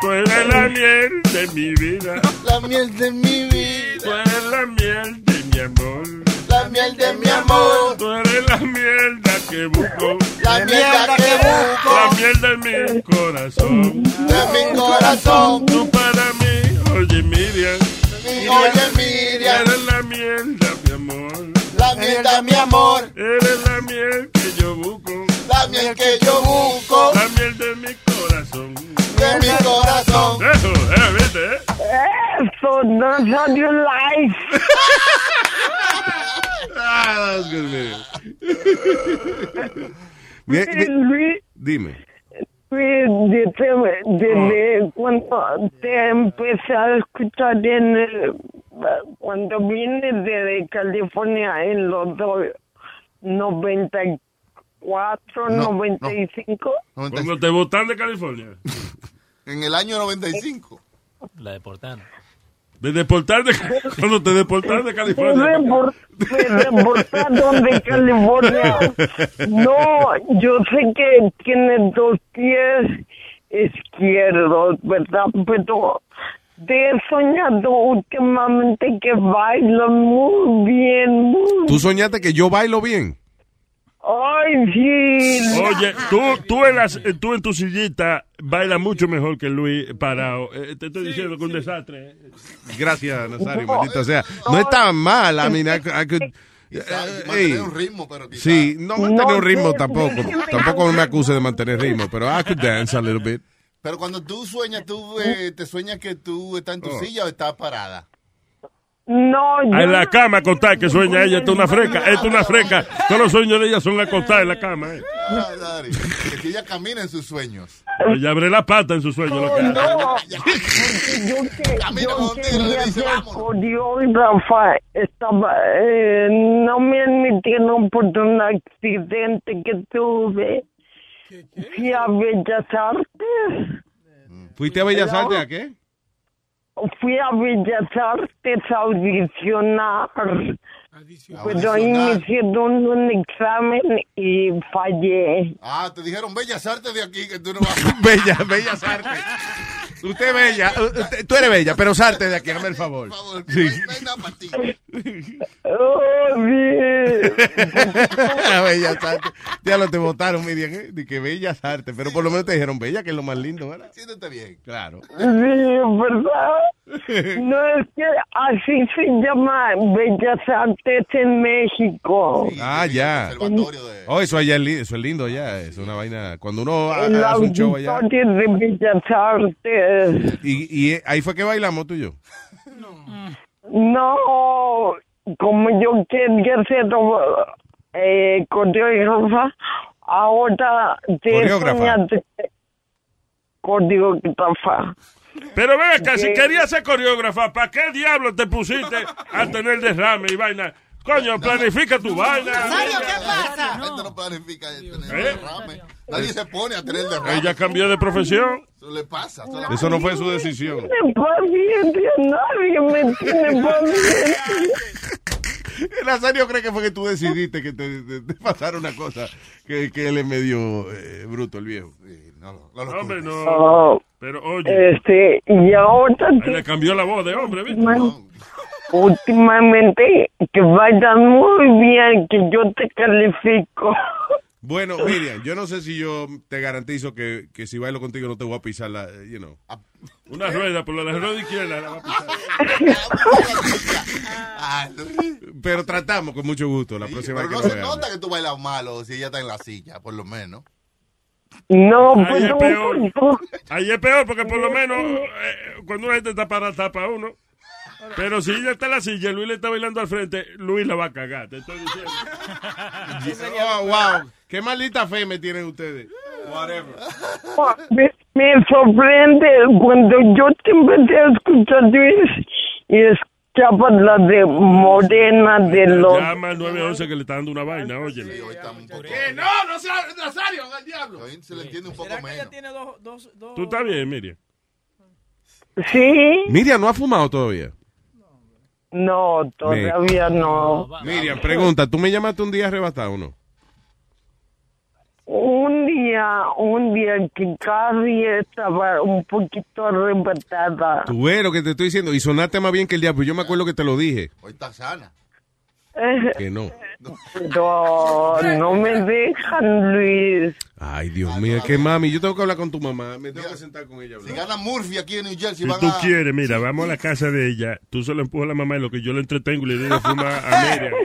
Tú eres la miel de mi vida. La miel de mi vida. Tú eres la miel de mi amor. La miel de mi amor. Tú eres la mierda que busco. La mierda que busco. La miel de mi corazón. De mi corazón. Tú para mí, oye Miriam. Oye, Miriam. Eres la mierda, mi amor. La miel de mi amor. Eres la miel que yo busco. La miel que yo busco. La miel de mi corazón. De mi corazón. Eso, eh, viste, eh. Eso, Nazario Life. Ah, that's good, Miriam. Mi- mi- Luis, Dime. Luis, desde, desde cuando te empecé a escuchar en el, cuando vine desde California en los dos, 94, 95. Cuando te botan de California. [laughs] En el año 95. La deportaron. De deportar de cuando te deportaron de California. me deportaron de California. No, yo sé que tiene dos pies izquierdos, ¿verdad? Pero te he soñado últimamente que baila muy bien, muy ¿Tú soñaste que yo bailo bien? Ay, sí. Oye, tú, tú, en las- tú en tu sillita bailas mucho mejor que Luis parado. Eh, te estoy diciendo que un desastre. eh. Gracias, Nazario, maldita sea. No es tan mal, I mean, I, I could... mantener Hey. un ritmo, pero quizás. Sí, no mantener No, un ritmo sí. tampoco. Tampoco me acuse de mantener ritmo, pero I could dance a little bit. Pero cuando tú sueñas, tú eh, te sueñas que tú estás en tu Oh. silla o estás parada. No, Ah, En la cama acostada que sueña ella, esto es una freca, esto es una freca. Todos los sueños de ella son acostadas en la cama. eh. Ah, Dari, que si ella camina en sus sueños. Ella abre la pata en su sueño. Lo que hace. No, yo, que, yo quería ser coreógrafa, estaba, eh, no me admitieron por un accidente que tuve. Fui a Bellas Artes, ¿Fuiste a Bellas Artes a qué? Fui a Bellas Artes a audicionar. Pero ahí me hicieron un examen y fallé. Ah, te dijeron Bellas Artes de aquí que tú no vas [laughs] a... Bella, Bellas Artes. [laughs] Usted es bella, usted- tú eres bella, pero salte de aquí, hazme el favor. Sí. Oh, bien. [laughs] Bellas Artes. Ya lo te votaron, Miriam, ¿eh? De que Bellas Artes, pero por lo menos te dijeron Bella, que es lo más lindo, ¿verdad? Siéntete bien. Claro. Sí, ¿verdad? No es que así se llama Bellas Artes en México. Ah, ya. Oh, eso allá es lindo, eso es lindo allá. Es una vaina. Cuando uno ha- El hace un show allá. de Bellas Artes. Y, y ahí fue que bailamos tú y yo. No, como yo quería ser eh, coreógrafa, ahora te Coreógrafa. soñaste coreógrafa. Pero ven acá, si querías ser coreógrafa, ¿para qué diablo te pusiste a tener derrame y vaina? Coño, planifica tu vaina. ¿qué pasa? La gente no planifica tener ¿Eh? derrame. Nadie se pone a tener derrame. Ella cambió de profesión. Eso le pasa. eso no fue su decisión. Nadie me tiene. [laughs] [laughs] Nazario cree que fue que tú decidiste que te, te- te pasara una cosa que, que él es medio eh, bruto, el viejo. Hombre, no. Oh, Pero oye, Este, y ahora ahí le cambió la voz de hombre, ¿viste? últimamente que vayan muy bien, que yo te califico. Bueno, Miriam, yo no sé si yo te garantizo que, que si bailo contigo no te voy a pisar la, you know. Una rueda, por la rueda izquierda la va a pisar. [laughs] Pero tratamos con mucho gusto la próxima Pero vez no que se nos veamos. nota que tú bailas malo si ella está en la silla, por lo menos. No, Ahí pues es no, peor. Ahí es peor porque por lo menos eh, cuando una gente está para tapa uno. Pero si ella está en la silla, Luis le está bailando al frente, Luis la va a cagar, te estoy diciendo. [laughs] Oh, wow. Qué maldita fe me tienen ustedes. Whatever. [laughs] me, me sorprende cuando yo te empecé a escuchar Luis y escuchaba la de Morena de los... Llama al 911 que le está dando una vaina, oye. Que no, no sea Nazario, al diablo. Se le entiende un poco menos. tiene dos, dos, dos... Tú estás bien, Miriam. Sí. Miriam no ha fumado todavía. No, todavía no. Miriam, pregunta, ¿tú me llamaste un día arrebatado o no? Un día, un día que casi estaba un poquito arrebatada. Tú ves lo que te estoy diciendo y sonaste más bien que el diablo. Yo me acuerdo que te lo dije. Hoy está sana. Eh, Que no. Pero no me dejan, Luis. Ay, Dios mío, que mami, yo tengo que hablar con tu mamá. Me tengo que sentar con ella. Si gana Murphy aquí en New Jersey, Si van tú a... quieres, mira, vamos a la casa de ella, tú se lo empujas a la mamá y lo que yo le entretengo y le doy de fumar a Miriam. [laughs]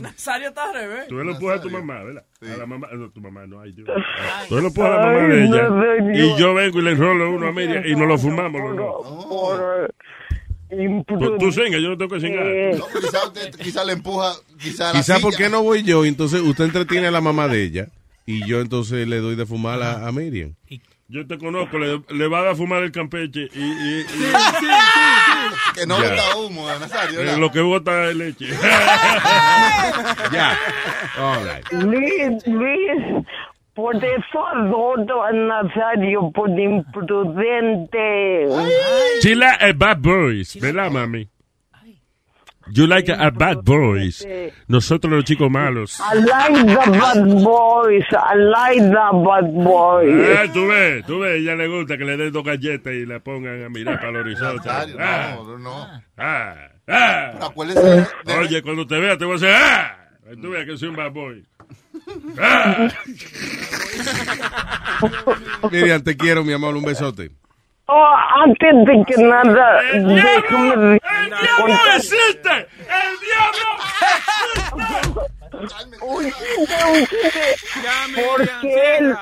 Nazario está al revés. Tú le empujas a tu mamá, ¿verdad? A la mamá, no, tu mamá no, ay Dios. Tú le empujas a la mamá de ella y yo vengo y le enrolo uno a Miriam y nos lo fumamos los dos. Por Tú, tú singa, yo no tengo que singar. No, pero quizá, usted, quizá le empuja, quizá Quizá silla. por qué no voy yo, entonces usted entretiene a la mamá de ella y yo entonces le doy de fumar a, a Miriam. Yo te conozco, le, le va a dar fumar el campeche y, y- y- Que no Ya. bota humo, eh, Nazario. eh, lo que bota es leche. [laughs] ya. All right. Luis, Luis, por a Nazario, por imprudente. She like a bad boys, ¿verdad, mami? You like a, a bad boys. Nosotros los chicos malos. I like the bad boys. I like the bad boys. Ah, tú ves, tú ves, ella le gusta que le den dos galletas y la pongan a mirar para el horizonte. Ah, no, no. ah, ah. Oye, cuando te vea te voy a decir, ah, tú veas que soy un bad boy. Ah. Miriam, te quiero, mi amor, un besote. Oh, antes de que nada, déjame ¡No existe! ¡El Un chiste, un chiste. Porque él...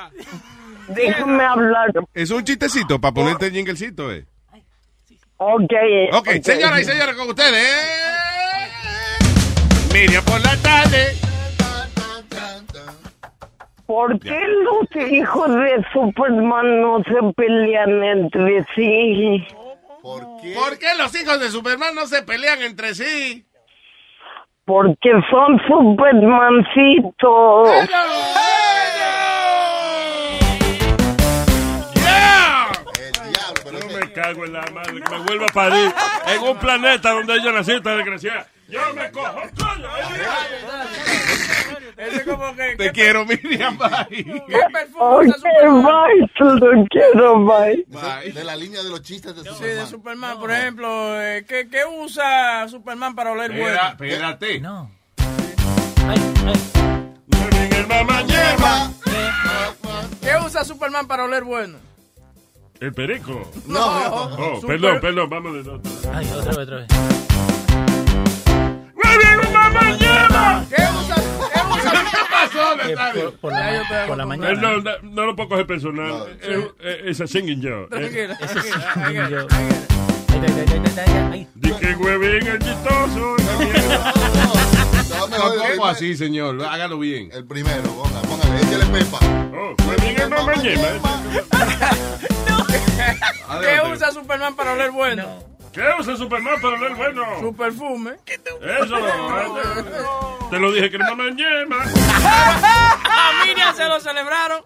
Déjame hablar. Es un chistecito para ponerte el jinglecito, eh. Ok. Ok, señoras y señores, con ustedes. Miriam por la tarde. ¿Por qué los hijos de Superman no se pelean entre sí? ¿Por qué? ¿Por qué los hijos de Superman no se pelean entre sí? Porque son Supermancitos. Yo me cago en la madre, que me vuelva a parir en un planeta donde ella nació esta desgraciada. Yo me cojo, coño. Ese es como que... Te quiero, Miriam. Bye. [laughs] ¿Qué perfume usa Superman? bye, te quiero, bye. De, de la línea de los chistes de Sí, Superman. de Superman, por ejemplo, eh, ¿qué, ¿qué usa Superman para oler bueno? Espérate. No. El mamá lleva. ¿Qué usa Superman para oler bueno? El perico. No. Oh, Super- perdón, perdón, vamos de nuevo. Ay, otra vez, otra vez. ¿Qué Eh, por, la, por mañana. No, no lo puedo coger personal. Es, es, es a singing yo. [laughs] Eh, es yo. Di que huevín el chistoso. ¿Cómo así, señor? Hágalo bien. El primero, ponga, póngale, échale pepa. Oh, huevín el mamá lleva. [laughs] ¿Qué usa Superman para oler bueno? ¿Qué usa Superman para oler bueno? Su perfume. Eso. [laughs] Te lo dije que el mamá lleva. A Miriam se lo celebraron.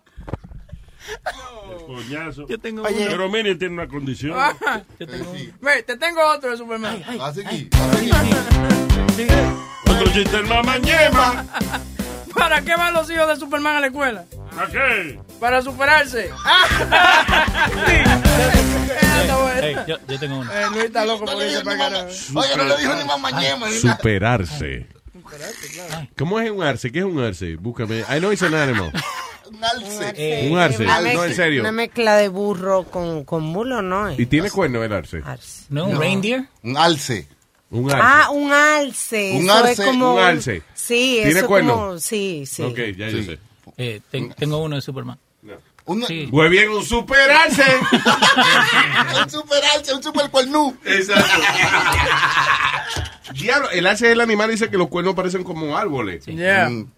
Coñazo. Yo tengo Oye. Pero Mini tiene una condición. Ah, Yo tengo uno. Ve, te tengo otro de Superman. Aquí, hace aquí. Otro chiste mamá lleva. [laughs] ¿Para qué van los hijos de Superman a la escuela? ¿A qué? Para superarse. [laughs] Sí. Esa está buena. Ey, yo, yo tengo uno. Eh, Luis está loco por irse para acá. Oye, no le dijo ni mamá nada. Superarse. ¿Cómo es un arce? ¿Qué es un arce? Búscame. I know it's an animal. Un alce. Eh, Un arce. No, en serio. Una mezcla de burro con, con mulo, ¿no? ¿Y tiene cuerno el arce? Arce. ¿No? ¿Un reindeer? Un alce. Un arce. Ah, un alce. Un Eso alce, es como un alce. Sí, ¿Tiene eso cuerno? como... Sí, sí. Ok, ya yo Sí. sé. Eh, ten- tengo uno de Superman. Un, Sí. Muy bien, un superarse. [laughs] un super alce, un super cuernú. Exacto. Diablo, el arce es el animal dice que los cuernos parecen como árboles. Yeah. Mm,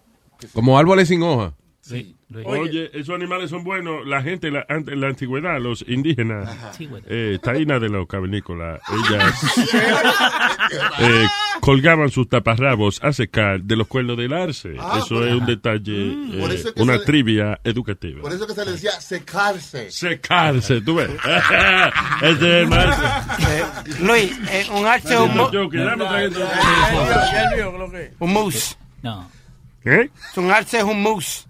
Como árboles sin hoja. Oye, esos animales son buenos. La gente la- la antigüedad, los indígenas, eh, taínas de los cavernícolas, ellas eh, colgaban sus taparrabos a secar de los cuernos del arce. Ah, eso es un detalle, Mm. Eh, es que una se- trivia educativa. Por eso que se le decía secarse. Secarse, tú ves. Ese es el maestro. Luis, eh, un arce es un, un mousse. No. ¿Qué? Un arce es un mousse.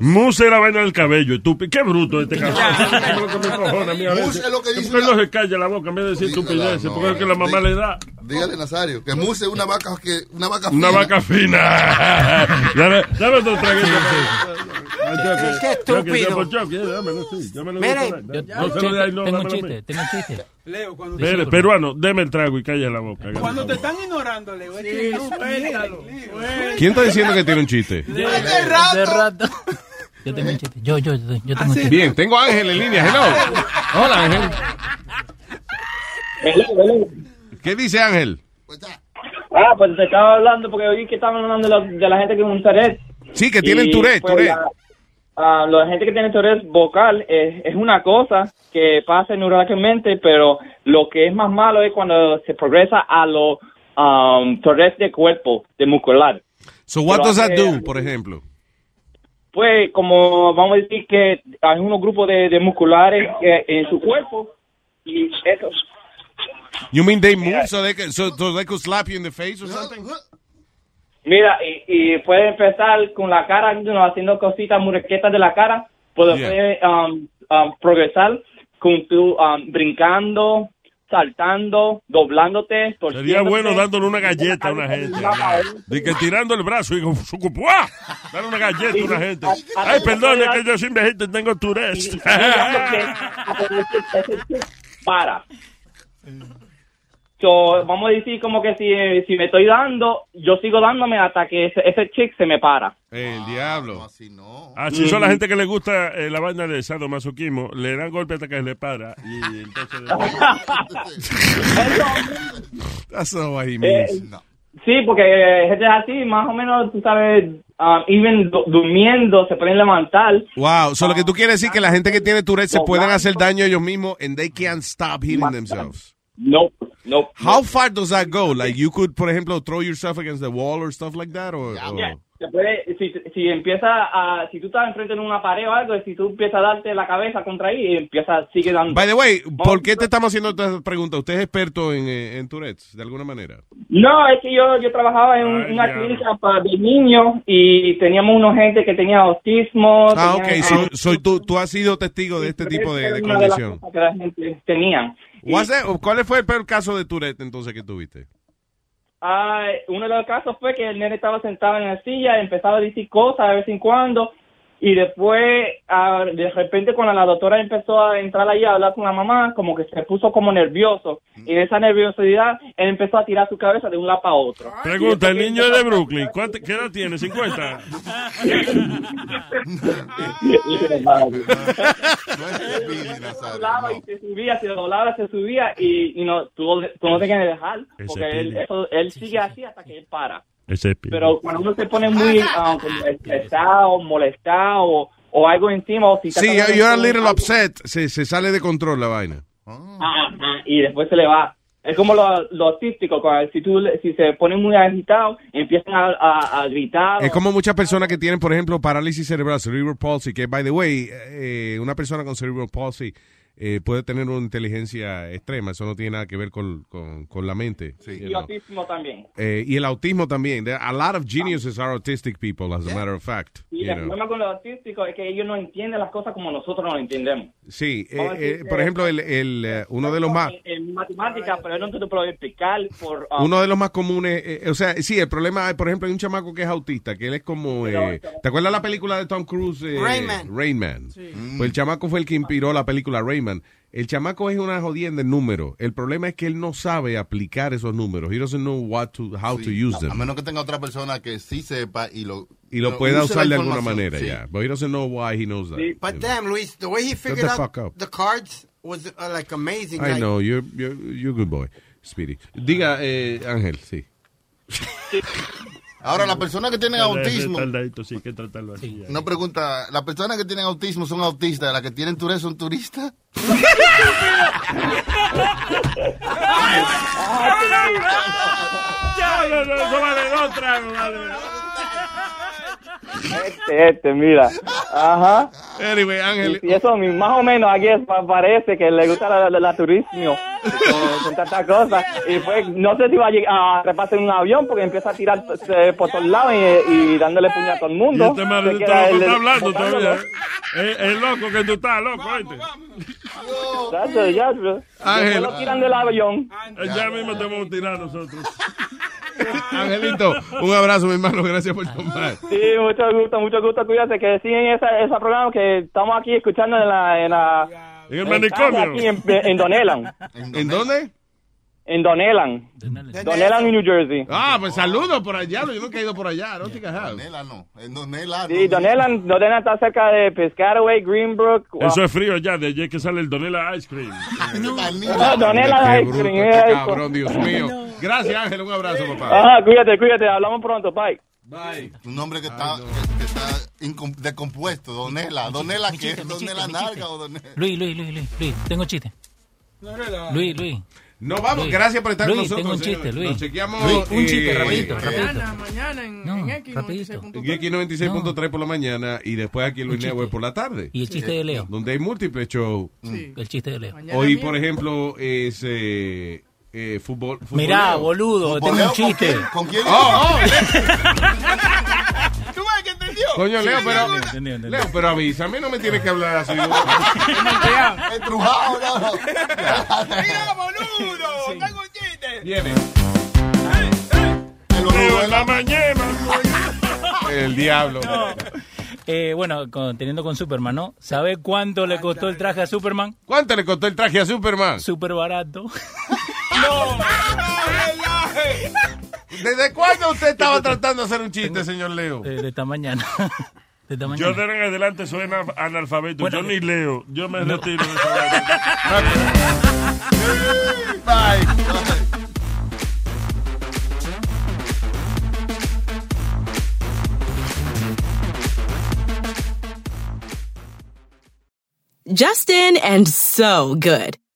Mousse es la vaina del cabello, estúpido. Qué bruto este cabrón. Mousse es lo que dice ¿Por qué la- no se calla la boca en vez de decir estupideces? Porque es que la mamá le da. Dígale, Nazario, que mousse es una vaca, que, una vaca Una fina. vaca fina. [laughs] dame, dame otro traguito. Qué estúpido. Mire, No dé ahí, no, tengo un chiste, tengo un chiste. Leo, cuando Espere, peruano, deme el trago y calla la boca. Cuando te están ignorando, Leo, es que. ¿Quién está diciendo que tiene un chiste? De rato. De rato. Yo tengo un chiste. Yo, yo, yo, yo tengo un chiste. Bien, tengo a Ángel en línea. Hello. Hola, Ángel. ¿Qué dice Ángel? Ah, pues te estaba hablando porque oí que estaban hablando de la, de la gente que un Tourette. Sí, que tienen Y, Tourette, pues, Tourette. La, ah, la gente que tiene Tourette vocal es, es una cosa que pasa neuronalmente, pero lo que es más malo es cuando se progresa a los um, de cuerpo, de muscular. So what Pero does that do, por ejemplo? Pues como vamos a decir que hay unos grupos de, de musculares que- en su cuerpo y eso. You mean they move so they can, so, so they could slap you in the face or something? Mira, y, y puede empezar con la cara, you know, haciendo cositas murequetas de la cara, puede Yeah. um, um, progresar con tu um, brincando, saltando, doblándote, Sería bueno dándole una galleta a una gente. De que tirando el brazo y con su cupo, ¡ah! Darle una galleta a una gente. Ay, perdone que yo viejito y tengo Tourette. para. [laughs] So, vamos a decir como que si, si me estoy dando, yo sigo dándome hasta que ese, ese chick se me para. El diablo. Así son la gente que le gusta eh, la vaina de sadomasoquismo, le dan golpe hasta que le para. Y [laughs] entonces. [laughs] [laughs] That's not what he Eh, means. Sí, porque gente así, más o menos, tú sabes, um, even du- durmiendo, se pueden levantar. Wow, so lo que tú quieres decir que la gente que tiene Tourette se pueden hacer daño a ellos mismos and they can't stop hitting themselves. No, no. How far does that go? Like you could, por ejemplo, throw yourself against the wall or stuff like that, or, or- Yeah, se puede, si, si empieza a, si tú estás enfrente de una pared o algo, si tú empiezas a darte la cabeza contra ahí, y empieza, sigue dando. By the way, ¿por qué te estamos haciendo esta pregunta? ¿Usted es experto en, eh, en Tourette's, de alguna manera? No, es que yo, yo trabajaba en un- una clínica para de niños y teníamos unos gente que tenía autismo. Ah, ok. tenían, So, ah, so tú, tú has sido testigo de este tipo de, de condición. que la gente tenía. That- ¿Cuál fue el peor caso de Tourette entonces que tuviste? Ah, uno de los casos fue que el nene estaba sentado en la silla, empezaba a decir cosas de vez en cuando y después ah, de repente cuando la doctora empezó a entrar ahí a hablar con la mamá, como que se puso como nervioso y en esa nerviosidad él empezó a tirar su cabeza de un lado para otro. Pregunta, el niño es de Brooklyn, ¿cuánto, ¿qué edad tiene? ¿50? [laughs] doblaba y se subía, se doblaba, se subía y, y no, tú, tú no te quieres dejar porque él, eso- él sigue así hasta que él para. Ese es Pero cuando uno se pone muy como estresado, molestado o, o algo encima o si está Sí, you're a little upset. Se, se sale de control la vaina. Ah, ah, y después se le va. Es como lo, lo autístico, cuando si tú si se ponen muy agitados, empiezan a, a- a gritar. Es como muchas personas que tienen, por ejemplo, parálisis cerebral, cerebral palsy, que, by the way, eh, una persona con cerebral palsy eh, puede tener una inteligencia extrema. Eso no tiene nada que ver con, con, con la mente. you y know. autismo también. Eh, y el autismo también. There- A lot of geniuses are autistic people, as a matter of fact. Y you el know. problema con los autísticos es que ellos no entienden las cosas como nosotros no lo entendemos. Sí, eh, eh, por ejemplo, el, el, eh, uno de los más... En, en matemáticas, pero no te lo puedo explicar por... ah, Uno de los más comunes, eh, o sea, sí, el problema, es, por ejemplo, hay un chamaco que es autista, que él es como, eh, ¿te acuerdas la película de Tom Cruise? eh, Rain Man. Rain Man. Pues el chamaco fue el que inspiró la película Rayman. El chamaco es una jodienda en números. El problema es que él no sabe aplicar esos números. He doesn't know what to, how to use A them. menos que tenga otra persona que sí sepa y lo, Y lo pueda use usar de alguna manera, sí. ya. But he doesn't know why he knows that. But know. damn, Luis, the way he figured the out the cards was uh, like amazing. I like, know, you're, you're, you're a good boy, Speedy. Diga, eh, Ángel, sí. [laughs] Ahora, las personas que tienen autismo. Sí, hay que tratarlo así. ya. Una pregunta, ¿las personas que tienen autismo son autistas? ¿Las que tienen Tourette son turistas? No, no, vale vale. Este, este, mira. Ajá. Anyway, Ángel. Y eso mi- más o menos aquí es, pa- parece que le gusta la, la, la turismo con, tantas cosas. Y pues no sé si va a llegar a treparse en un avión porque empieza a tirar eh, por todos lados y, y dándole puño a todo el Y mundo. este Se maldito queda loco el- está hablando todavía. Es, es loco que tú estás, loco, ¿oíste? Ángel. Después lo tiran del avión. Ya mismo te vamos a tirar nosotros. [laughs] Angelito, un abrazo, mi hermano. Gracias por llamar. Sí, mucho gusto, mucho gusto. Cuídate que siguen esa, esa programa que estamos aquí escuchando en la... En, la, ¿En el en manicomio? Aquí en, en Don Elan. ¿En dónde? En Don Elan. Don Elan, New Jersey. Ah, pues saludos por allá. Yo nunca he ido por allá. No te quejas. Donela no. En Donela Sí, Don Elan, Don Elan está cerca de Piscataway, Greenbrook. Eso es frío ya, de allí que sale el Donela Ice Cream. Ah, Don Elan Qué Ice Cream, eh, cabrón, Dios mío. Gracias, Ángel. Un abrazo, papá. Ajá, cuídate, cuídate. Hablamos pronto. Bye. Bye. Un nombre que está, que, está decompuesto. Donela. Donela, ¿qué es? ¿Donela narga o Donela? Luis, Luis, Luis, Luis, Luis, tengo chiste. Luis, Luis. No, vamos, Luis. gracias por estar con Luis, nosotros. tengo un chiste, señores. Luis. Nos chequeamos. Luis, un chiste, eh, rapidito, rapidito. Mañana, mañana en, en X. rapidito. En X96.3 por la mañana y después aquí en Luis Network por la tarde. Y el chiste de Leo. Donde hay múltiples shows. El chiste de Leo. Hoy, por ejemplo, es eh, eh, fútbol. Mirá, boludo, tengo un chiste. ¿Con quién? Oh, oh, [laughs] ¿Tú ves que entendió? Coño, Leo, pero, Leo. Entendí, entendí. Leo, pero avísame, no me tienes que hablar así. [laughs] Estrujado, no. Mira, boludo. Tengo un chiste. Viene. Leo en la mañana. [laughs] El diablo. Eh, bueno, con- teniendo con Superman, ¿no? ¿Sabe cuánto le costó el traje a Superman? ¿Cuánto le costó el traje a Superman? Súper barato. ¿Desde cuándo usted estaba tratando de hacer un chiste, señor Leo? Eh, de esta mañana. [laughs] De esta Yo de ahora en adelante soy ana- analfabeto. Bueno, yo ni leo. Yo me no. retiro de esa. Bye. [laughs] Justin and so good.